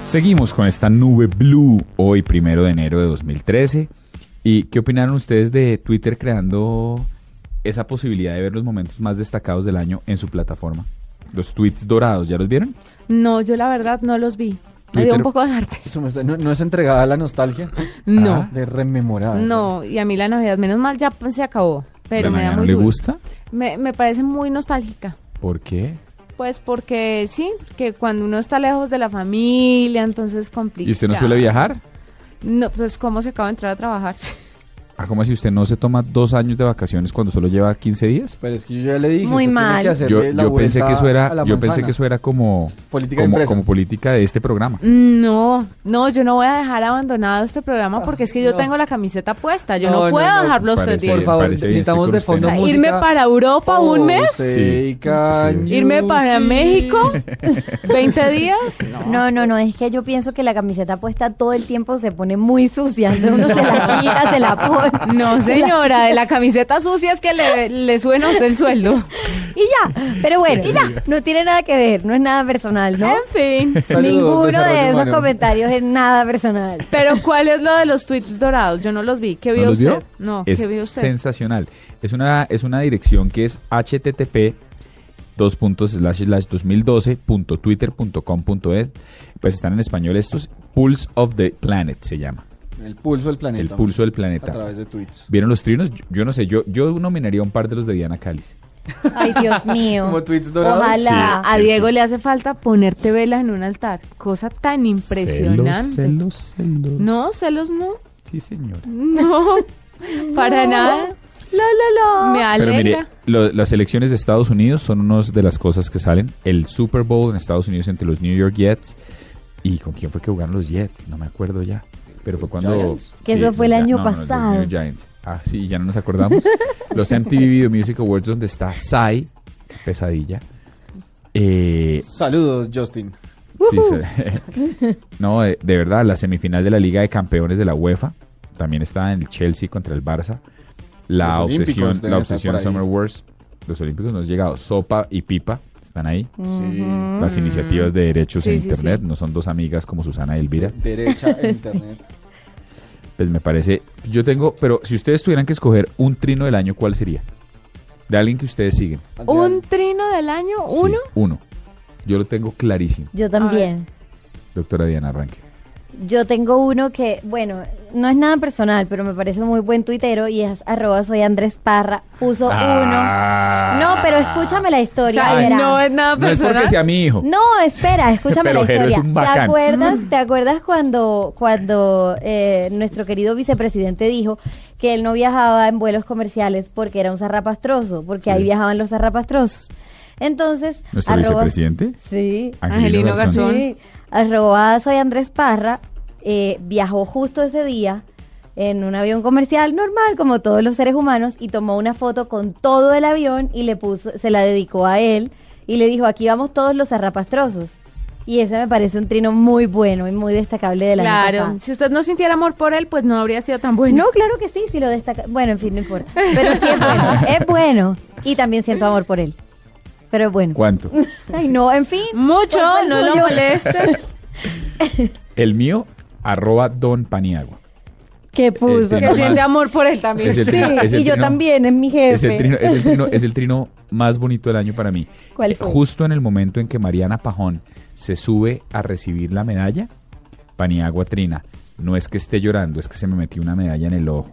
Seguimos con esta nube blue hoy, primero de enero de 2013. ¿Y qué opinaron ustedes de Twitter creando esa posibilidad de ver los momentos más destacados del año en su plataforma? Los tweets dorados, ¿ya los vieron? No, yo la verdad no los vi. Me dio Twitter- un poco de arte. Eso me está- ¿No, no es entregada a la nostalgia? No. Ah, de rememorar. No, y a mí la Navidad, menos mal, ya pues, se acabó. Pero ¿La me da muy no le duro. gusta? Me, me parece muy nostálgica. ¿Por qué? Pues porque sí, que cuando uno está lejos de la familia, entonces complica. ¿Y usted no suele viajar? No, pues cómo se acaba de entrar a trabajar. [laughs] Ah, ¿cómo si usted no se toma dos años de vacaciones cuando solo lleva 15 días? Pero es que yo ya le dije. Muy mal. que Yo, la yo pensé que eso era, yo pensé que eso era como Política de como, empresa. como política de este programa. No, no, yo no voy a dejar abandonado este programa porque es que yo no. tengo la camiseta puesta. Yo No, no, puedo no, dejarlo parece- usted Por favor, bien, necesitamos de fondo música. irme para Europa un mes, Cañusi. irme para México [laughs] 20 días. No, no, no, es que yo pienso que la camiseta puesta todo el tiempo se pone muy sucia, entonces uno se la quita, se la pone. No, [laughs] señora, de la camiseta sucia es que le, le suena a usted el sueldo. Y ya, pero bueno, y ya, no tiene nada que ver, no es nada personal, ¿no? En fin. Saludos, Ninguno de esos humano. comentarios es nada personal. Pero ¿cuál es lo de los tweets dorados? Yo no los vi. ¿Qué ¿No vio usted? vio? No, es ¿qué vio usted? sensacional. Es una, es una dirección que es http dos puntos slash slash 2012.twitter.com.es pues están en español estos Pulse of the Planet se llama El pulso del planeta. el pulso del A planeta través de tweets. ¿vieron los trinos? Yo, yo no sé, yo, yo nominaría un par de los de Diana Cáliz Ay, Dios [laughs] mío. Como tweets dorados. Ojalá. A Diego le hace falta ponerte velas en un altar. Cosa tan impresionante. Celos, celos, celos. No, celos no. Sí, señora. No, [laughs] para nada. La, la, la. Me Pero mire, alegra. lo- las elecciones de Estados Unidos son una de las cosas que salen. El Super Bowl en Estados Unidos entre los New York Jets. ¿Y con quién fue que jugaron los Jets? No me acuerdo ya. Pero fue cuando... Giants. Que eso fue el año no, no, los pasado. New York Giants. Ah, sí, ya no nos acordamos. [laughs] los MTV Video Music Awards donde está Psy, pesadilla. Eh, Saludos, Justin. sí, se- [laughs] no, de, de verdad, la semifinal de la Liga de Campeones de la UEFA. También está en el Chelsea contra el Barça. La Los obsesión, la obsesión. Summer Wars. Los Olímpicos nos han llegado. Sopa y Pipa están ahí. Sí. Las iniciativas de derechos Sí, en sí, Internet sí. no son dos amigas como Susana y Elvira. Derecha en internet. [laughs] Pues me parece. Yo tengo. Pero si ustedes tuvieran que escoger un trino del año, ¿cuál sería? De alguien que ustedes siguen. ¿Un trino del año? Sí, ¿Uno? uno. Yo lo tengo clarísimo. Yo también. Doctora Diana Arranque. Yo tengo uno que, bueno, no es nada personal, pero me parece muy buen tuitero y es arroba soy Andrés Parra. Puso Ah. uno. No, pero escúchame la historia. O sea, no es nada No es personal. porque sea mi hijo. No, espera, escúchame la es historia. ¿Te acuerdas, ¿te acuerdas cuando, cuando eh, nuestro querido vicepresidente dijo que él no viajaba en vuelos comerciales porque era un zarrapastroso, porque Sí. ahí viajaban los zarrapastrosos? Entonces, ¿Nuestro vicepresidente? Sí. Angelino Garzón. Sí. Arroba soy Andrés Parra. eh, viajó justo ese día en un avión comercial normal, como todos los seres humanos, y tomó una foto con todo el avión y le puso, se la dedicó a él y le dijo, aquí vamos todos los zarrapastrosos. Y ese me parece un trino muy bueno y muy destacable de la Claro, si usted no sintiera amor por él, pues no habría sido tan bueno. No, claro que sí, si lo destaca. Bueno, en fin, no importa. Pero sí es bueno, es bueno. Y también siento amor por él. Pero bueno. ¿Cuánto? [laughs] Ay, no, en fin. Mucho, ¿cuál fue el no lo moleste. [laughs] El mío, arroba Don Paniagua. ¿Qué puso? que siente amor por él también. Es el Sí, trino- es el y yo también, es mi jefe. Es el, trino, es, el trino, [laughs] es el trino más bonito del año para mí. ¿Cuál Eh, fue? Justo en el momento en que Mariana Pajón se sube a recibir la medalla, Paniagua trina. No es que esté llorando, es que se me metió una medalla en el ojo.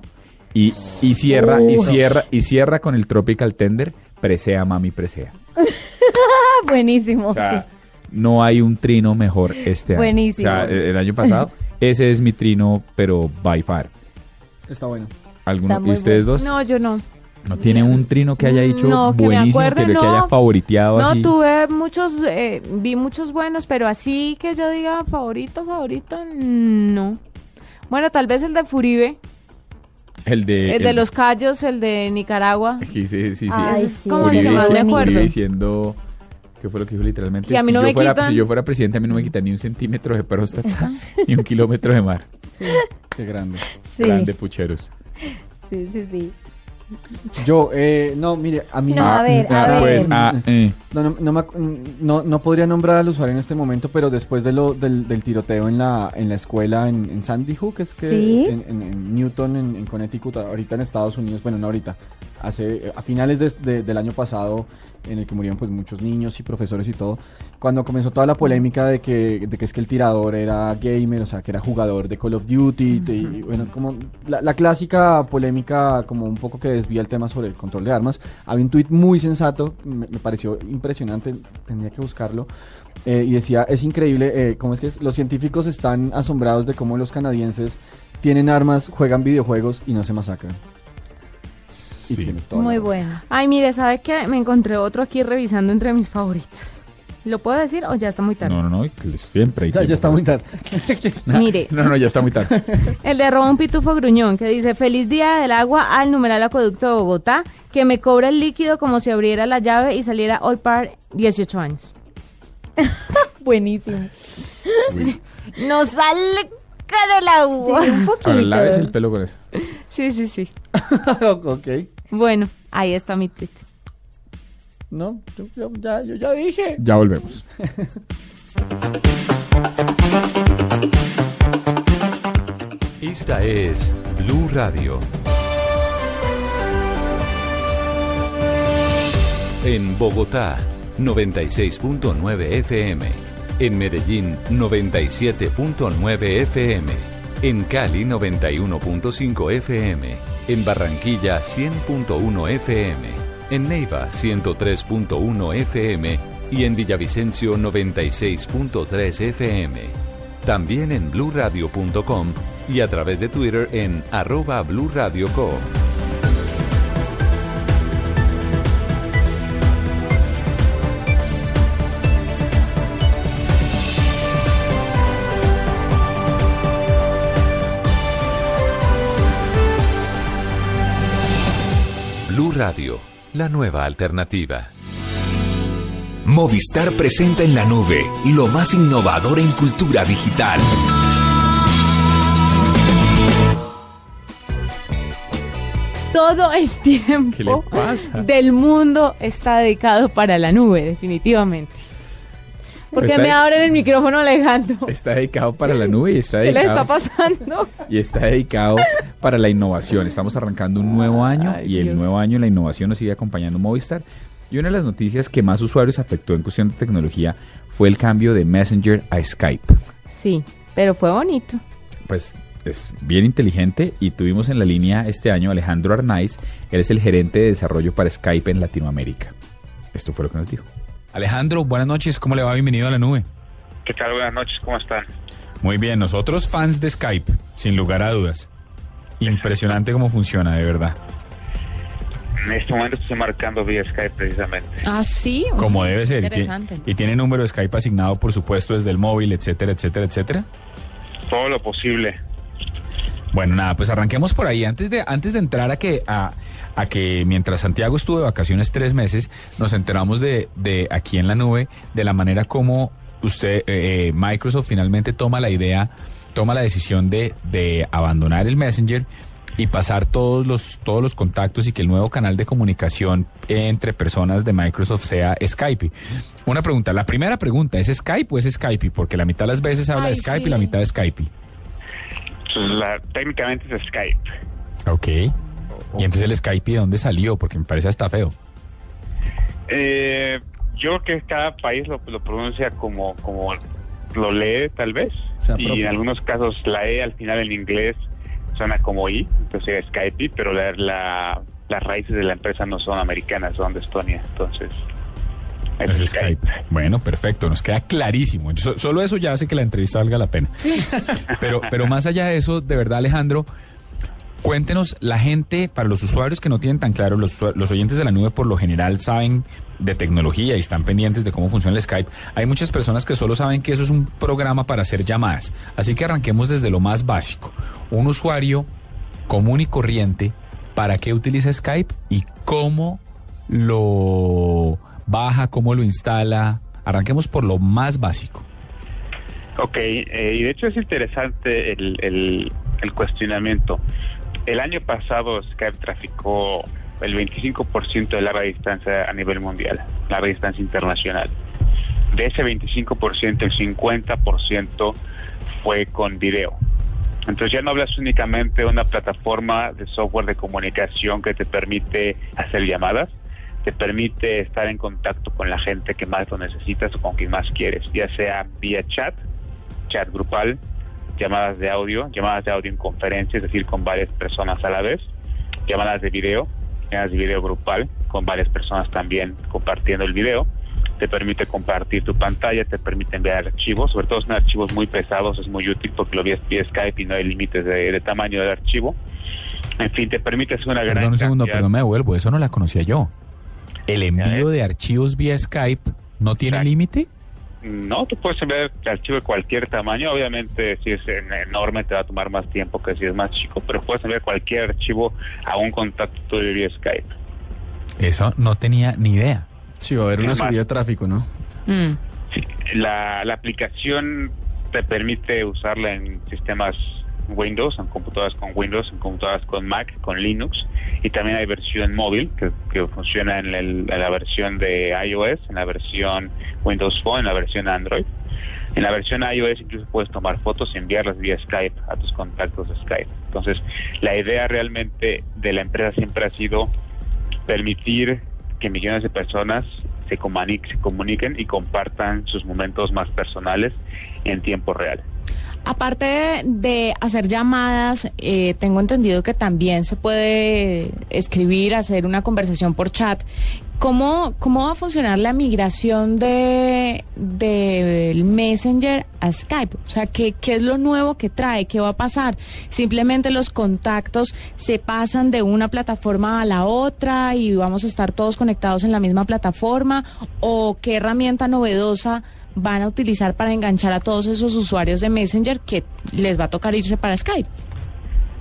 Y, y cierra, y cierra, y cierra con el Tropical Tender, presea mami presea. [laughs] Buenísimo. O sea, sí. no hay un trino mejor este Buenísimo. año. O sea, el, año pasado, [laughs] ese es mi trino, pero by far. Está bueno. ¿Alguno, Está ¿Y muy ustedes dos? No, yo no. ¿No tiene un trino que haya dicho No, que me buenísimo, acuerde, que, que no. haya favoriteado No, así? tuve muchos, eh, vi muchos buenos, pero así que yo diga favorito, favorito, no. Bueno, tal vez el de Furibe. El de... El de los callos, el de Nicaragua. [laughs] Sí, sí, sí. sí. Ay, sí. ¿Cómo se Uribe dici- Me acuerdo. Diciendo... ¿Qué fue lo que dijo literalmente? Que a mí si, no yo me fuera, quitan- si yo fuera presidente, a mí no me quitan ni un centímetro de próstata [laughs] ni un kilómetro de mar. Qué grande. Sí. Grande pucheros. Sí, sí, sí. Yo, eh, no, mire, a mí... No, a ver, a ah, ver. pues, ah, eh. No, no, no, me ac- no- no podría nombrar al usuario en este momento, pero después de lo, del, del tiroteo en la, en la escuela en, en Sandy Hook, es que Sí. en, en- en Newton, en, en Connecticut, ahorita en Estados Unidos, bueno, no ahorita, hace, a finales de- de- del año pasado, en el que murieron pues muchos niños y profesores y todo, cuando comenzó toda la polémica de que, de que es que el tirador era gamer, o sea, que era jugador de Call of Duty, y, y, bueno, como la, la clásica polémica como un poco que desvía el tema sobre el control de armas, había un tuit muy sensato, me, me pareció impresionante, tendría que buscarlo, eh, y decía, es increíble, eh, ¿cómo es que es? Los científicos están asombrados de cómo los canadienses tienen armas, juegan videojuegos y no se masacran. Y tiene toda la Muy bueno. Ay, mire, ¿sabe qué? Me encontré otro aquí revisando entre mis favoritos. ¿Lo puedo decir o ya está muy tarde? No, no, no, siempre hay [laughs] Ya, está muy tarde. [laughs] Mire. No, no, ya está muy tarde. [laughs] El de arroba un pitufo gruñón que dice Feliz día del agua al numeral acueducto de Bogotá que me cobra el líquido como si abriera la llave y saliera all par 18 años. Buenísimo. No sale cara el agua. Sí, un poquito. Ahora, laves el pelo con eso. Sí, sí, sí. ok. Bueno, ahí está mi tweet. No, yo, yo ya, yo ya dije. Ya volvemos. Esta es Blue Radio. En Bogotá, 96.9 FM. En Medellín, 97.9 FM. En Cali, 91.5 FM. En Barranquilla, 100.1 FM. En Neiva, 103.1 FM. Y en Villavicencio, 96.3 FM. También en bluradio.com y a través de Twitter en arroba Blue Radio Co. Blue Radio, la nueva alternativa. Movistar presenta en la nube lo más innovador en cultura digital. Todo el tiempo ¿Qué le pasa? del mundo está dedicado para la nube, definitivamente. Porque Está me abren el micrófono Alejandro. Está dedicado para la nube y está ¿Qué le dedicado, está pasando? y está dedicado para la innovación. Estamos arrancando un nuevo año Ay, y el Dios. nuevo año la innovación nos sigue acompañando Movistar. Y una de las noticias que más usuarios afectó en cuestión de tecnología fue el cambio de Messenger a Skype. Sí, pero fue bonito. Pues es bien inteligente y tuvimos en la línea este año Alejandro Arnaiz, él es el gerente de desarrollo para Skype en Latinoamérica. Esto fue lo que nos dijo. Alejandro, buenas noches, ¿cómo le va? Bienvenido a la nube. ¿Qué tal? Buenas noches, ¿cómo están? Muy bien, nosotros fans de Skype, sin lugar a dudas. Impresionante cómo funciona, de verdad. En este momento estoy marcando vía Skype precisamente. Ah, sí. Como debe ser. Interesante. Y tiene número de Skype asignado, por supuesto, desde el móvil, etcétera, etcétera, etcétera. Todo lo posible. Bueno, nada, pues arranquemos por ahí. Antes de, antes de entrar a que, a, a que mientras Santiago estuvo de vacaciones tres meses, nos enteramos de, de aquí en la nube de la manera como usted, eh, eh, Microsoft finalmente toma la idea, toma la decisión de, de abandonar el Messenger y pasar todos los, todos los contactos y que el nuevo canal de comunicación entre personas de Microsoft sea Skype. Una pregunta, la primera pregunta, ¿es Skype o es Skype? Porque la mitad de las veces habla Ay, de Skype sí. y la mitad de Skype. La- técnicamente es Skype. Ok. Y entonces el Skype, ¿de dónde salió? Porque me parece hasta feo. Eh, yo creo que cada país lo, lo pronuncia como, como lo lee, tal vez. Sea y propio. en algunos casos la E al final en inglés suena como I, entonces es Skype, pero la, la- las raíces de la empresa no son americanas, son de Estonia. Entonces, Es Skype. Bueno, perfecto, nos queda clarísimo. So- solo eso ya hace que la entrevista valga la pena. Pero, pero más allá de eso, de verdad, Alejandro, cuéntenos, la gente, para los usuarios que no tienen tan claro, los, los oyentes de la nube por lo general saben de tecnología y están pendientes de cómo funciona el Skype. Hay muchas personas que solo saben que eso es un programa para hacer llamadas. Así que arranquemos desde lo más básico. Un usuario común y corriente, ¿para qué utiliza Skype y cómo lo baja, cómo lo instala? Arranquemos por lo más básico. Ok, eh, y de hecho es interesante el, el cuestionamiento. El año pasado Skype traficó el 25% de larga distancia a nivel mundial, larga distancia internacional. De ese 25%, el 50% fue con video. Entonces ya no hablas únicamente de una plataforma de software de comunicación que te permite hacer llamadas, te permite estar en contacto con la gente que más lo necesitas o con quien más quieres, ya sea vía chat, chat grupal, llamadas de audio, llamadas de audio en conferencia, es decir, con varias personas a la vez, llamadas de video, llamadas de video grupal, con varias personas también compartiendo el video, te permite compartir tu pantalla, te permite enviar archivos, sobre todo son archivos muy pesados, es muy útil porque lo vías vía Skype y no hay límites de, de tamaño del archivo. En fin, te permite hacer una gran Perdón un segundo, cantidad- perdón, me devuelvo, eso no la conocía yo. ¿El envío de archivos vía Skype no tiene límite? No, tú puedes enviar archivo de cualquier tamaño. Obviamente, si es en- enorme, te va a tomar más tiempo que si es más chico, pero puedes enviar cualquier archivo a un contacto tuyo vía Skype. Eso no tenía ni idea. Sí, va a haber una subida de tráfico, ¿no? Sí, la, la aplicación te permite usarla en sistemas Windows, en computadoras con Windows, en computadoras con Mac, con Linux, y también hay versión móvil que, funciona en, el- en la versión de iOS, en la versión Windows Phone, en la versión Android. En la versión iOS incluso puedes tomar fotos y enviarlas vía Skype a tus contactos de Skype. Entonces, la idea realmente de la empresa siempre ha sido permitir que millones de personas se, comani- se comuniquen y compartan sus momentos más personales en tiempo real. Aparte de hacer llamadas, eh, tengo entendido que también se puede escribir, hacer una conversación por chat. ¿Cómo, cómo va a funcionar la migración de del Messenger a Skype? O sea, ¿qué, ¿qué es lo nuevo que trae? ¿Qué va a pasar? ¿Simplemente los contactos se pasan de una plataforma a la otra y vamos a estar todos conectados en la misma plataforma? ¿O qué herramienta novedosa van a utilizar para enganchar a todos esos usuarios de Messenger que les va a tocar irse para Skype?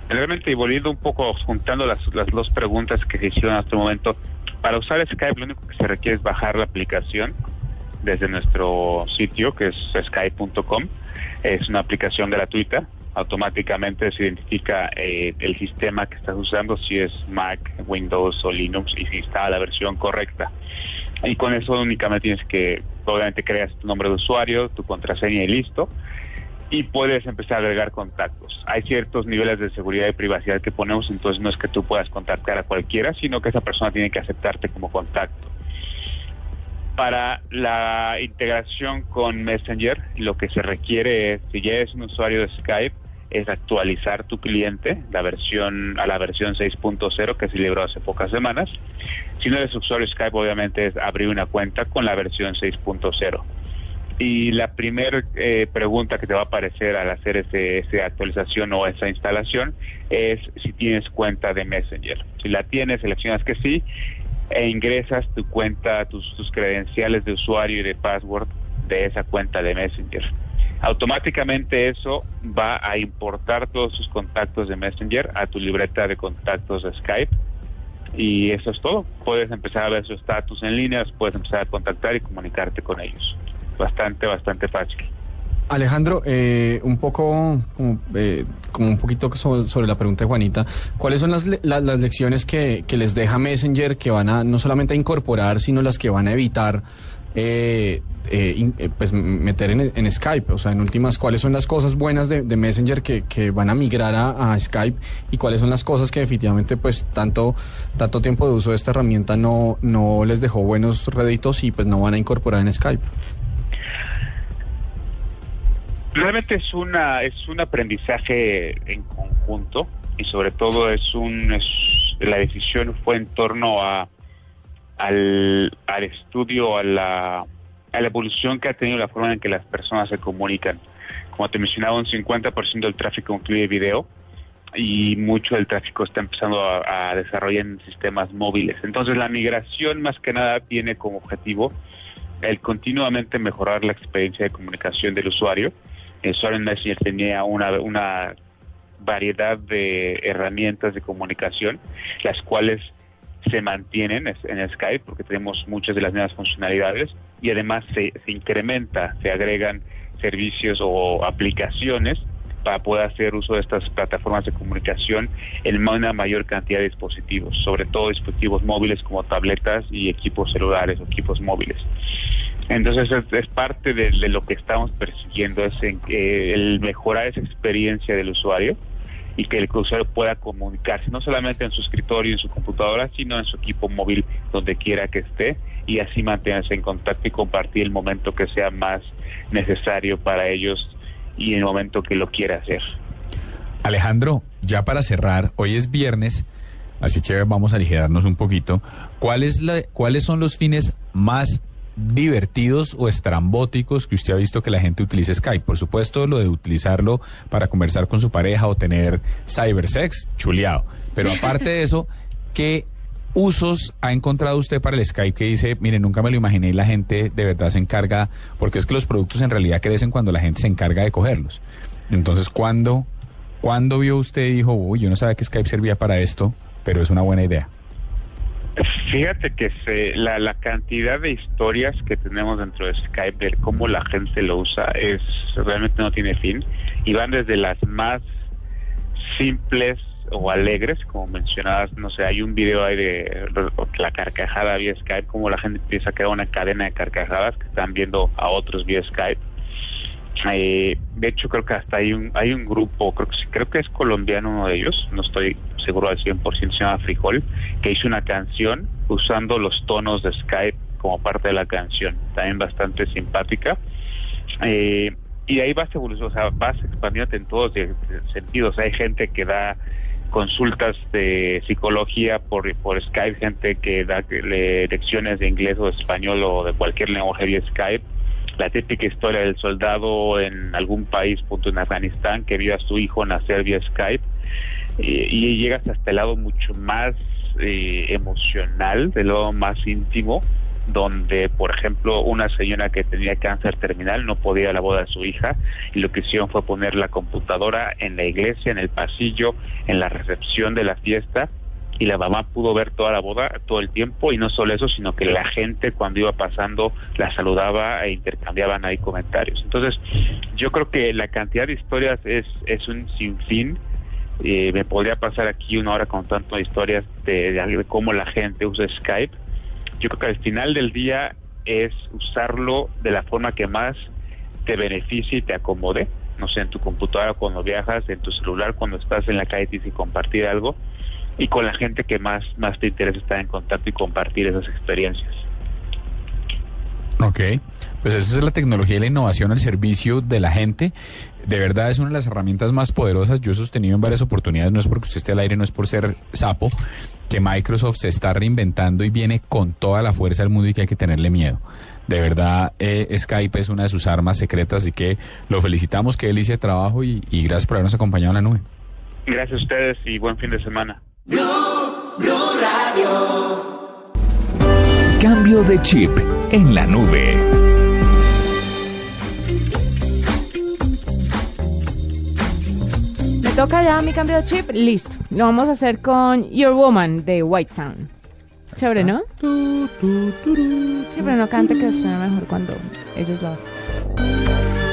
Realmente, y volviendo un poco, juntando las, las dos preguntas que se hicieron hasta el momento, para usar Skype lo único que se requiere es bajar la aplicación desde nuestro sitio, que es skype.com. Es una aplicación gratuita. Automáticamente se identifica eh, el sistema que estás usando, si es Mac, Windows o Linux, y si está la versión correcta. Y con eso únicamente tienes que, obviamente, creas tu nombre de usuario, tu contraseña y listo y puedes empezar a agregar contactos. Hay ciertos niveles de seguridad y privacidad que ponemos, entonces no es que tú puedas contactar a cualquiera, sino que esa persona tiene que aceptarte como contacto. Para la integración con Messenger, lo que se requiere es, si ya eres un usuario de Skype, es actualizar tu cliente la versión a la versión 6.0 que se liberó hace pocas semanas. Si no eres usuario Skype, obviamente es abrir una cuenta con la versión 6.0. Y la primera pregunta que te va a aparecer al hacer ese, esa actualización o esa instalación es si tienes cuenta de Messenger. Si la tienes, seleccionas que sí e ingresas tu cuenta, tus, tus credenciales de usuario y de password de esa cuenta de Messenger. Automáticamente eso va a importar todos sus contactos de Messenger a tu libreta de contactos de Skype y eso es todo. Puedes empezar a ver su estatus en línea, puedes empezar a contactar y comunicarte con ellos. Bastante, bastante fácil. Alejandro, eh, un poco, como, eh, como un poquito so- sobre, la pregunta de Juanita, ¿cuáles son las, las lecciones que, que les deja Messenger que van a no solamente incorporar, sino las que van a evitar eh, eh, eh, pues meter en, Skype? O sea, en últimas, ¿cuáles son las cosas buenas de, Messenger que, van a migrar a, a Skype y cuáles son las cosas que definitivamente pues tanto, tanto tiempo de uso de esta herramienta no, no les dejó buenos réditos y pues no van a incorporar en Skype? Realmente es una es un aprendizaje en conjunto y sobre todo es un es, la decisión fue en torno a al, al estudio a la a la evolución que ha tenido la forma en que las personas se comunican. Como te mencionaba, un 50% del tráfico incluye video y mucho del tráfico está empezando a, desarrollar en sistemas móviles. Entonces la migración más que nada tiene como objetivo el continuamente mejorar la experiencia de comunicación del usuario. El usuario en Messenger tenía una, una variedad de herramientas de comunicación, las cuales se mantienen en Skype porque tenemos muchas de las mismas funcionalidades y además se, se incrementa, se agregan servicios o aplicaciones para poder hacer uso de estas plataformas de comunicación en una mayor cantidad de dispositivos, sobre todo dispositivos móviles como tabletas y equipos celulares o equipos móviles. Entonces es, es parte de, de lo que estamos persiguiendo, es en- eh, el mejorar esa experiencia del usuario y que el usuario pueda comunicarse no solamente en su escritorio, en su computadora, sino en su equipo móvil, donde quiera que esté, y así mantenerse en contacto y compartir el momento que sea más necesario para ellos y el momento que lo quiera hacer. Alejandro, ya para cerrar, hoy es viernes, así que vamos a aligerarnos un poquito. ¿Cuál es la- ¿Cuáles son los fines más divertidos o estrambóticos que usted ha visto que la gente utilice Skype? Por supuesto, lo de utilizarlo para conversar con su pareja o tener cybersex, chuleado. Pero aparte de eso, [laughs] ¿qué usos ha encontrado usted para el Skype que dice, mire, nunca me lo imaginé y la gente de verdad se encarga, porque es que los productos en realidad crecen cuando la gente se encarga de cogerlos. Entonces, ¿cuándo, ¿cuándo vio usted y dijo, uy, yo no sabía que Skype servía para esto, pero es una buena idea? Fíjate que se, la, la cantidad de historias que tenemos dentro de Skype, de cómo la gente lo usa, es realmente no tiene fin. Y van desde las más simples o alegres, como mencionabas, no sé, hay un video ahí de la carcajada vía Skype, como la gente empieza a crear una cadena de carcajadas que están viendo a otros vía Skype. Eh, de hecho, creo que hasta hay un hay un grupo, creo que, creo que es colombiano uno de ellos, no estoy seguro al 100%, se llama Frijol, que hizo una canción usando los tonos de Skype como parte de la canción, también bastante simpática. Eh, y ahí vas evolucionando, o sea, vas expandiéndote en todos sentidos. Hay gente que da consultas de psicología por, por Skype, gente que da le- lecciones de inglés o español o de cualquier lenguaje vía Skype. La típica historia del soldado en algún país, punto en Afganistán, que vio a su hijo nacer vía Skype. Y llegas hasta el lado mucho más eh, emocional, del lado más íntimo, donde, por ejemplo, una señora que tenía cáncer terminal no podía la boda de su hija y lo que hicieron fue poner la computadora en la iglesia, en el pasillo, en la recepción de la fiesta y la mamá pudo ver toda la boda todo el tiempo y no solo eso, sino que la gente cuando iba pasando la saludaba e intercambiaban ahí comentarios. Entonces, yo creo que la cantidad de historias es, es un sinfín. Eh, me podría pasar aquí una hora contando historias de, de, de cómo la gente usa Skype. Yo creo que al final del día es usarlo de la forma que más te beneficie y te acomode. No sé, en tu computadora cuando viajas, en tu celular cuando estás en la calle y compartir algo y con la gente que más, más te interesa estar en contacto y compartir esas experiencias. Ok, pues esa es la tecnología y la innovación al servicio de la gente. De verdad es una de las herramientas más poderosas. Yo he sostenido en varias oportunidades, no es porque usted esté al aire, no es por ser sapo, que Microsoft se está reinventando y viene con toda la fuerza del mundo y que hay que tenerle miedo. De verdad, eh, Skype es una de sus armas secretas, así que lo felicitamos, qué delicia de trabajo y, y gracias por habernos acompañado en la nube. Gracias a ustedes y buen fin de semana. Cambio de chip en la nube. Me toca ya mi cambio de chip, listo. Lo vamos a hacer con Your Woman de White Town. Chévere, ¿no? Sí, pero no cante que suena mejor cuando ellos lo hacen.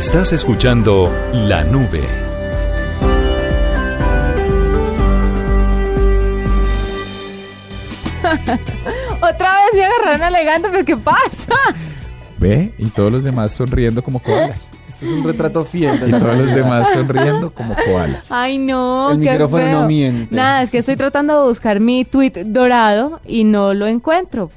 Estás escuchando La Nube. [laughs] Otra vez me agarraron alegando, pero ¿qué pasa? Ve, y todos los demás sonriendo como koalas. Este es un retrato fiel. de Y todos los demás [laughs] sonriendo como koalas. Ay, no, El qué micrófono feo. no miente. Nada, es que estoy tratando de buscar mi tweet dorado y no lo encuentro.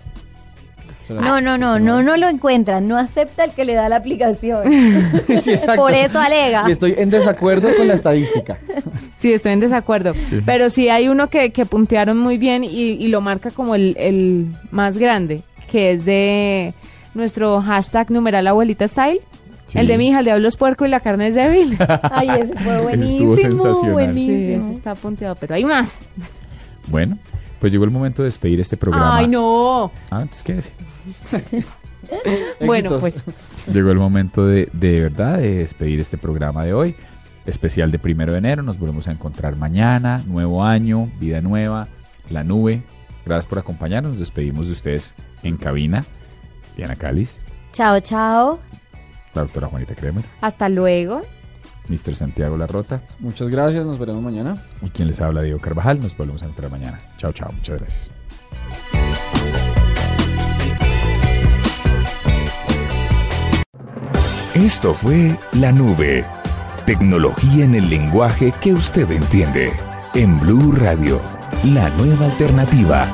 No, no, no, no, no lo encuentra, no acepta el que le da la aplicación. [laughs] Sí. Por eso alega. Y estoy en desacuerdo con la estadística. [laughs] Sí, estoy en desacuerdo. Pero sí hay uno que, que puntearon muy bien y, y lo marca como el, el más grande, que es de nuestro hashtag numeral abuelita style. Sí. El de mi hija, el diablo es puerco y la carne es débil. [laughs] Ay, ese fue Ese buenísimo. estuvo sensacional. Sí, ese está punteado, pero hay más. Bueno, pues llegó el momento de despedir este programa. Ay, no. Ah, entonces qué decir. [laughs] Bueno, pues Llegó el momento de, de verdad de despedir este programa de hoy. Especial de primero de enero. Nos volvemos a encontrar mañana. Nuevo año, vida nueva, la nube. Gracias por acompañarnos. Nos despedimos de ustedes en cabina. Diana Cáliz, Chao, chao. la doctora Juanita Kremer, hasta luego. Mr. Santiago Larrota Muchas gracias, nos veremos mañana. y quien les habla, Diego Carvajal. Nos volvemos a encontrar mañana. Chao, chao. Muchas gracias. Esto fue La Nube. Tecnología en el lenguaje que usted entiende. En Blue Radio, la nueva alternativa.